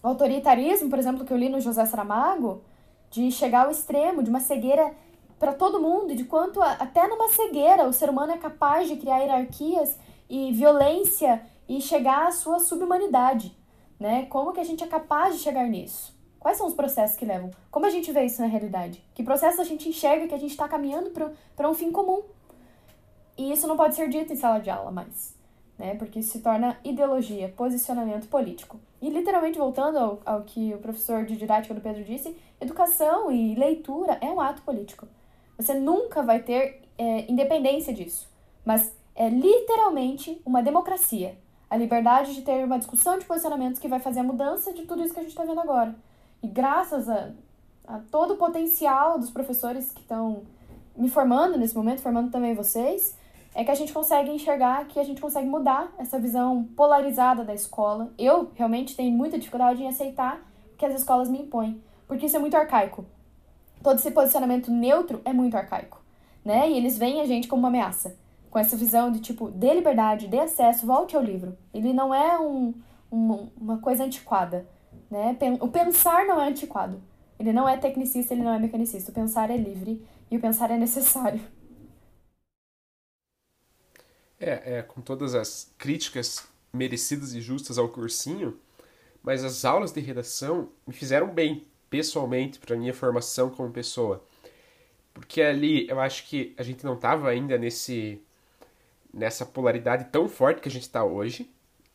o autoritarismo, por exemplo, que eu li no José Saramago, de chegar ao extremo, de uma cegueira para todo mundo, de quanto até numa cegueira o ser humano é capaz de criar hierarquias e violência e chegar à sua subhumanidade, né? Como que a gente é capaz de chegar nisso? Quais são os processos que levam? Como a gente vê isso na realidade? Que processos a gente enxerga que a gente está caminhando para um fim comum? E isso não pode ser dito em sala de aula mais, né? Porque isso se torna ideologia, posicionamento político. E literalmente voltando ao, ao que o professor de didática do Pedro disse, educação e leitura é um ato político. Você nunca vai ter é, independência disso, mas é literalmente uma democracia. A liberdade de ter uma discussão de posicionamentos que vai fazer a mudança de tudo isso que a gente está vendo agora. E graças a, a todo o potencial dos professores que estão me formando nesse momento, formando também vocês, é que a gente consegue enxergar que a gente consegue mudar essa visão polarizada da escola. Eu realmente tenho muita dificuldade em aceitar que as escolas me impõem, porque isso é muito arcaico. Todo esse posicionamento neutro é muito arcaico, né? E eles veem a gente como uma ameaça, com essa visão de tipo, dê liberdade, dê acesso, volte ao livro. Ele não é um, um, uma coisa antiquada, né? O pensar não é antiquado. Ele não é tecnicista, ele não é mecanicista. O pensar é livre e o pensar é necessário. É, é, com todas as críticas merecidas e justas ao cursinho, mas as aulas de redação me fizeram bem, pessoalmente, para minha formação como pessoa. Porque ali eu acho que a gente não estava ainda nesse nessa polaridade tão forte que a gente está hoje.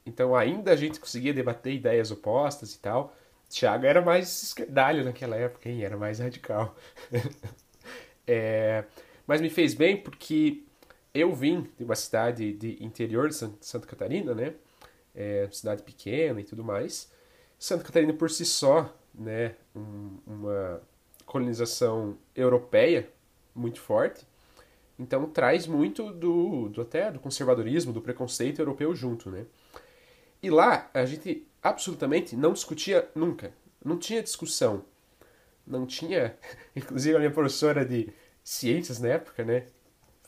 Então ainda a gente conseguia debater ideias opostas e tal. Tiago era mais esquerdalho naquela época, hein? Era mais radical. é, mas me fez bem porque eu vim de uma cidade de interior de Santa Catarina, né? É, cidade pequena e tudo mais. Santa Catarina por si só né, um, uma colonização europeia muito forte. Então traz muito do, do até do conservadorismo, do preconceito europeu junto, né? E lá a gente absolutamente não discutia nunca, não tinha discussão, não tinha, inclusive a minha professora de ciências na época, né,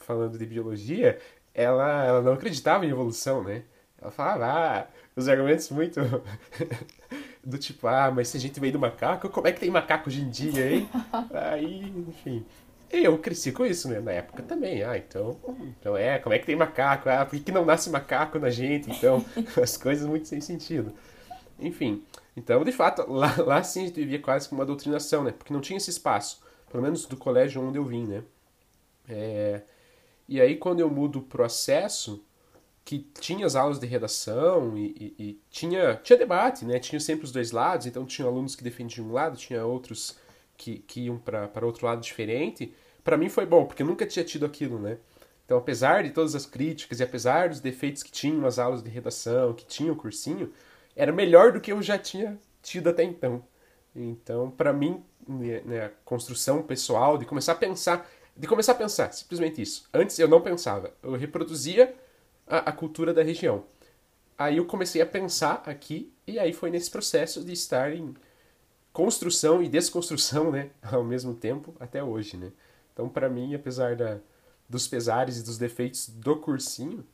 falando de biologia, ela, ela não acreditava em evolução, né? Ela falava, ah, os argumentos muito do tipo, ah, mas se a gente veio do macaco, como é que tem macaco hoje em dia, hein? Aí, enfim. Eu cresci com isso, né? Na época também. Ah, então, então é, como é que tem macaco? Ah, por que não nasce macaco na gente? Então, as coisas muito sem sentido. Enfim, então, de fato, lá, lá sim a gente vivia quase como uma doutrinação, né? Porque não tinha esse espaço, pelo menos do colégio onde eu vim, né? É... E aí, quando eu mudo pro acesso, que tinha as aulas de redação e, e, e, tinha, tinha debate, né? Tinha sempre os dois lados, então tinha alunos que defendiam um lado, tinha outros que, que iam para outro lado diferente. Para mim foi bom, porque eu nunca tinha tido aquilo, né? Então, apesar de todas as críticas e apesar dos defeitos que tinham as aulas de redação, que tinha o cursinho, era melhor do que eu já tinha tido até então. Então, para mim, né, né, a construção pessoal, de começar a pensar, de começar a pensar, simplesmente isso. Antes eu não pensava, eu reproduzia a, a cultura da região. Aí eu comecei a pensar aqui, e aí foi nesse processo de estar em construção e desconstrução, né, ao mesmo tempo, até hoje, né. Então, para mim, apesar da, dos pesares e dos defeitos do cursinho,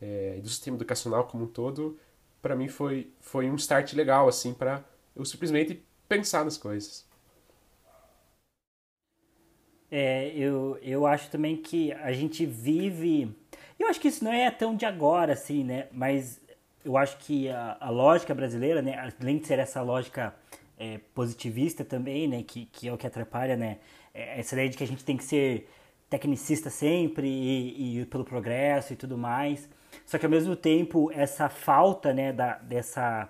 é, e do sistema educacional como um todo, para mim foi, foi um start legal, assim, para eu simplesmente pensar nas coisas. É, eu, eu acho também que a gente vive. Eu acho que isso não é tão de agora, assim, né? Mas eu acho que a, a lógica brasileira, né? Além de ser essa lógica é, positivista também, né? Que, que é o que atrapalha, né? É essa ideia de que a gente tem que ser tecnicista sempre e, e pelo progresso e tudo mais. Só que ao mesmo tempo, essa falta né, da, dessa,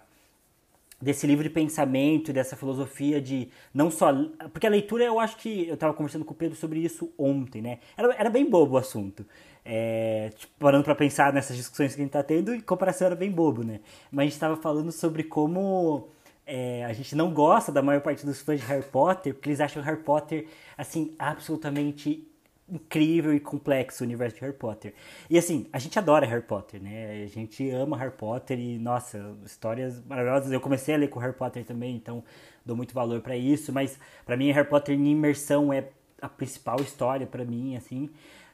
desse livro de pensamento, dessa filosofia de não só. Porque a leitura, eu acho que. Eu estava conversando com o Pedro sobre isso ontem, né? Era, era bem bobo o assunto. É, tipo, parando para pensar nessas discussões que a gente está tendo, em comparação era bem bobo, né? Mas a gente estava falando sobre como. É, a gente não gosta da maior parte dos fãs de Harry Potter, porque eles acham Harry Potter, assim, absolutamente incrível e complexo o universo de Harry Potter. E assim, a gente adora Harry Potter, né? A gente ama Harry Potter e, nossa, histórias maravilhosas. Eu comecei a ler com Harry Potter também, então dou muito valor para isso, mas para mim Harry Potter em imersão é a principal história para mim, assim.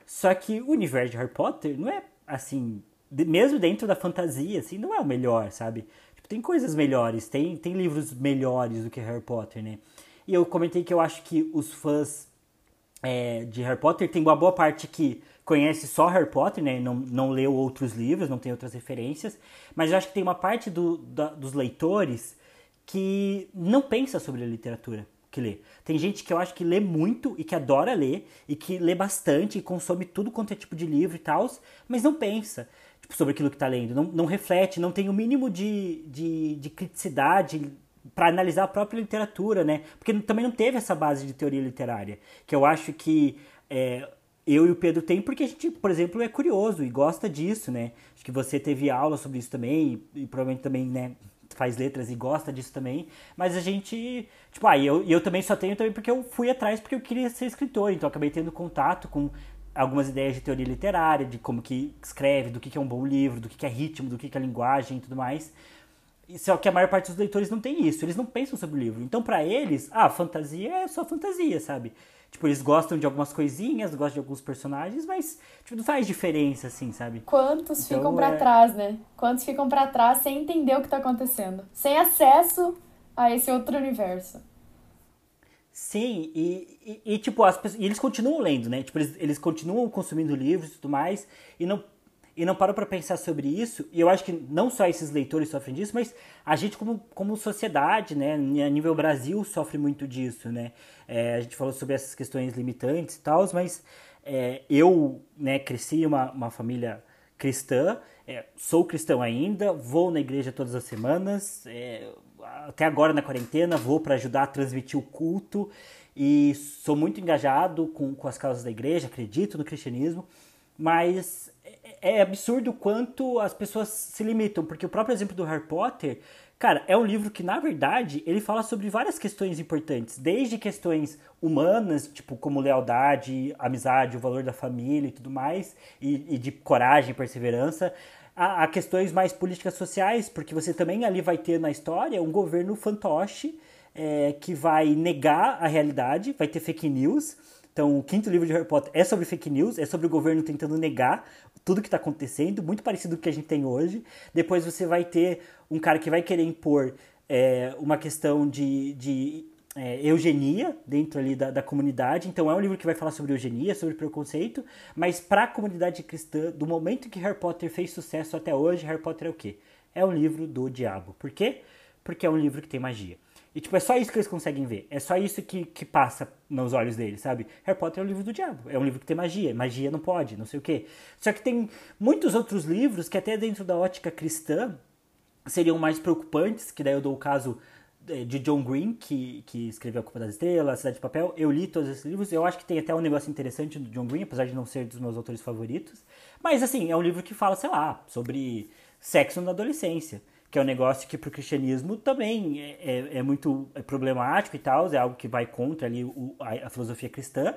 Só que o universo de Harry Potter não é assim, mesmo dentro da fantasia, assim, não é o melhor, sabe? Tipo, tem coisas melhores, tem, tem livros melhores do que Harry Potter, né? E eu comentei que eu acho que os fãs é, de Harry Potter, tem uma boa parte que conhece só Harry Potter, né? Não, não leu outros livros, não tem outras referências. Mas eu acho que tem uma parte do, da, dos leitores que não pensa sobre a literatura que lê. Tem gente que eu acho que lê muito e que adora ler, e que lê bastante e consome tudo quanto é tipo de livro e tal, mas não pensa tipo, sobre aquilo que está lendo, não, não reflete, não tem o mínimo de, de, de criticidade para analisar a própria literatura, né? Porque também não teve essa base de teoria literária, que eu acho que é, eu e o Pedro tem porque a gente, por exemplo, é curioso e gosta disso, né? Acho que você teve aula sobre isso também e, e provavelmente também, né, faz letras e gosta disso também, mas a gente, tipo, ah, eu, eu também só tenho também porque eu fui atrás porque eu queria ser escritor, então acabei tendo contato com algumas ideias de teoria literária, de como que escreve, do que, que é um bom livro, do que, que é ritmo, do que, que é linguagem e tudo mais. Só que a maior parte dos leitores não tem isso, eles não pensam sobre o livro. Então, para eles, ah, fantasia é só fantasia, sabe? Tipo, eles gostam de algumas coisinhas, gostam de alguns personagens, mas tipo, não faz diferença, assim, sabe? Quantos então, ficam para é... trás, né? Quantos ficam para trás sem entender o que tá acontecendo? Sem acesso a esse outro universo. Sim, e, e, e tipo, as pessoas, e eles continuam lendo, né? Tipo, eles, eles continuam consumindo livros e tudo mais, e não e não parou para pensar sobre isso. E eu acho que não só esses leitores sofrem disso, mas a gente como, como sociedade, né, a nível Brasil, sofre muito disso, né. É, a gente falou sobre essas questões limitantes e tal, mas é, eu, né, cresci em uma, uma família cristã, é, sou cristão ainda, vou na igreja todas as semanas, é, até agora na quarentena, vou para ajudar a transmitir o culto e sou muito engajado com, com as causas da igreja, acredito no cristianismo, mas é absurdo quanto as pessoas se limitam, porque o próprio exemplo do Harry Potter, Cara, é um livro que, na verdade, ele fala sobre várias questões importantes, desde questões humanas, tipo como lealdade, amizade, o valor da família e tudo mais, e, e de coragem, perseverança, a, a, questões mais políticas sociais, porque você também ali vai ter na história um governo fantoche é, que vai negar a realidade, vai ter fake news. Então, o quinto livro de Harry Potter é sobre fake news, é sobre o governo tentando negar tudo que está acontecendo, muito parecido com o que a gente tem hoje. Depois você vai ter um cara que vai querer impor é, uma questão de, de é, eugenia dentro ali da, da, comunidade. Então é um livro que vai falar sobre eugenia, sobre preconceito, mas para a comunidade cristã, do momento que Harry Potter fez sucesso até hoje, Harry Potter é o quê? É um livro do diabo. Por quê? Porque é um livro que tem magia. E, tipo, é só isso que eles conseguem ver. É só isso que, que passa nos olhos deles, sabe? Harry Potter é um livro do diabo. É um livro que tem magia. Magia não pode, não sei o quê. Só que tem muitos outros livros que, até dentro da ótica cristã, seriam mais preocupantes, que daí eu dou o caso é, de John Green, que, que escreveu A Culpa das Estrelas, Cidade de Papel. Eu li todos esses livros. Eu acho que tem até um negócio interessante do John Green, apesar de não ser dos meus autores favoritos. Mas, assim, é um livro que fala, sei lá, sobre sexo na adolescência. Que é um negócio que para o cristianismo também é, é, é muito problemático e tal, é algo que vai contra ali o, a, a filosofia cristã.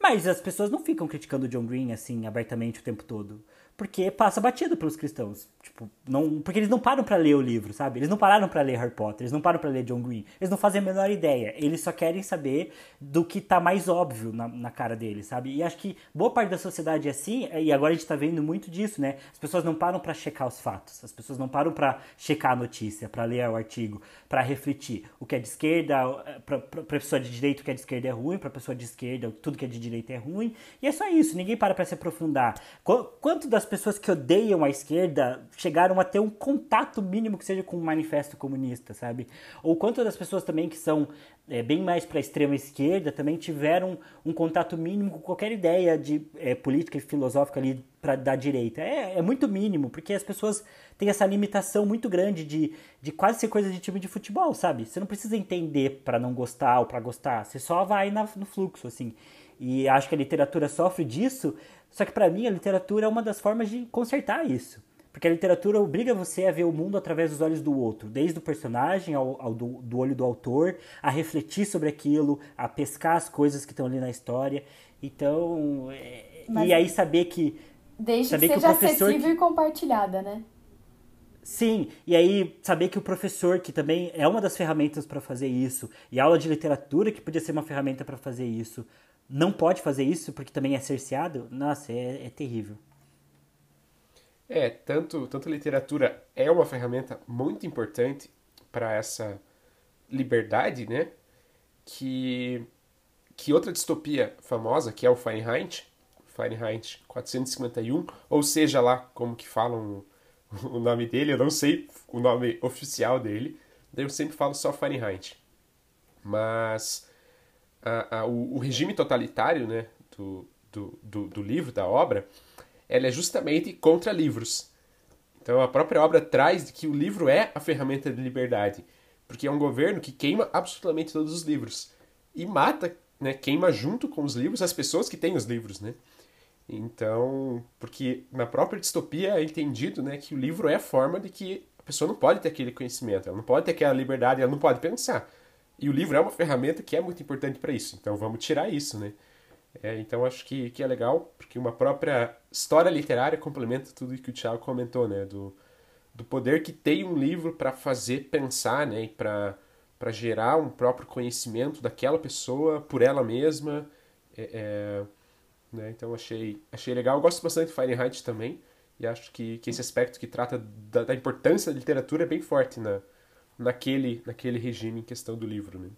Mas as pessoas não ficam criticando o John Green assim abertamente o tempo todo porque passa batido pelos cristãos. Tipo, não, porque eles não param para ler o livro, sabe? Eles não pararam para ler Harry Potter, eles não param para ler John Green. Eles não fazem a menor ideia. Eles só querem saber do que tá mais óbvio na, na cara deles, sabe? E acho que boa parte da sociedade é assim, e agora a gente tá vendo muito disso, né? As pessoas não param para checar os fatos, as pessoas não param para checar a notícia, para ler o artigo, para refletir. O que é de esquerda, pra, pra pessoa de direito, o que é de esquerda é ruim, pra pessoa de esquerda, tudo que é de direita é ruim. E é só isso, ninguém para pra se aprofundar. Quanto das pessoas que odeiam a esquerda chegaram a ter um contato mínimo que seja com um manifesto comunista, sabe? Ou quantas das pessoas também que são é, bem mais para a extrema esquerda também tiveram um contato mínimo com qualquer ideia de é, política e filosófica ali para da direita. É, é, muito mínimo, porque as pessoas têm essa limitação muito grande de, de quase ser coisa de time de futebol, sabe? Você não precisa entender para não gostar ou para gostar, você só vai na, no fluxo, assim. E acho que a literatura sofre disso, só que para mim a literatura é uma das formas de consertar isso. Porque a literatura obriga você a ver o mundo através dos olhos do outro, desde o personagem ao, ao do, do, olho do autor, a refletir sobre aquilo, a pescar as coisas que estão ali na história. Então, é, e aí saber que. Desde saber que seja que o professor acessível que... e compartilhada, né? Sim, e aí saber que o professor, que também é uma das ferramentas para fazer isso, e a aula de literatura, que podia ser uma ferramenta para fazer isso, não pode fazer isso porque também é cerceado, nossa, é, é terrível. É, tanto, tanto literatura é uma ferramenta muito importante para essa liberdade, né? Que, que outra distopia famosa, que é o Fahrenheit, Fahrenheit 451, ou seja lá como que falam o nome dele, eu não sei o nome oficial dele, eu sempre falo só Fahrenheit. Mas a, a, o, o, regime totalitário né, do, do, do, do, livro, da obra, ela é justamente contra livros. Então a própria obra traz que o livro é a ferramenta de liberdade, porque é um governo que queima absolutamente todos os livros e mata, né, queima junto com os livros as pessoas que têm os livros, né? Então, porque na própria distopia é entendido, né, que o livro é a forma de que a pessoa não pode ter aquele conhecimento, ela não pode ter aquela liberdade, ela não pode pensar. E o livro é uma ferramenta que é muito importante para isso. Então vamos tirar isso, né? É, então acho que, que é legal, porque uma própria história literária complementa tudo que o Thiago comentou, né? Do, do poder que tem um livro para fazer pensar, né? E para gerar um próprio conhecimento daquela pessoa por ela mesma. É, é, né? Então achei, achei legal. Eu gosto bastante de Fahrenheit também. E acho que, que esse aspecto que trata da, da importância da literatura é bem forte na, naquele, naquele regime em questão do livro. Né?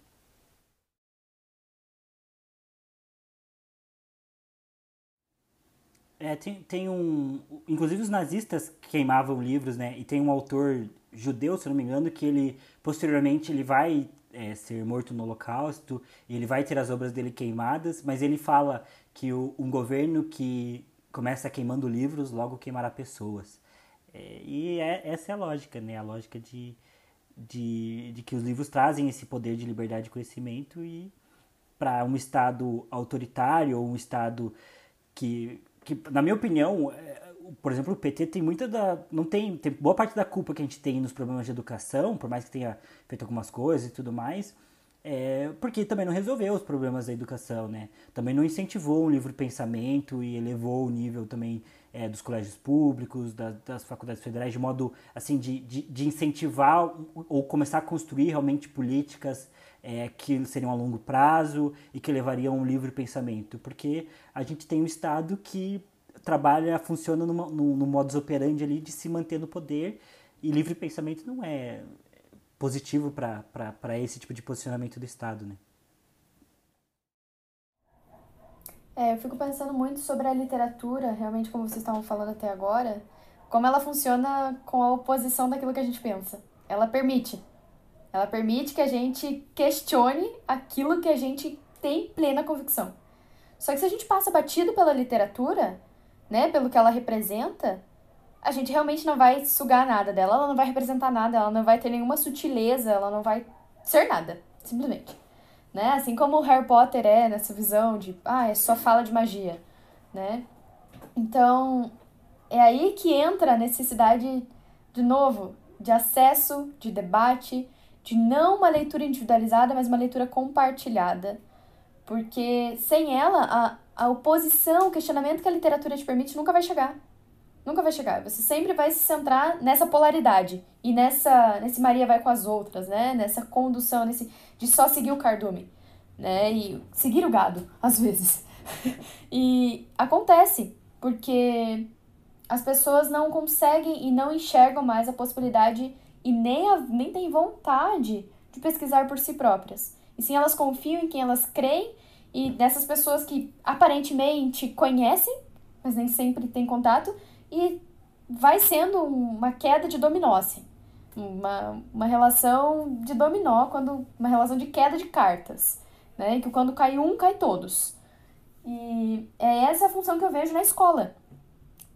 É, tem, tem um. Inclusive os nazistas queimavam livros, né? E tem um autor judeu, se não me engano, que ele posteriormente ele vai é, ser morto no Holocausto e ele vai ter as obras dele queimadas, mas ele fala que o, um governo que começa queimando livros logo queimará pessoas. É, e é, essa é a lógica, né? A lógica de, de, de que os livros trazem esse poder de liberdade de conhecimento e para um Estado autoritário ou um Estado que, que na minha opinião, é, por exemplo, o PT tem muita da. Não tem, tem boa parte da culpa que a gente tem nos problemas de educação, por mais que tenha feito algumas coisas e tudo mais, é, porque também não resolveu os problemas da educação, né? Também não incentivou um livre pensamento e elevou o nível também é, dos colégios públicos, da, das faculdades federais, de modo assim de, de, de, incentivar ou começar a construir realmente políticas é, que seriam a longo prazo e que levariam um livre pensamento, porque a gente tem um Estado que trabalha, funciona numa, no, no modus operandi ali de se manter no poder e livre pensamento não é positivo para esse tipo de posicionamento do Estado, né? É, eu fico pensando muito sobre a literatura, realmente como vocês estavam falando até agora, como ela funciona com a oposição daquilo que a gente pensa. Ela permite. Ela permite que a gente questione aquilo que a gente tem plena convicção. Só que se a gente passa batido pela literatura, né, pelo que ela representa, a gente realmente não vai sugar nada dela, ela não vai representar nada, ela não vai ter nenhuma sutileza, ela não vai ser nada, simplesmente. Né? Assim como o Harry Potter é nessa visão de, ah, é só fala de magia, né? Então, é aí que entra a necessidade, de novo, de acesso, de debate, de não uma leitura individualizada, mas uma leitura compartilhada. Porque sem ela, a, a oposição, o questionamento que a literatura te permite nunca vai chegar. Nunca vai chegar. Você sempre vai se centrar nessa polaridade e nessa nesse Maria vai com as outras, né? Nessa condução, nesse de só seguir o cardume, né? E seguir o gado, às vezes. e acontece, porque as pessoas não conseguem e não enxergam mais a possibilidade e nem, a, nem têm vontade de pesquisar por si próprias. E sim, elas confiam em quem elas creem e nessas pessoas que aparentemente conhecem, mas nem sempre têm contato, e vai sendo uma queda de dominó, assim. Uma, uma relação de dominó, quando uma relação de queda de cartas, né? Que quando cai um, cai todos. E é essa a função que eu vejo na escola.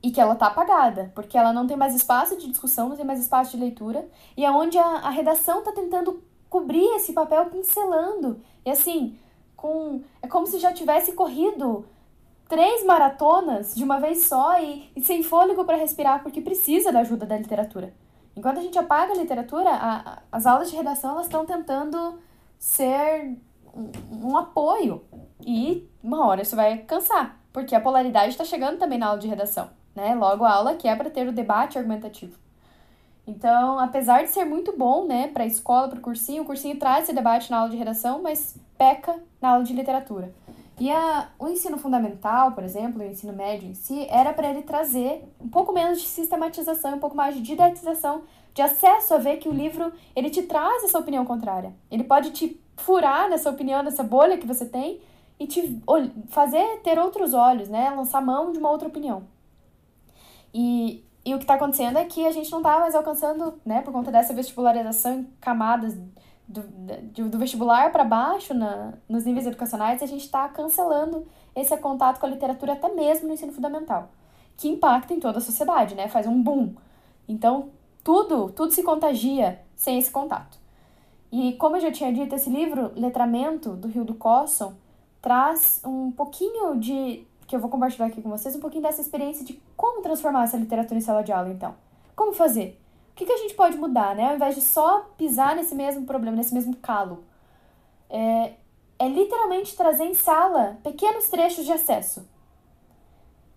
E que ela tá apagada, porque ela não tem mais espaço de discussão, não tem mais espaço de leitura, e é onde a, a redação tá tentando cobrir esse papel pincelando. E assim, com. É como se já tivesse corrido três maratonas de uma vez só e, e sem fôlego para respirar, porque precisa da ajuda da literatura. Enquanto a gente apaga a literatura, a, a, as aulas de redação elas estão tentando ser um, um, apoio. E uma hora isso vai cansar, porque a polaridade está chegando também na aula de redação. Né? Logo, a aula que é para ter o debate argumentativo. Então, apesar de ser muito bom, né, para a escola, para o cursinho, o cursinho traz esse debate na aula de redação, mas peca na aula de literatura. E a, o ensino fundamental, por exemplo, o ensino médio em si, era para ele trazer um pouco menos de sistematização, um pouco mais de didatização, de acesso a ver que o livro ele te traz essa opinião contrária. Ele pode te furar nessa opinião, nessa bolha que você tem e te fazer ter outros olhos, né? Lançar mão de uma outra opinião. E e o que está acontecendo é que a gente não está mais alcançando, né, por conta dessa vestibularização em camadas do, do, vestibular para baixo na, nos níveis educacionais, a gente está cancelando esse contato com a literatura até mesmo no ensino fundamental, que impacta em toda a sociedade, né, faz um boom. Então, tudo, tudo se contagia sem esse contato. E como eu já tinha dito, esse livro, Letramento, do Rio do Cosson, traz um pouquinho de que eu vou compartilhar aqui com vocês um pouquinho dessa experiência de como transformar essa literatura em sala de aula, então. Como fazer? Que, que a gente pode mudar, né? Ao invés de só pisar nesse mesmo problema, nesse mesmo calo. É, é literalmente trazer em sala pequenos trechos de acesso.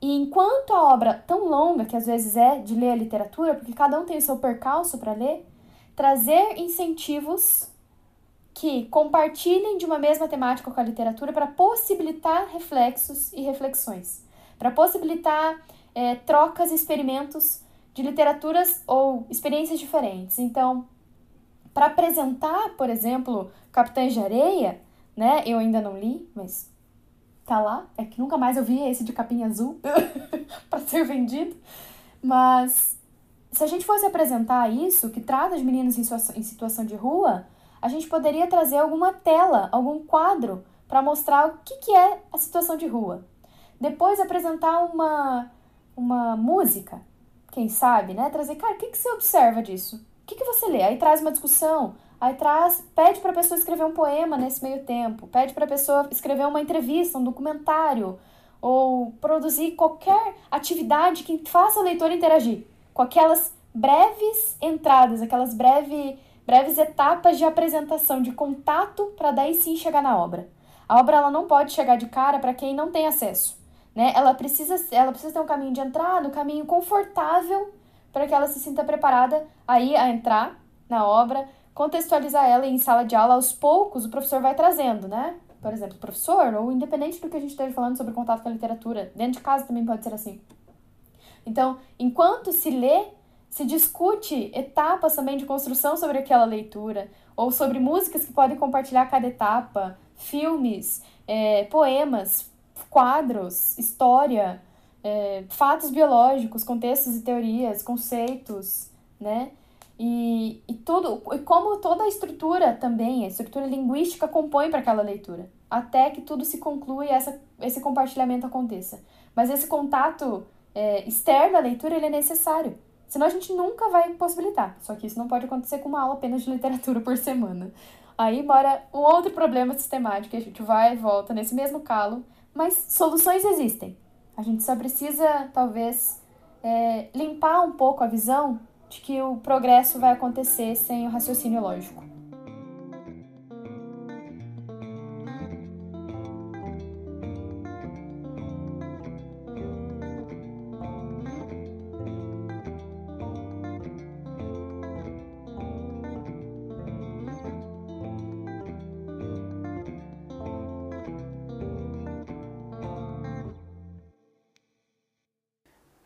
E enquanto a obra tão longa, que às vezes é de ler a literatura, porque cada um tem o seu percalço para ler, trazer incentivos que compartilhem de uma mesma temática com a literatura para possibilitar reflexos e reflexões, para possibilitar é, trocas e experimentos de literaturas ou experiências diferentes. Então, para apresentar, por exemplo, Capitães de Areia, né? Eu ainda não li, mas tá lá. É que nunca mais eu vi esse de capinha azul para ser vendido. Mas se a gente fosse apresentar isso, que trata de meninos em situação de rua, a gente poderia trazer alguma tela, algum quadro para mostrar o que, que é a situação de rua. Depois apresentar uma, uma música, quem sabe, né? Trazer, cara, o que, que você observa disso? O que, que você lê? Aí traz uma discussão, aí traz, pede para a pessoa escrever um poema nesse meio tempo, pede para a pessoa escrever uma entrevista, um documentário, ou produzir qualquer atividade que faça o leitor interagir com aquelas breves entradas, aquelas breve, breves etapas de apresentação, de contato, para daí sim chegar na obra. A obra ela não pode chegar de cara para quem não tem acesso. Né? Ela, precisa, ela precisa ter um caminho de entrada, um caminho confortável para que ela se sinta preparada aí a entrar na obra, contextualizar ela em sala de aula aos poucos, o professor vai trazendo, né? Por exemplo, o professor, ou independente do que a gente esteja falando sobre contato com a literatura, dentro de casa também pode ser assim. Então, enquanto se lê, se discute etapas também de construção sobre aquela leitura, ou sobre músicas que podem compartilhar cada etapa, filmes, é, poemas, quadros, história, é, fatos biológicos, contextos e teorias, conceitos, né? E, e tudo, e como toda a estrutura também, a estrutura linguística compõe para aquela leitura, até que tudo se conclua e essa, esse compartilhamento aconteça. Mas esse contato é, externo à leitura ele é necessário, senão a gente nunca vai possibilitar. Só que isso não pode acontecer com uma aula apenas de literatura por semana. Aí mora um outro problema sistemático, a gente vai e volta nesse mesmo calo, mas soluções existem. A gente só precisa, talvez, é, limpar um pouco a visão de que o progresso vai acontecer sem o raciocínio lógico.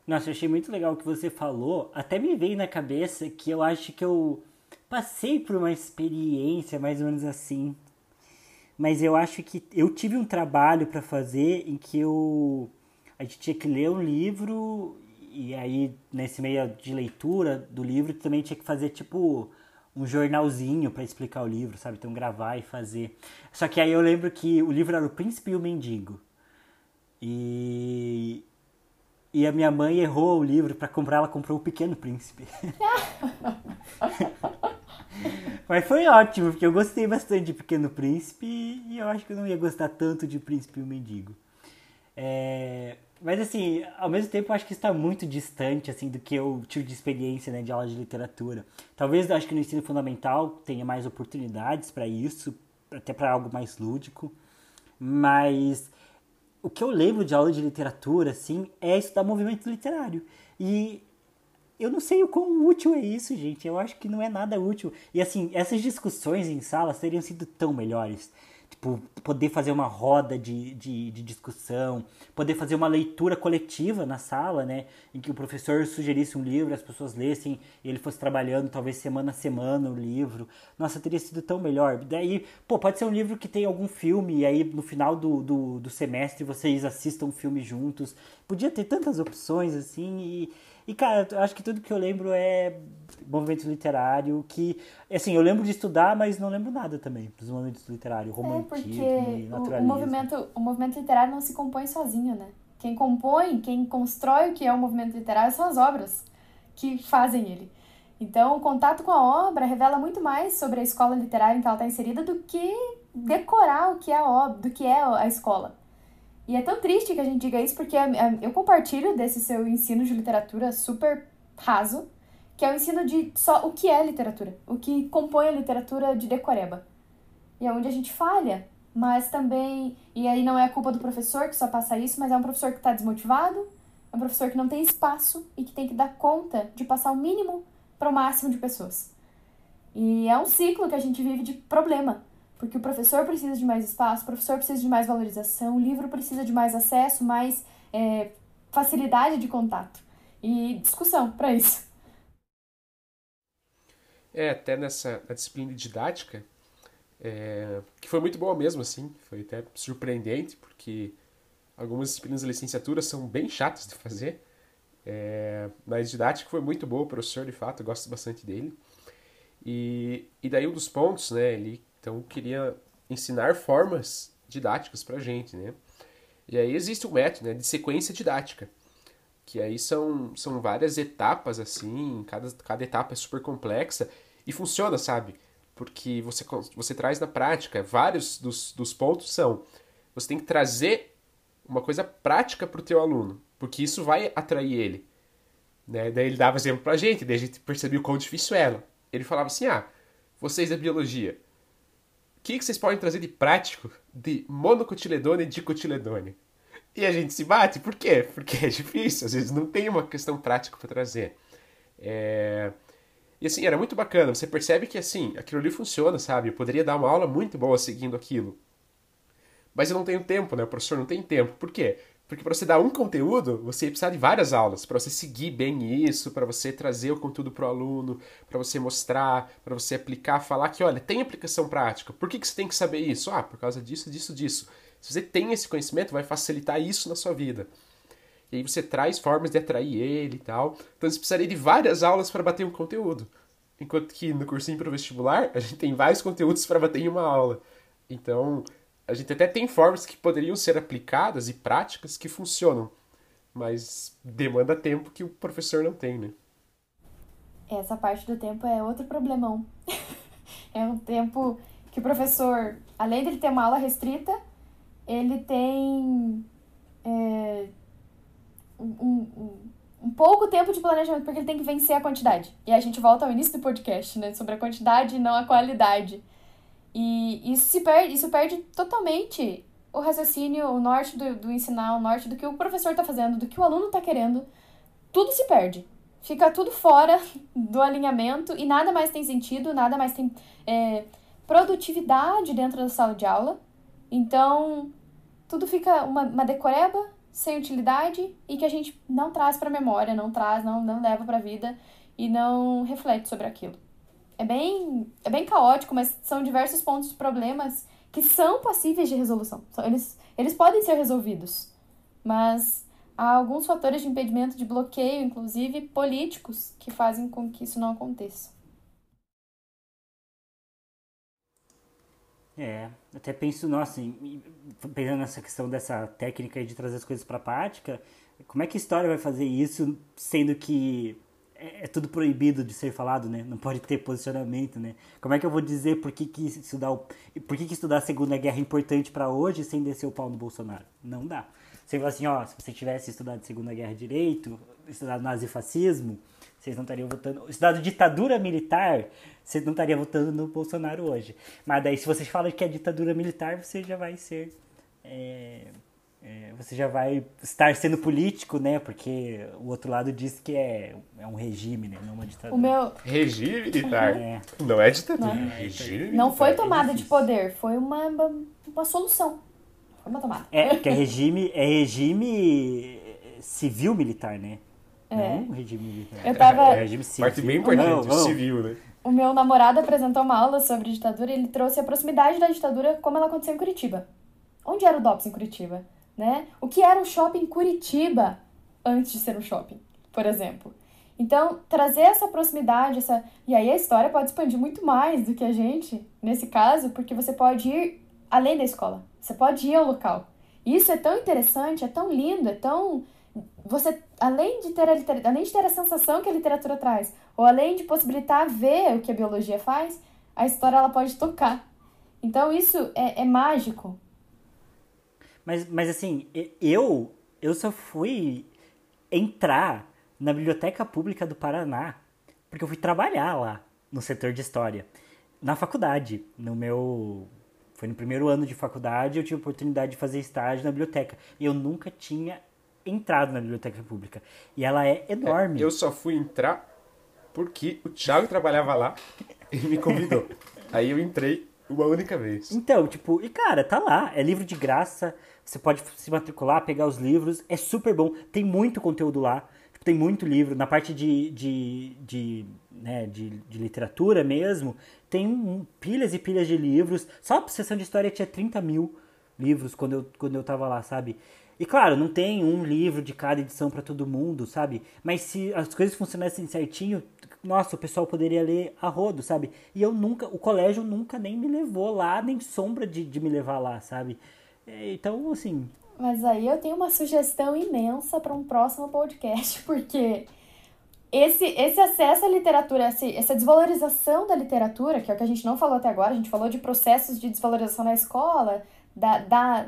Nossa, eu achei muito legal o que você falou. Até me veio na cabeça que eu acho que eu passei por uma experiência mais ou menos assim. Mas eu acho que eu tive um trabalho para fazer em que eu a gente tinha que ler um livro e aí nesse meio de leitura do livro também tinha que fazer tipo um jornalzinho para explicar o livro, sabe? Então gravar e fazer. Só que aí eu lembro que o livro era O Príncipe e o Mendigo. E e a minha mãe errou o livro para comprar, ela comprou O Pequeno Príncipe. Mas foi ótimo, porque eu gostei bastante de Pequeno Príncipe e eu acho que eu não ia gostar tanto de Príncipe e o Mendigo. É... Mas assim, ao mesmo tempo eu acho que está muito distante assim do que eu tive de experiência né, de aula de literatura. Talvez eu acho que no ensino fundamental tenha mais oportunidades para isso, até para algo mais lúdico. Mas o que eu lembro de aula de literatura, assim, é estudar movimento literário. E eu não sei o quão útil é isso, gente. Eu acho que não é nada útil. E assim, essas discussões em sala teriam sido tão melhores Tipo, poder fazer uma roda de, de, de, discussão, poder fazer uma leitura coletiva na sala, né? Em que o professor sugerisse um livro, as pessoas lessem e ele fosse trabalhando talvez semana a semana o livro. Nossa, teria sido tão melhor. Daí, pô, pode ser um livro que tem algum filme e aí no final do, do, do semestre vocês assistam um filme juntos. Podia ter tantas opções assim e e, cara, eu acho que tudo que eu lembro é movimento literário, que, assim, eu lembro de estudar, mas não lembro nada também dos movimentos literários, é, romantismo é naturalismo. O, o, movimento, o movimento literário não se compõe sozinho, né? Quem compõe, quem constrói o que é o movimento literário são as obras que fazem ele. Então, o contato com a obra revela muito mais sobre a escola literária em que ela está inserida do que decorar o que é a obra, do que é a escola. E é tão triste que a gente diga isso porque eu compartilho desse seu ensino de literatura super raso, que é o ensino de só o que é literatura, o que compõe a literatura de decoreba. E é onde a gente falha, mas também. E aí não é a culpa do professor que só passa isso, mas é um professor que está desmotivado, é um professor que não tem espaço e que tem que dar conta de passar o mínimo para o máximo de pessoas. E é um ciclo que a gente vive de problema. Porque o professor precisa de mais espaço, o professor precisa de mais valorização, o livro precisa de mais acesso, mais é, facilidade de contato e discussão para isso. É, até nessa na disciplina didática, é, que foi muito boa mesmo, assim, foi até surpreendente, porque algumas disciplinas da licenciatura são bem chatas de fazer, é, mas didática foi muito boa, o professor, de fato, eu gosto bastante dele. E, e daí um dos pontos, né, ele então, queria ensinar formas didáticas para gente, né? E aí existe um método né, de sequência didática, que aí são, são várias etapas, assim, cada, cada etapa é super complexa e funciona, sabe? Porque você, você traz na prática, vários dos, dos pontos são, você tem que trazer uma coisa prática para o teu aluno, porque isso vai atrair ele. Né? Daí ele dava exemplo pra gente, daí a gente percebeu quão difícil era. Ele falava assim: ah, vocês da biologia, o que, que vocês podem trazer de prático de monocotiledônia e dicotiledônia? E a gente se bate, por quê? Porque é difícil, às vezes não tem uma questão prática para trazer. É... E assim, era muito bacana, você percebe que assim, aquilo ali funciona, sabe? Eu poderia dar uma aula muito boa seguindo aquilo. Mas eu não tenho tempo, né? O professor não tem tempo. Por quê? Porque para você dar um conteúdo, você precisa de várias aulas, para você seguir bem isso, para você trazer o conteúdo para o aluno, para você mostrar, para você aplicar, falar que, olha, tem aplicação prática. Por que, que você tem que saber isso? Ah, por causa disso, disso, disso. Se você tem esse conhecimento, vai facilitar isso na sua vida. E aí você traz formas de atrair ele e tal. Então você precisaria de várias aulas para bater um conteúdo. Enquanto que no cursinho para vestibular, a gente tem vários conteúdos para bater em uma aula. Então, a gente até tem formas que poderiam ser aplicadas e práticas que funcionam, mas demanda tempo que o professor não tem, né? Essa parte do tempo é outro problemão. é um tempo que o professor, além de ele ter uma aula restrita, ele tem é, um, um, um pouco tempo de planejamento, porque ele tem que vencer a quantidade. E a gente volta ao início do podcast, né? Sobre a quantidade e não a qualidade. E isso, se perde, isso perde totalmente o raciocínio, o norte do, do ensinar, o norte do que o professor está fazendo, do que o aluno está querendo. Tudo se perde. Fica tudo fora do alinhamento e nada mais tem sentido, nada mais tem é, produtividade dentro da sala de aula. Então, tudo fica uma, uma decoreba sem utilidade e que a gente não traz para memória, não traz, não, não leva para a vida e não reflete sobre aquilo é bem, é bem caótico, mas são diversos pontos de problemas que são passíveis de resolução. Eles, eles podem ser resolvidos, mas há alguns fatores de impedimento, de bloqueio, inclusive políticos, que fazem com que isso não aconteça. É, até penso, nossa, pensando nessa questão dessa técnica de trazer as coisas para a prática, como é que a história vai fazer isso, sendo que é, é, tudo proibido de ser falado, né? Não pode ter posicionamento, né? Como é que eu vou dizer por que, que estudar o, por que, que estudar a Segunda Guerra é importante para hoje sem descer o pau no Bolsonaro? Não dá. Você fala assim, ó, se você tivesse estudado Segunda Guerra direito, estudado nazifascismo, vocês não estariam votando, estudado ditadura militar, vocês não estariam votando no Bolsonaro hoje. Mas daí se você fala que é ditadura militar, você já vai ser é, é, você já vai estar sendo político, né? Porque o outro lado diz que é, é um regime, né? Não uma ditadura. O meu... Regime militar. É. Não é ditadura. Não, regime não foi tomada de poder, foi uma, uma solução. Foi uma tomada. É, que é regime, é regime civil militar, né? É. Não regime militar. Eu tava... É regime civil. Parte bem importante, não, civil, né? O meu namorado apresentou uma aula sobre ditadura e ele trouxe a proximidade da ditadura como ela aconteceu em Curitiba. Onde era o DOPS em Curitiba? Né? O que era um shopping Curitiba antes de ser um shopping, por exemplo. Então, trazer essa proximidade, essa. E aí a história pode expandir muito mais do que a gente, nesse caso, porque você pode ir além da escola. Você pode ir ao local. Isso é tão interessante, é tão lindo, é tão. Você, além de ter a literatura, além de ter a sensação que a literatura traz, ou além de possibilitar ver o que a biologia faz, a história ela pode tocar. Então isso é, é mágico, mas, mas assim, eu, eu só fui entrar na Biblioteca Pública do Paraná porque eu fui trabalhar lá no setor de história. Na faculdade, no meu. Foi no primeiro ano de faculdade, eu tive a oportunidade de fazer estágio na biblioteca. E eu nunca tinha entrado na biblioteca pública. E ela é enorme. É, eu só fui entrar porque o Thiago trabalhava lá e me convidou. Aí eu entrei uma única vez. Então, tipo, e cara, tá lá, é livro de graça, você pode se matricular, pegar os livros, é super bom, tem muito conteúdo lá, tipo, tem muito livro, na parte de, de, de, né, de, de literatura mesmo, tem um, pilhas e pilhas de livros, só a sessão de história tinha 30 mil livros quando eu, quando eu tava lá, sabe? E claro, não tem um livro de cada edição para todo mundo, sabe? Mas se as coisas funcionassem certinho, nossa, o pessoal poderia ler a rodo, sabe? E eu nunca, o colégio nunca nem me levou lá, nem sombra de, de me levar lá, sabe? É, então, assim. Mas aí eu tenho uma sugestão imensa para um próximo podcast, porque esse, esse acesso à literatura, esse, essa desvalorização da literatura, que é o que a gente não falou até agora, a gente falou de processos de desvalorização na escola, da, da,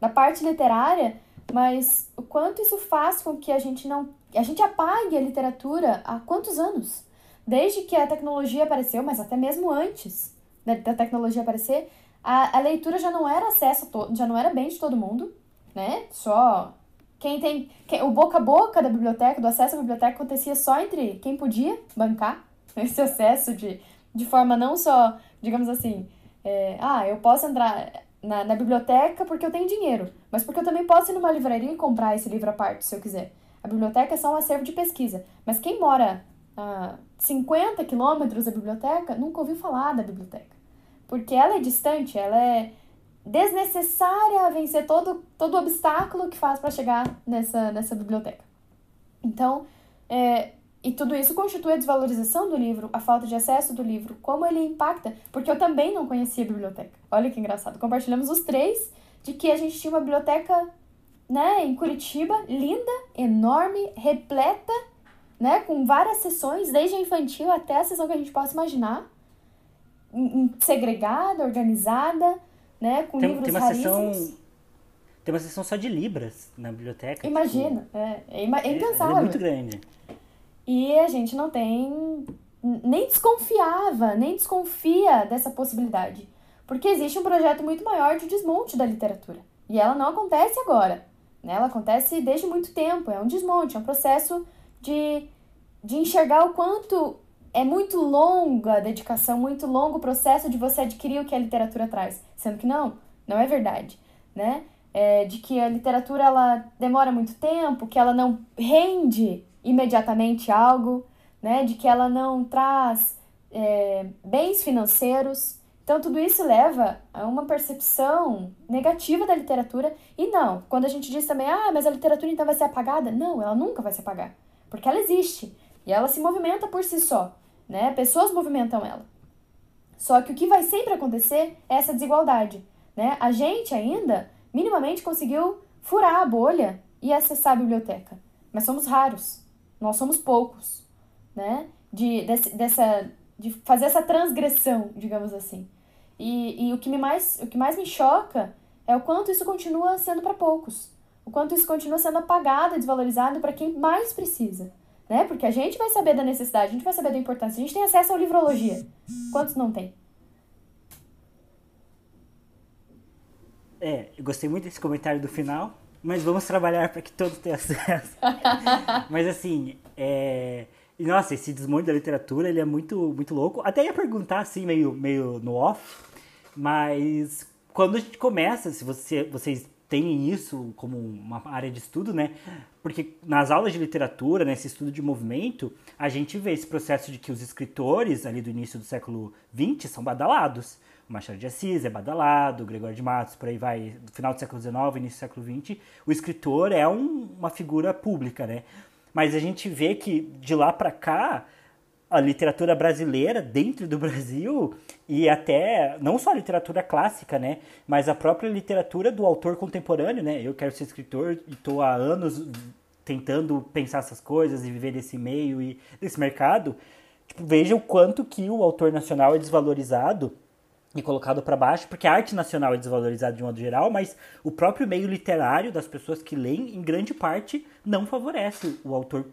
da parte literária, mas o quanto isso faz com que a gente não. A gente apague a literatura há quantos anos? Desde que a tecnologia apareceu, mas até mesmo antes da, da tecnologia aparecer, a, a leitura já não era acesso, to, já não era bem de todo mundo, né? Só quem tem. Quem, o boca a boca da biblioteca, do acesso à biblioteca, acontecia só entre quem podia bancar esse acesso de, de forma não só, digamos assim, é, ah, eu posso entrar na, na biblioteca porque eu tenho dinheiro, mas porque eu também posso ir numa livraria e comprar esse livro à parte, se eu quiser. A biblioteca é só um acervo de pesquisa, mas quem mora a 50 quilômetros da biblioteca nunca ouviu falar da biblioteca. Porque ela é distante, ela é desnecessária a vencer todo, todo obstáculo que faz para chegar nessa, nessa biblioteca. Então, é, e tudo isso constitui a desvalorização do livro, a falta de acesso do livro, como ele impacta, porque eu também não conhecia a biblioteca. Olha que engraçado. Compartilhamos os três de que a gente tinha uma biblioteca, né, em Curitiba, linda, enorme, repleta, né, com várias sessões, desde a infantil até a sessão que a gente possa imaginar, segregada, organizada, né, com tem, livros tem uma raríssimos. Sessão, tem uma sessão só de libras na biblioteca. Imagina, tipo, é, é, é é, impensável. é muito grande. E a gente não tem. Nem desconfiava, nem desconfia dessa possibilidade. Porque existe um projeto muito maior de desmonte da literatura. E ela não acontece agora. Né? Ela acontece desde muito tempo. É um desmonte, é um processo de, de enxergar o quanto é muito longa a dedicação, muito longo o processo de você adquirir o que a literatura traz. Sendo que não, não é verdade. Né? É, de que a literatura ela demora muito tempo, que ela não rende imediatamente algo, né? De que ela não traz é, bens financeiros. Então, tudo isso leva a uma percepção negativa da literatura. E não, quando a gente diz também, ah, mas a literatura então vai ser apagada. Não, ela nunca vai se apagar. Porque ela existe. E ela se movimenta por si só. Né? Pessoas movimentam ela. Só que o que vai sempre acontecer é essa desigualdade. Né? A gente ainda, minimamente, conseguiu furar a bolha e acessar a biblioteca. Mas somos raros. Nós somos poucos, né? De, desse, dessa, de fazer essa transgressão, digamos assim. E, e o, que me mais, o que mais me choca é o quanto isso continua sendo para poucos. O quanto isso continua sendo apagado desvalorizado para quem mais precisa. Né? Porque a gente vai saber da necessidade, a gente vai saber da importância. A gente tem acesso à livrologia. Quantos não tem? É, eu gostei muito desse comentário do final, mas vamos trabalhar para que todos tenham acesso. mas assim, é... nossa, esse desmonte da literatura, ele é muito, muito louco. Até ia perguntar assim, meio, meio no off, mas quando a gente começa, se você, vocês têm isso como uma área de estudo, né? Porque nas aulas de literatura, nesse estudo de movimento, a gente vê esse processo de que os escritores ali do início do século XX são badalados. Machado de Assis é badalado, Gregório de Matos, por aí vai, no final do século XIX, início do século XX, o escritor é um, uma figura pública, né? Mas a gente vê que de lá para cá, a literatura brasileira dentro do Brasil e até não só a literatura clássica, né, mas a própria literatura do autor contemporâneo, né? Eu quero ser escritor e estou há anos tentando pensar essas coisas e viver desse meio e desse mercado. Tipo, veja o quanto que o autor nacional é desvalorizado e colocado para baixo, porque a arte nacional é desvalorizada de modo geral, mas o próprio meio literário das pessoas que leem, em grande parte, não favorece o autor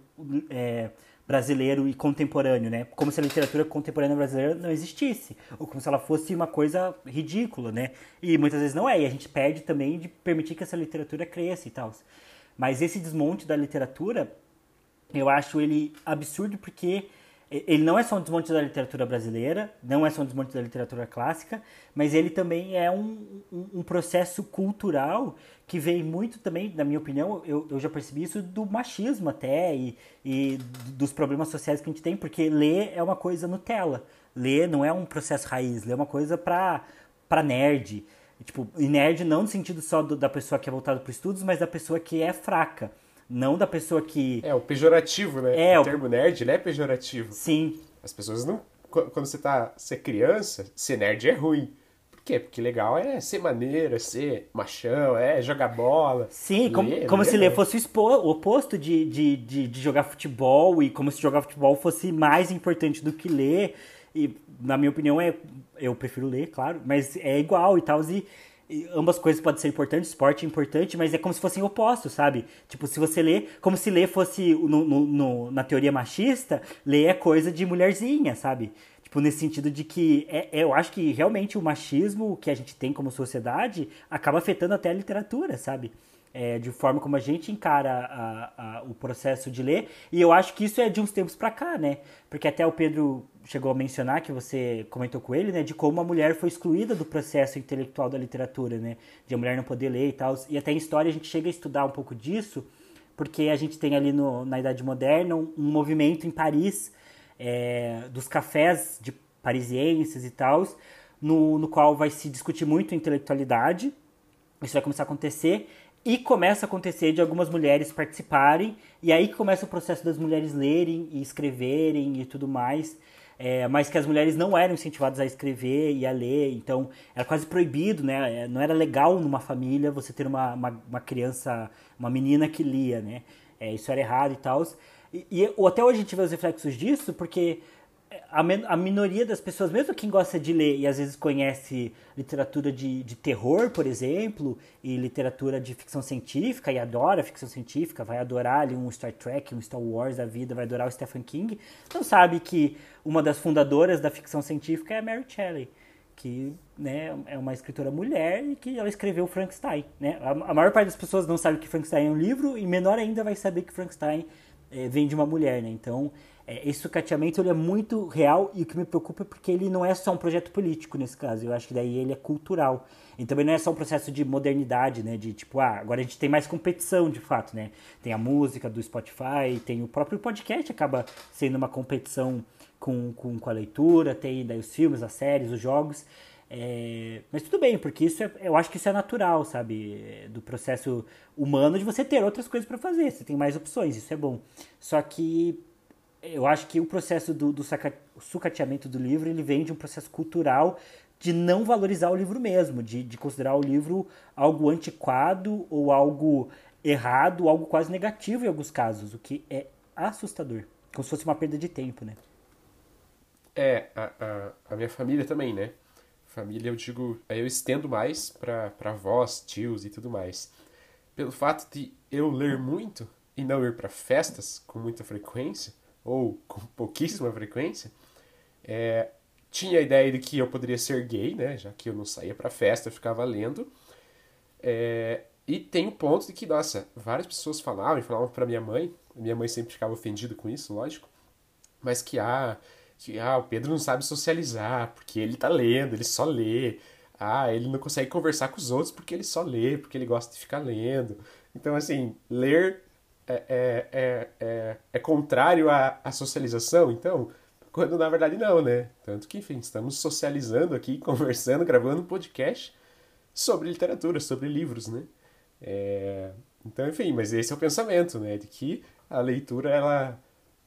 é, brasileiro e contemporâneo, né? Como se a literatura contemporânea brasileira não existisse, ou como se ela fosse uma coisa ridícula, né? E muitas vezes não é, e a gente perde também de permitir que essa literatura cresça e tal. Mas esse desmonte da literatura, eu acho ele absurdo porque ele não é só um desmonte da literatura brasileira, não é só um desmonte da literatura clássica, mas ele também é um, um, um processo cultural que vem muito também, na minha opinião, eu, eu já percebi isso do machismo até e, e dos problemas sociais que a gente tem, porque ler é uma coisa Nutella. Ler não é um processo raiz, ler é uma coisa pra nerd. Tipo, e nerd não no sentido só do, da pessoa que é voltada para estudos, mas da pessoa que é fraca. Não da pessoa que. É, o pejorativo, né? É, o o- termo nerd, ele é pejorativo. Sim, As pessoas não. qu- Quando você tá. Você é criança, ser nerd é ruim. Por quê? Porque legal é ser maneiro, é ser machão, é jogar bola. Sim, como, Ler, como ler se ler fosse o oposto de, de, de, de jogar futebol e como se jogar futebol fosse mais importante do que ler. E, na minha opinião, é, eu prefiro ler, claro, mas é igual e tal. E ambas coisas podem ser importantes, esporte é importante, mas é como se fossem opostos, sabe? Tipo, se você lê, como se ler fosse, no, no, no, na teoria machista, ler é coisa de mulherzinha, sabe? Tipo, nesse sentido de que é, é, eu acho que realmente o machismo que a gente tem como sociedade acaba afetando até a literatura, sabe? É, de forma como a gente encara a, a, o processo de ler. E eu acho que isso é de uns tempos para cá, né? Porque até o Pedro chegou a mencionar, que você comentou com ele, né? De como a mulher foi excluída do processo intelectual da literatura, né? De a mulher não poder ler e tal. E até em história a gente chega a estudar um pouco disso, porque a gente tem ali no, na Idade Moderna um, um movimento em Paris é, dos cafés de parisienses e tal, no, no qual vai se discutir muito intelectualidade. Isso vai começar a acontecer e começa a acontecer de algumas mulheres participarem, e aí que começa o processo das mulheres lerem e escreverem e tudo mais. É, mas que as mulheres não eram incentivadas a escrever e a ler, então era quase proibido, né? É, não era legal numa família você ter uma, uma, uma criança, uma menina que lia, né? É, isso era errado e tal. E, e até hoje a gente vê os reflexos disso, porque a, a, minoria das pessoas, mesmo quem gosta de ler e às vezes conhece literatura de, de terror, por exemplo, e literatura de ficção científica, e adora ficção científica, vai adorar ali um Star Trek, um Star Wars da vida, vai adorar o Stephen King, não sabe que uma das fundadoras da ficção científica é a Mary Shelley, que né, é uma escritora mulher e que ela escreveu Frankenstein. Né? A, a maior parte das pessoas não sabe que Frankenstein é um livro, e menor ainda vai saber que Frankenstein é, vem de uma mulher, né? Então, é, esse sucateamento ele é muito real e o que me preocupa é porque ele não é só um projeto político nesse caso. Eu acho que daí ele é cultural. E também não é só um processo de modernidade, né? De tipo, ah, agora a gente tem mais competição de fato, né? Tem a música do Spotify, tem o próprio podcast acaba sendo uma competição com, com, com a leitura, tem daí os filmes, as séries, os jogos. É, mas tudo bem, porque isso é, eu acho que isso é natural, sabe? Do processo humano de você ter outras coisas para fazer. Você tem mais opções, isso é bom. Só que eu acho que o processo do, do sucateamento do livro ele vem de um processo cultural de não valorizar o livro mesmo, de, de considerar o livro algo antiquado ou algo errado, algo quase negativo em alguns casos, o que é assustador. Como se fosse uma perda de tempo, né? É, a, a, a minha família também, né? Família, eu digo, eu estendo mais para avós, tios e tudo mais. Pelo fato de eu ler muito e não ir para festas com muita frequência, ou com pouquíssima frequência, é, tinha a ideia de que eu poderia ser gay, né? Já que eu não saía para festa, eu ficava lendo. É, e tem o ponto de que, nossa, várias pessoas falavam falavam para minha mãe, minha mãe sempre ficava ofendida com isso, lógico, mas que, ah, que ah, o Pedro não sabe socializar, porque ele tá lendo, ele só lê. Ah, ele não consegue conversar com os outros porque ele só lê, porque ele gosta de ficar lendo. Então, assim, ler é, é, é, é, é contrário à, à socialização, então, quando na verdade não, né? Tanto que, enfim, estamos socializando aqui, conversando, gravando um podcast sobre literatura, sobre livros, né? É... Então, enfim, mas esse é o pensamento, né? De que a leitura, ela,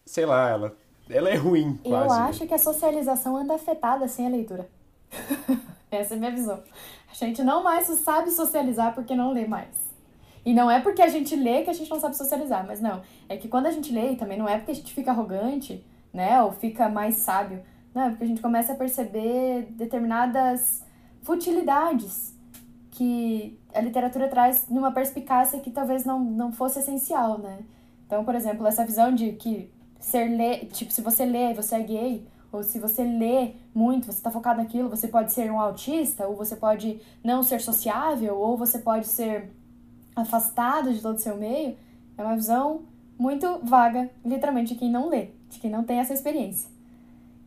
sei lá, ela ela é ruim, quase. Eu acho que a socialização anda afetada sem a leitura. Essa é a minha visão. A gente não mais sabe socializar porque não lê mais. E não é porque a gente lê que a gente não sabe socializar, mas não. É que quando a gente lê, também não é porque a gente fica arrogante, né? Ou fica mais sábio. Não, é porque a gente começa a perceber determinadas futilidades que a literatura traz numa perspicácia que talvez não, não fosse essencial, né? Então, por exemplo, essa visão de que ser ler, tipo, se você lê, você é gay, ou se você lê muito, você está focado naquilo, você pode ser um autista, ou você pode não ser sociável, ou você pode ser afastado de todo o seu meio, é uma visão muito vaga, literalmente, de quem não lê, de quem não tem essa experiência.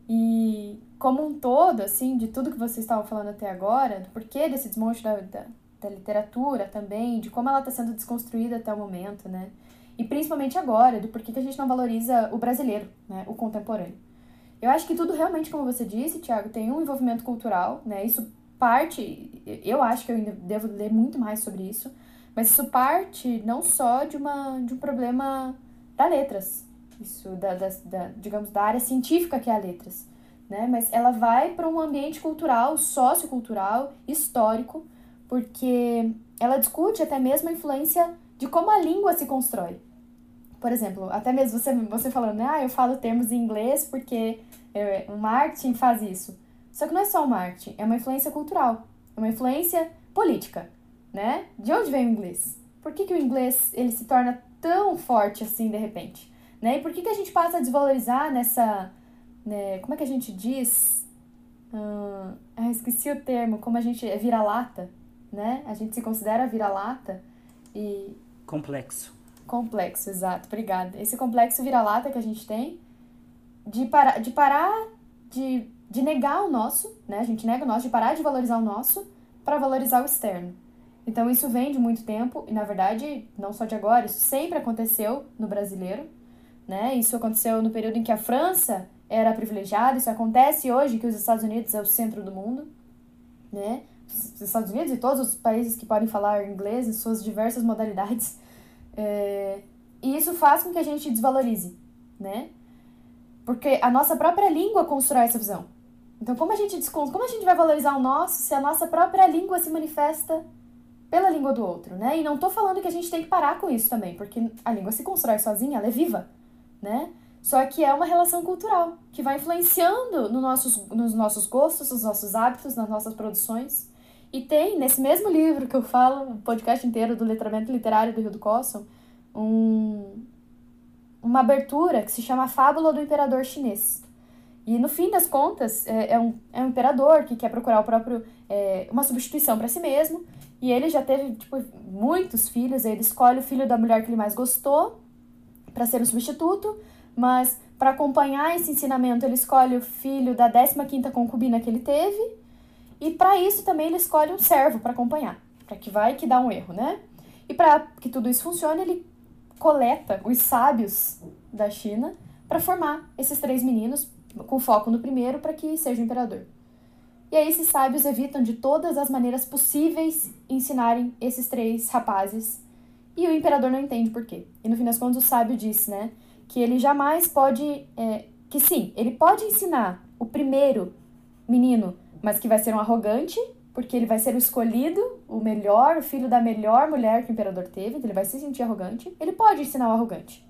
E como um todo, assim, de tudo que vocês estavam falando até agora, do porquê desse desmonte da, da, da literatura também, de como ela está sendo desconstruída até o momento, né? E principalmente agora, do porquê que a gente não valoriza o brasileiro, né, o contemporâneo. Eu acho que tudo realmente, como você disse, Tiago, tem um envolvimento cultural, né? Isso parte, eu acho que eu ainda devo ler muito mais sobre isso, mas isso parte não só de, uma, de um problema da letras, isso da, da, da digamos, da área científica que é a letras, né? Mas ela vai para um ambiente cultural, sociocultural, histórico, porque ela discute até mesmo a influência de como a língua se constrói. Por exemplo, até mesmo você, você falando, ah, eu falo termos em inglês porque é, o marketing faz isso. Só que não é só o marketing, é uma influência cultural. É uma influência política, né? De onde vem o inglês? Por que, que o inglês ele se torna tão forte assim de repente? Né? E por que, que a gente passa a desvalorizar nessa. Né, como é que a gente diz? Hum, ah, esqueci o termo, como a gente. É vira-lata, né? A gente se considera vira-lata e. Complexo. Complexo, exato, obrigada. Esse complexo vira-lata que a gente tem de, para, de parar de, de negar o nosso, né? A gente nega o nosso, de parar de valorizar o nosso para valorizar o externo. Então isso vem de muito tempo e na verdade não só de agora, isso sempre aconteceu no brasileiro, né? Isso aconteceu no período em que a França era privilegiada, isso acontece hoje que os Estados Unidos é o centro do mundo, né? Os Estados Unidos e todos os países que podem falar inglês em suas diversas modalidades. É... E isso faz com que a gente desvalorize, né? Porque a nossa própria língua constrói essa visão. Então, como a gente como a gente vai valorizar o nosso se a nossa própria língua se manifesta pela língua do outro, né? E não tô falando que a gente tem que parar com isso também, porque a língua se constrói sozinha, ela é viva, né? Só que é uma relação cultural que vai influenciando no nossos, nos nossos gostos, nos nossos hábitos, nas nossas produções. E tem, nesse mesmo livro que eu falo, o podcast inteiro do letramento literário do Rio do Cosson, um, uma abertura que se chama Fábula do Imperador Chinês. E no fim das contas, é, é um, é um imperador que quer procurar o próprio é, uma substituição para si mesmo. E ele já teve tipo, muitos filhos. Ele escolhe o filho da mulher que ele mais gostou para ser o substituto. Mas para acompanhar esse ensinamento, ele escolhe o filho da 15 concubina que ele teve. E para isso também ele escolhe um servo para acompanhar, para que vai que dá um erro, né? E para que tudo isso funcione, ele coleta os sábios da China para formar esses três meninos, com foco no primeiro, para que seja o imperador. E aí esses sábios evitam de todas as maneiras possíveis ensinarem esses três rapazes. E o imperador não entende por quê. E no fim das contas o sábio disse, né, que ele jamais pode, é, que sim, ele pode ensinar o primeiro menino, mas que vai ser um arrogante porque ele vai ser o escolhido, o melhor, o filho da melhor mulher que o imperador teve, então ele vai se sentir arrogante. Ele pode ensinar o arrogante.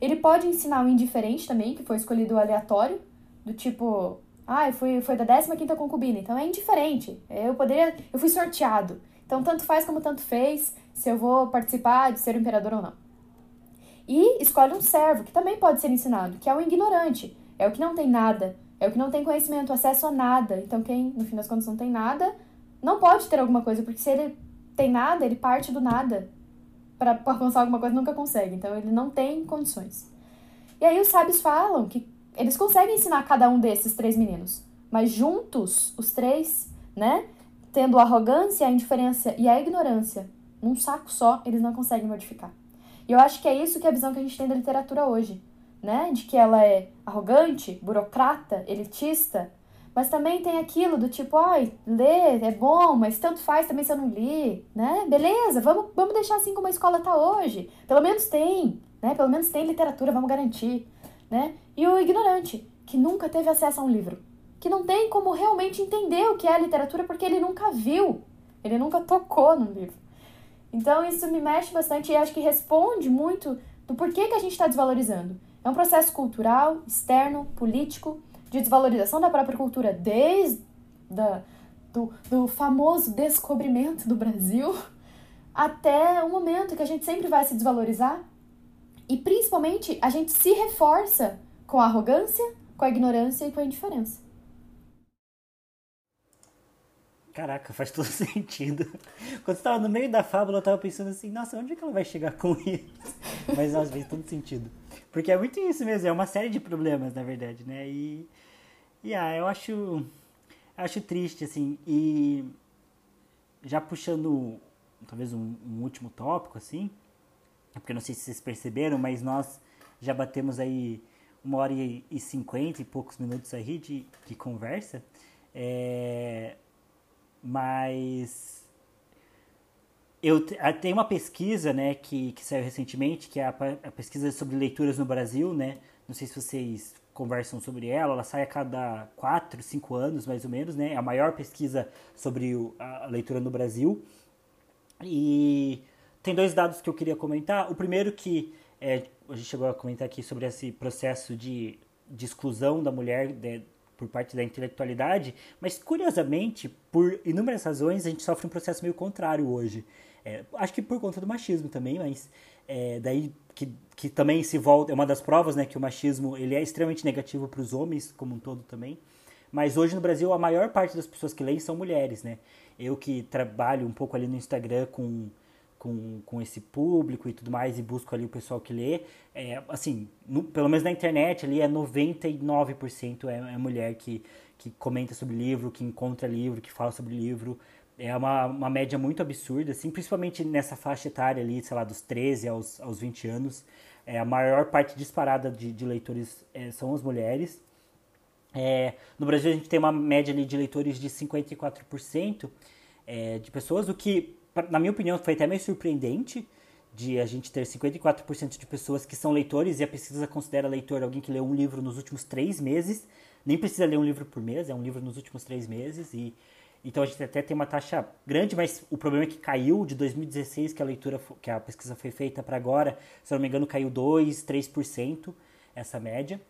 Ele pode ensinar o indiferente também, que foi escolhido aleatório, do tipo, ah, foi, foi da 15 concubina, então é indiferente. Eu poderia, eu fui sorteado. Então tanto faz como tanto fez se eu vou participar de ser o imperador ou não. E escolhe um servo, que também pode ser ensinado, que é o ignorante, é o que não tem nada, é o que não tem conhecimento, acesso a nada. Então quem, no fim das contas, não tem nada, não pode ter alguma coisa, porque se ele tem nada, ele parte do nada para alcançar alguma coisa nunca consegue. Então ele não tem condições. E aí os sábios falam que eles conseguem ensinar cada um desses três meninos, mas juntos, os três, né, tendo a arrogância, a indiferença e a ignorância num saco só, eles não conseguem modificar. E eu acho que é isso que é a visão que a gente tem da literatura hoje, né? De que ela é arrogante, burocrata, elitista, mas também tem aquilo do tipo, ai, ler é bom, mas tanto faz também se eu não li, né? Beleza, vamos, vamos deixar assim como a escola tá hoje. Pelo menos tem, né? Pelo menos tem literatura, vamos garantir, né? E o ignorante, que nunca teve acesso a um livro, que não tem como realmente entender o que é literatura porque ele nunca viu, ele nunca tocou no livro. Então isso me mexe bastante e acho que responde muito do porquê que a gente está desvalorizando. É um processo cultural, externo, político, de desvalorização da própria cultura desde da, do, do famoso descobrimento do Brasil até o momento que a gente sempre vai se desvalorizar e principalmente a gente se reforça com a arrogância, com a ignorância e com a indiferença. Caraca, faz todo sentido. Quando você tava no meio da fábula, eu tava pensando assim, nossa, onde é que ela vai chegar com isso? Mas às vezes todo sentido. Porque é muito isso mesmo, é uma série de problemas, na verdade, né? E e ah, eu acho acho triste assim e já puxando talvez um, um último tópico assim, porque não sei se vocês perceberam, mas nós já batemos aí uma hora e cinquenta e poucos minutos aí de, de conversa. É, mas eu tem uma pesquisa, né, que, que saiu recentemente, que é a, a pesquisa sobre leituras no Brasil, né? Não sei se vocês conversam sobre ela. Ela sai a cada 4, 5 anos, mais ou menos, né? É a maior pesquisa sobre a leitura no Brasil. E tem dois dados que eu queria comentar. O primeiro que é, a gente chegou a comentar aqui sobre esse processo de, de exclusão da mulher de, por parte da intelectualidade, mas curiosamente, por inúmeras razões, a gente sofre um processo meio contrário hoje. É, acho que por conta do machismo também, mas é, daí que, que também se volta, é uma das provas, né, que o machismo ele é extremamente negativo para os homens como um todo também. Mas hoje no Brasil a maior parte das pessoas que leem são mulheres, né? Eu que trabalho um pouco ali no Instagram com, com, com esse público e tudo mais e busco ali o pessoal que lê, é, assim, no, pelo menos na internet ali é 99% é, é mulher que, que comenta sobre livro, que encontra livro, que fala sobre livro. É uma, uma média muito absurda, assim, principalmente nessa faixa etária ali, sei lá, dos 13 aos, aos 20 anos. É, a maior parte disparada de, de leitores é, são as mulheres. É, no Brasil a gente tem uma média ali de leitores de 54% é, de pessoas, o que, na minha opinião, foi até meio surpreendente de a gente ter 54% de pessoas que são leitores e a pesquisa considera leitor alguém que leu um livro nos últimos três meses. Nem precisa ler um livro por mês, é um livro nos últimos três meses. e Então a gente até tem uma taxa grande, mas o problema é que caiu de 2016, que a leitura, que a pesquisa foi feita para agora, se eu não me engano, caiu 2, 3% essa média.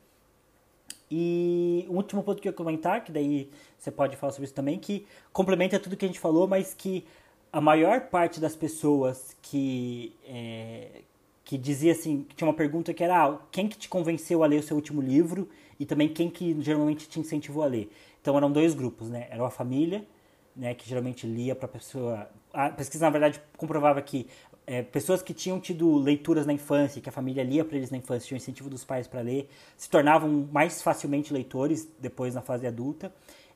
E o último ponto que eu ia comentar, que daí você pode falar sobre isso também, que complementa tudo que a gente falou, mas que a maior parte das pessoas que, é, que dizia assim, que tinha uma pergunta que era ah, quem que te convenceu a ler o seu último livro e também quem que geralmente te incentivou a ler. Então eram dois grupos, né? Era a família, né, que geralmente lia para pessoa. A pesquisa na verdade comprovava que é, pessoas que tinham tido leituras na infância, que a família lia para eles na infância, tinham incentivo dos pais para ler, se tornavam mais facilmente leitores depois na fase adulta.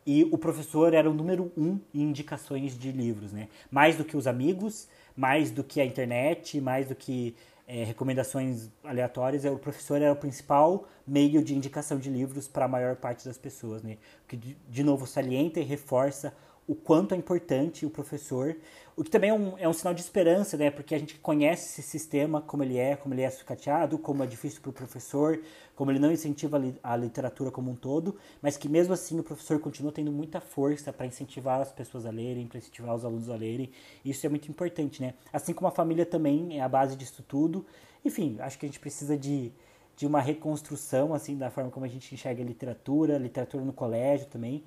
E o professor era o número um em indicações de livros, né? Mais do que os amigos, mais do que a internet, mais do que é, recomendações aleatórias, é, o professor era o principal meio de indicação de livros para a maior parte das pessoas, né? O que de, de novo salienta e reforça o quanto é importante o professor, o que também é um, é um sinal de esperança, né? Porque a gente conhece esse sistema, como ele é, como ele é sucateado, como é difícil para o professor, como ele não incentiva a literatura como um todo, mas que mesmo assim o professor continua tendo muita força para incentivar as pessoas a lerem, para incentivar os alunos a lerem. Isso é muito importante, né? Assim como a família também é a base disso tudo. Enfim, acho que a gente precisa de, de uma reconstrução, assim, da forma como a gente enxerga a literatura, literatura no colégio também.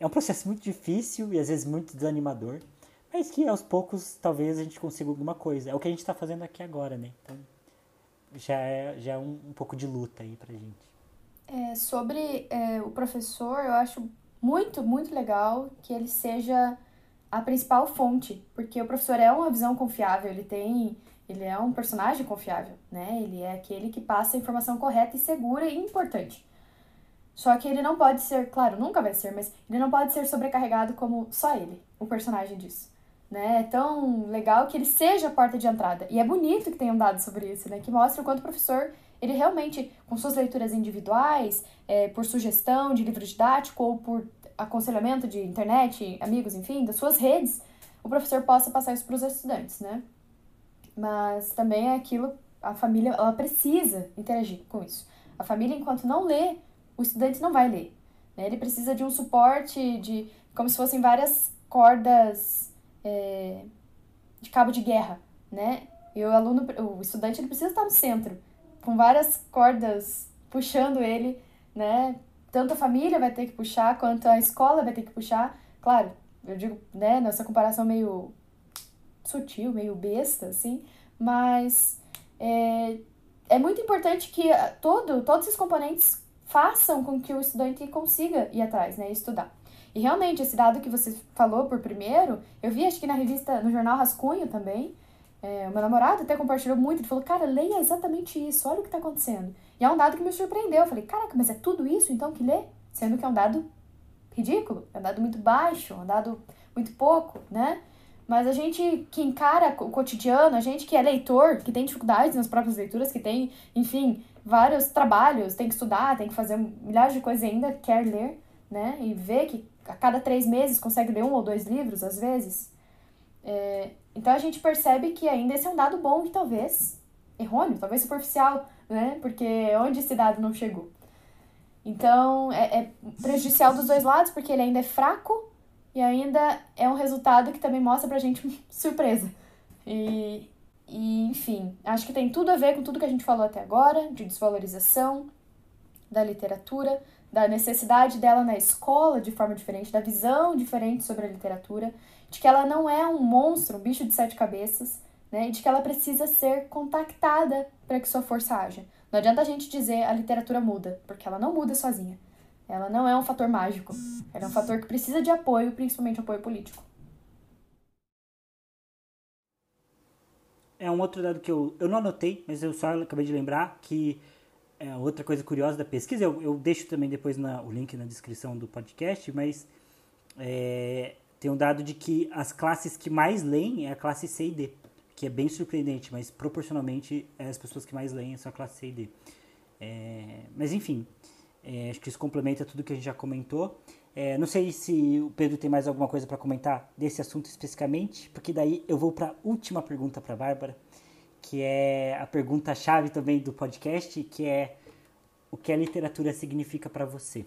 É um processo muito difícil e às vezes muito desanimador, mas que aos poucos talvez a gente consiga alguma coisa. É o que a gente está fazendo aqui agora, né? Então já é, já é um, um pouco de luta aí pra gente. É, sobre é, o professor, eu acho muito, muito legal que ele seja a principal fonte, porque o professor é uma visão confiável, ele tem, ele é um personagem confiável, né? Ele é aquele que passa a informação correta e segura e importante. Só que ele não pode ser, claro, nunca vai ser, mas ele não pode ser sobrecarregado como só ele, o personagem disso. Né? É tão legal que ele seja a porta de entrada. E é bonito que tenham dado sobre isso, né? Que mostra o quanto o professor, ele realmente, com suas leituras individuais, é, por sugestão de livro didático ou por aconselhamento de internet, amigos, enfim, das suas redes, o professor possa passar isso para os estudantes, né? Mas também é aquilo, a família, ela precisa interagir com isso. A família, enquanto não lê o estudante não vai ler. Né? Ele precisa de um suporte, de como se fossem várias cordas é, de cabo de guerra, né? E o aluno, o estudante, ele precisa estar no centro, com várias cordas puxando ele, né? Tanto a família vai ter que puxar, quanto a escola vai ter que puxar. Claro, eu digo, né, nessa comparação meio sutil, meio besta, assim, mas é, é muito importante que todo, todos esses componentes façam com que o estudante consiga ir atrás, né, estudar. E realmente, esse dado que você falou por primeiro, eu vi acho que na revista, no jornal Rascunho também, é, o meu namorado até compartilhou muito, ele falou, cara, leia exatamente isso, olha o que está acontecendo. E é um dado que me surpreendeu, eu falei, caraca, mas é tudo isso então que lê? Sendo que é um dado ridículo, é um dado muito baixo, um dado muito pouco, né? Mas a gente que encara o cotidiano, a gente que é leitor, que tem dificuldades nas próprias leituras, que tem, enfim, vários trabalhos, tem que estudar, tem que fazer milhares de coisas ainda quer ler, né? E ver que a cada três meses consegue ler um ou dois livros, às vezes. É, então a gente percebe que ainda esse é um dado bom e talvez errôneo, talvez superficial, né? Porque onde esse dado não chegou? Então é, é prejudicial dos dois lados, porque ele ainda é fraco e ainda é um resultado que também mostra pra gente surpresa. E, e, enfim, acho que tem tudo a ver com tudo que a gente falou até agora, de desvalorização, da literatura, da necessidade dela na escola de forma diferente, da visão diferente sobre a literatura, de que ela não é um monstro, um bicho de sete cabeças, né? E de que ela precisa ser contactada para que sua força haja. Não adianta a gente dizer a literatura muda, porque ela não muda sozinha. Ela não é um fator mágico. Ela é um fator que precisa de apoio, principalmente apoio político. É um outro dado que eu, eu não anotei, mas eu só acabei de lembrar que é outra coisa curiosa da pesquisa, eu, eu deixo também depois na, o link na descrição do podcast, mas é, tem um dado de que as classes que mais leem é a classe C e D, que é bem surpreendente, mas proporcionalmente as pessoas que mais leem são a classe C e D. É, mas enfim, é, acho que isso complementa tudo que a gente já comentou. É, não sei se o Pedro tem mais alguma coisa para comentar desse assunto especificamente, porque daí eu vou para a última pergunta para a Bárbara que é a pergunta-chave também do podcast, que é o que a literatura significa para você?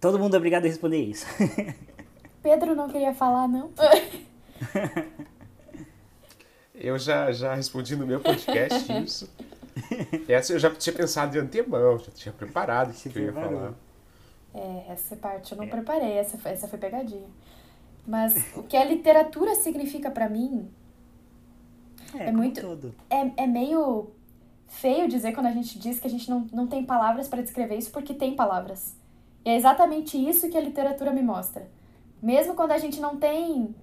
Todo mundo é obrigado a responder isso. Pedro não queria falar, não? eu já, já respondi no meu podcast isso. Essa eu já tinha pensado de antemão, já tinha preparado o que eu ia falar. É, essa parte eu não é. preparei, essa, essa foi pegadinha. Mas o que a literatura significa para mim é, é muito. Tudo. É, é meio feio dizer quando a gente diz que a gente não, não tem palavras para descrever isso, porque tem palavras. E é exatamente isso que a literatura me mostra. Mesmo quando a gente não tem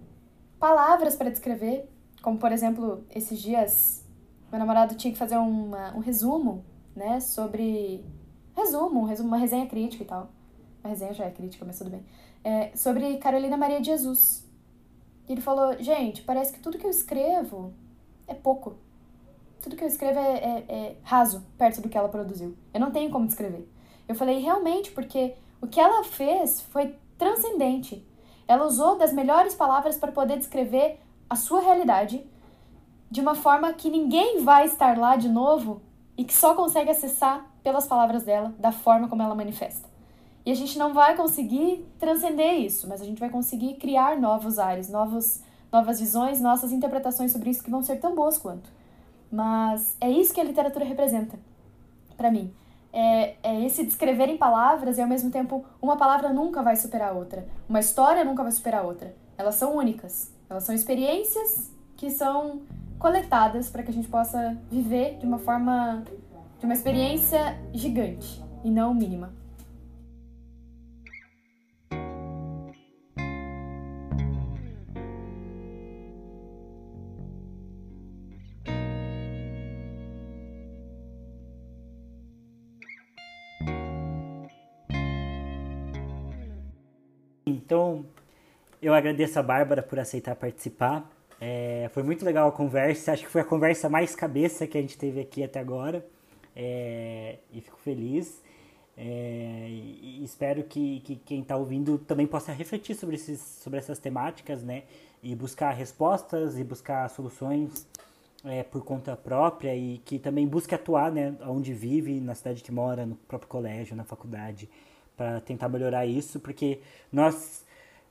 palavras para descrever, como por exemplo, esses dias, meu namorado tinha que fazer uma, um resumo, né, sobre. Resumo, um resumo, uma resenha crítica e tal. A resenha já é crítica, mas tudo bem. É, sobre Carolina Maria de Jesus. Ele falou: gente, parece que tudo que eu escrevo é pouco. Tudo que eu escrevo é, é, é raso perto do que ela produziu. Eu não tenho como descrever. Eu falei, realmente, porque o que ela fez foi transcendente. Ela usou das melhores palavras para poder descrever a sua realidade de uma forma que ninguém vai estar lá de novo e que só consegue acessar pelas palavras dela, da forma como ela manifesta. E a gente não vai conseguir transcender isso, mas a gente vai conseguir criar novos ares, novos novas visões, nossas interpretações sobre isso que vão ser tão boas quanto. Mas é isso que a literatura representa, para mim. É, é esse descrever em palavras e ao mesmo tempo uma palavra nunca vai superar a outra, uma história nunca vai superar a outra. Elas são únicas, elas são experiências que são coletadas para que a gente possa viver de uma forma, de uma experiência gigante e não mínima. Então, eu agradeço a Bárbara por aceitar participar. É, foi muito legal a conversa. Acho que foi a conversa mais cabeça que a gente teve aqui até agora. É, e fico feliz. É, e espero que, que quem está ouvindo também possa refletir sobre, esses, sobre essas temáticas, né? E buscar respostas e buscar soluções é, por conta própria e que também busque atuar, né? Onde vive, na cidade que mora, no próprio colégio, na faculdade para tentar melhorar isso, porque nós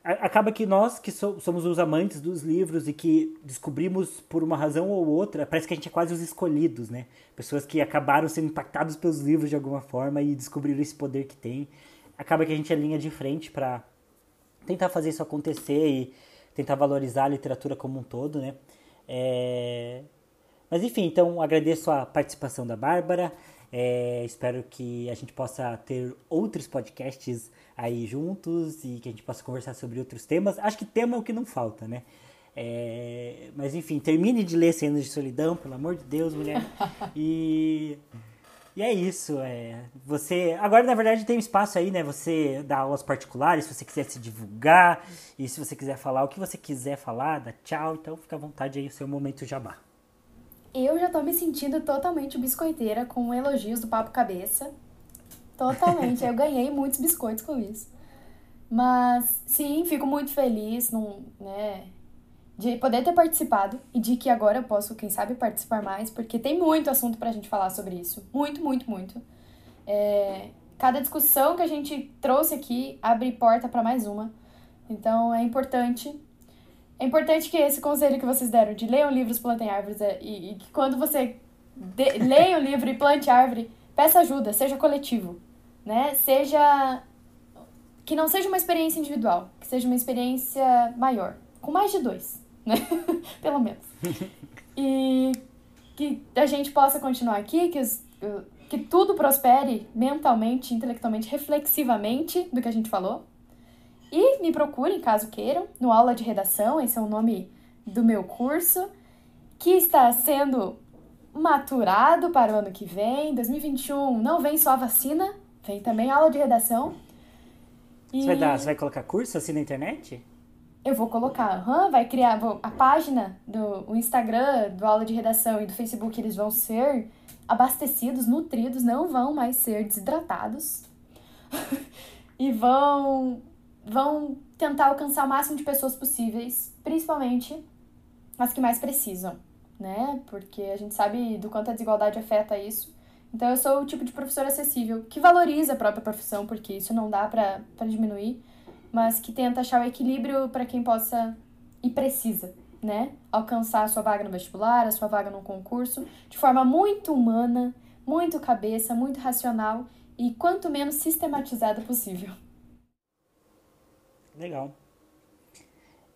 acaba que nós que so, somos os amantes dos livros e que descobrimos por uma razão ou outra, parece que a gente é quase os escolhidos, né? Pessoas que acabaram sendo impactados pelos livros de alguma forma e descobriram esse poder que tem. Acaba que a gente é linha de frente para tentar fazer isso acontecer e tentar valorizar a literatura como um todo, né? É... Mas enfim, então agradeço a participação da Bárbara. É, espero que a gente possa ter outros podcasts aí juntos e que a gente possa conversar sobre outros temas. Acho que tema é o que não falta, né? É, mas enfim, termine de ler Cenas de Solidão, pelo amor de Deus, mulher. E, e é isso. É, você agora na verdade tem um espaço aí, né? Você dá aulas particulares, se você quiser se divulgar e se você quiser falar o que você quiser falar, dá tchau. Então fica à vontade aí o seu momento jabá. Eu já tô me sentindo totalmente biscoiteira com elogios do Papo Cabeça. Totalmente. eu ganhei muitos biscoitos com isso. Mas, sim, fico muito feliz num, né, de poder ter participado e de que agora eu posso, quem sabe, participar mais, porque tem muito assunto pra gente falar sobre isso. Muito, muito, muito. É, cada discussão que a gente trouxe aqui abre porta para mais uma. Então é importante é importante que esse conselho que vocês deram de leiam livros, plantem árvores, é, e, e que quando você de, leia o livro e plante árvore, peça ajuda, seja coletivo, né? Seja que não seja uma experiência individual, que seja uma experiência maior, com mais de dois, né? Pelo menos. E que a gente possa continuar aqui, que, os, que tudo prospere mentalmente, intelectualmente, reflexivamente do que a gente falou. E me procurem, caso queiram, no aula de redação, esse é o nome do meu curso, que está sendo maturado para o ano que vem. 2021 não vem só vacina, vem também aula de redação. E... Você, vai dar, você vai colocar curso assim na internet? Eu vou colocar, uhum, vai criar vou, a página do o Instagram, do aula de redação e do Facebook, eles vão ser abastecidos, nutridos, não vão mais ser desidratados. e vão vão tentar alcançar o máximo de pessoas possíveis, principalmente as que mais precisam, né? Porque a gente sabe do quanto a desigualdade afeta isso. Então eu sou o tipo de professor acessível, que valoriza a própria profissão, porque isso não dá para diminuir, mas que tenta achar o equilíbrio para quem possa e precisa, né? Alcançar a sua vaga no vestibular, a sua vaga no concurso, de forma muito humana, muito cabeça, muito racional e quanto menos sistematizada possível. Legal.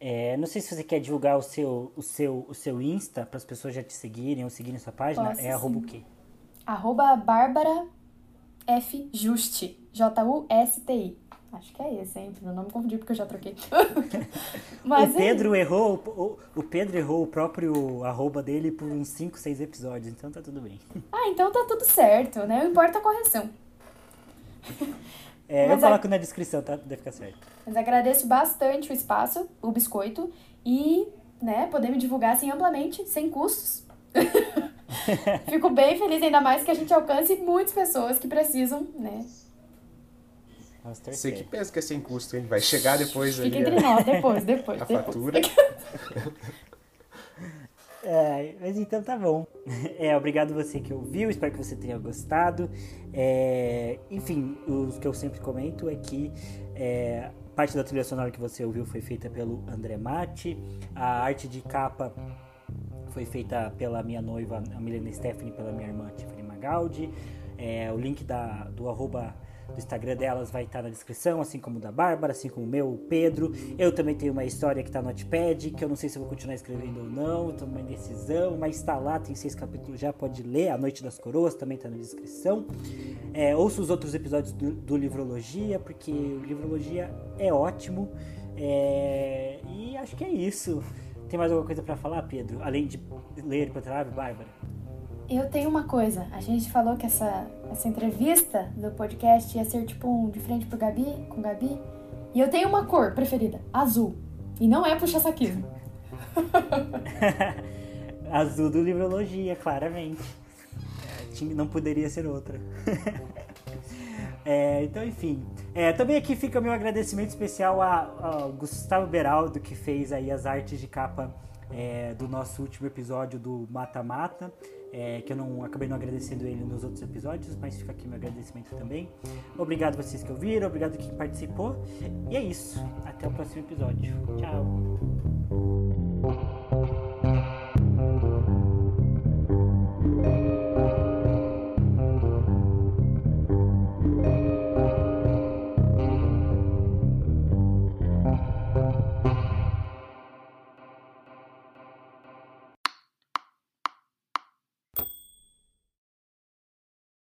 É, não sei se você quer divulgar o seu, o seu, o seu Insta para as pessoas já te seguirem ou seguirem sua página. Posso, é arroba o quê? Arroba Bárbara F. Justi. J-U-S-T-I. Acho que é esse, hein? Não me confundi porque eu já troquei. Mas o Pedro é... errou, o, o Pedro errou o próprio arroba dele por uns 5, 6 episódios, então tá tudo bem. Ah, então tá tudo certo, né? Não importa a correção. É, eu coloco a... na descrição, tá? Deve ficar certo. Mas agradeço bastante o espaço, o biscoito, e, né, poder me divulgar assim amplamente, sem custos. Fico bem feliz, ainda mais que a gente alcance muitas pessoas que precisam, né? Você que pensa que é sem custo, hein? Vai chegar depois Fica ali. entre nós, depois, depois. A depois. fatura. É, mas então tá bom. É, obrigado você que ouviu, espero que você tenha gostado. É, enfim, o que eu sempre comento é que é, parte da trilha sonora que você ouviu foi feita pelo André Matti, a arte de capa foi feita pela minha noiva, a Milena Stephanie, pela minha irmã Tiffany Magaldi. É, o link da, do arroba do Instagram delas vai estar na descrição, assim como o da Bárbara, assim como o meu, o Pedro. Eu também tenho uma história que está no Notepad, que eu não sei se vou continuar escrevendo ou não, estou numa indecisão, mas está lá, tem seis capítulos já, pode ler. A Noite das Coroas também está na descrição. É, ouça os outros episódios do, do Livrologia, porque o Livrologia é ótimo. É, e acho que é isso. Tem mais alguma coisa para falar, Pedro? Além de ler contra a Bárbara? Eu tenho uma coisa. A gente falou que essa, essa entrevista do podcast ia ser tipo um de frente pro Gabi, com Gabi. E eu tenho uma cor preferida, azul. E não é puxa saquismo. azul do Livrologia, claramente. Não poderia ser outra. é, então, enfim. É, também aqui fica meu agradecimento especial ao Gustavo Beraldo, que fez aí as artes de capa é, do nosso último episódio do Mata Mata é, que eu não acabei não agradecendo ele nos outros episódios, mas fica aqui meu agradecimento também. Obrigado vocês que ouviram, obrigado quem participou. E é isso. Até o próximo episódio. Tchau.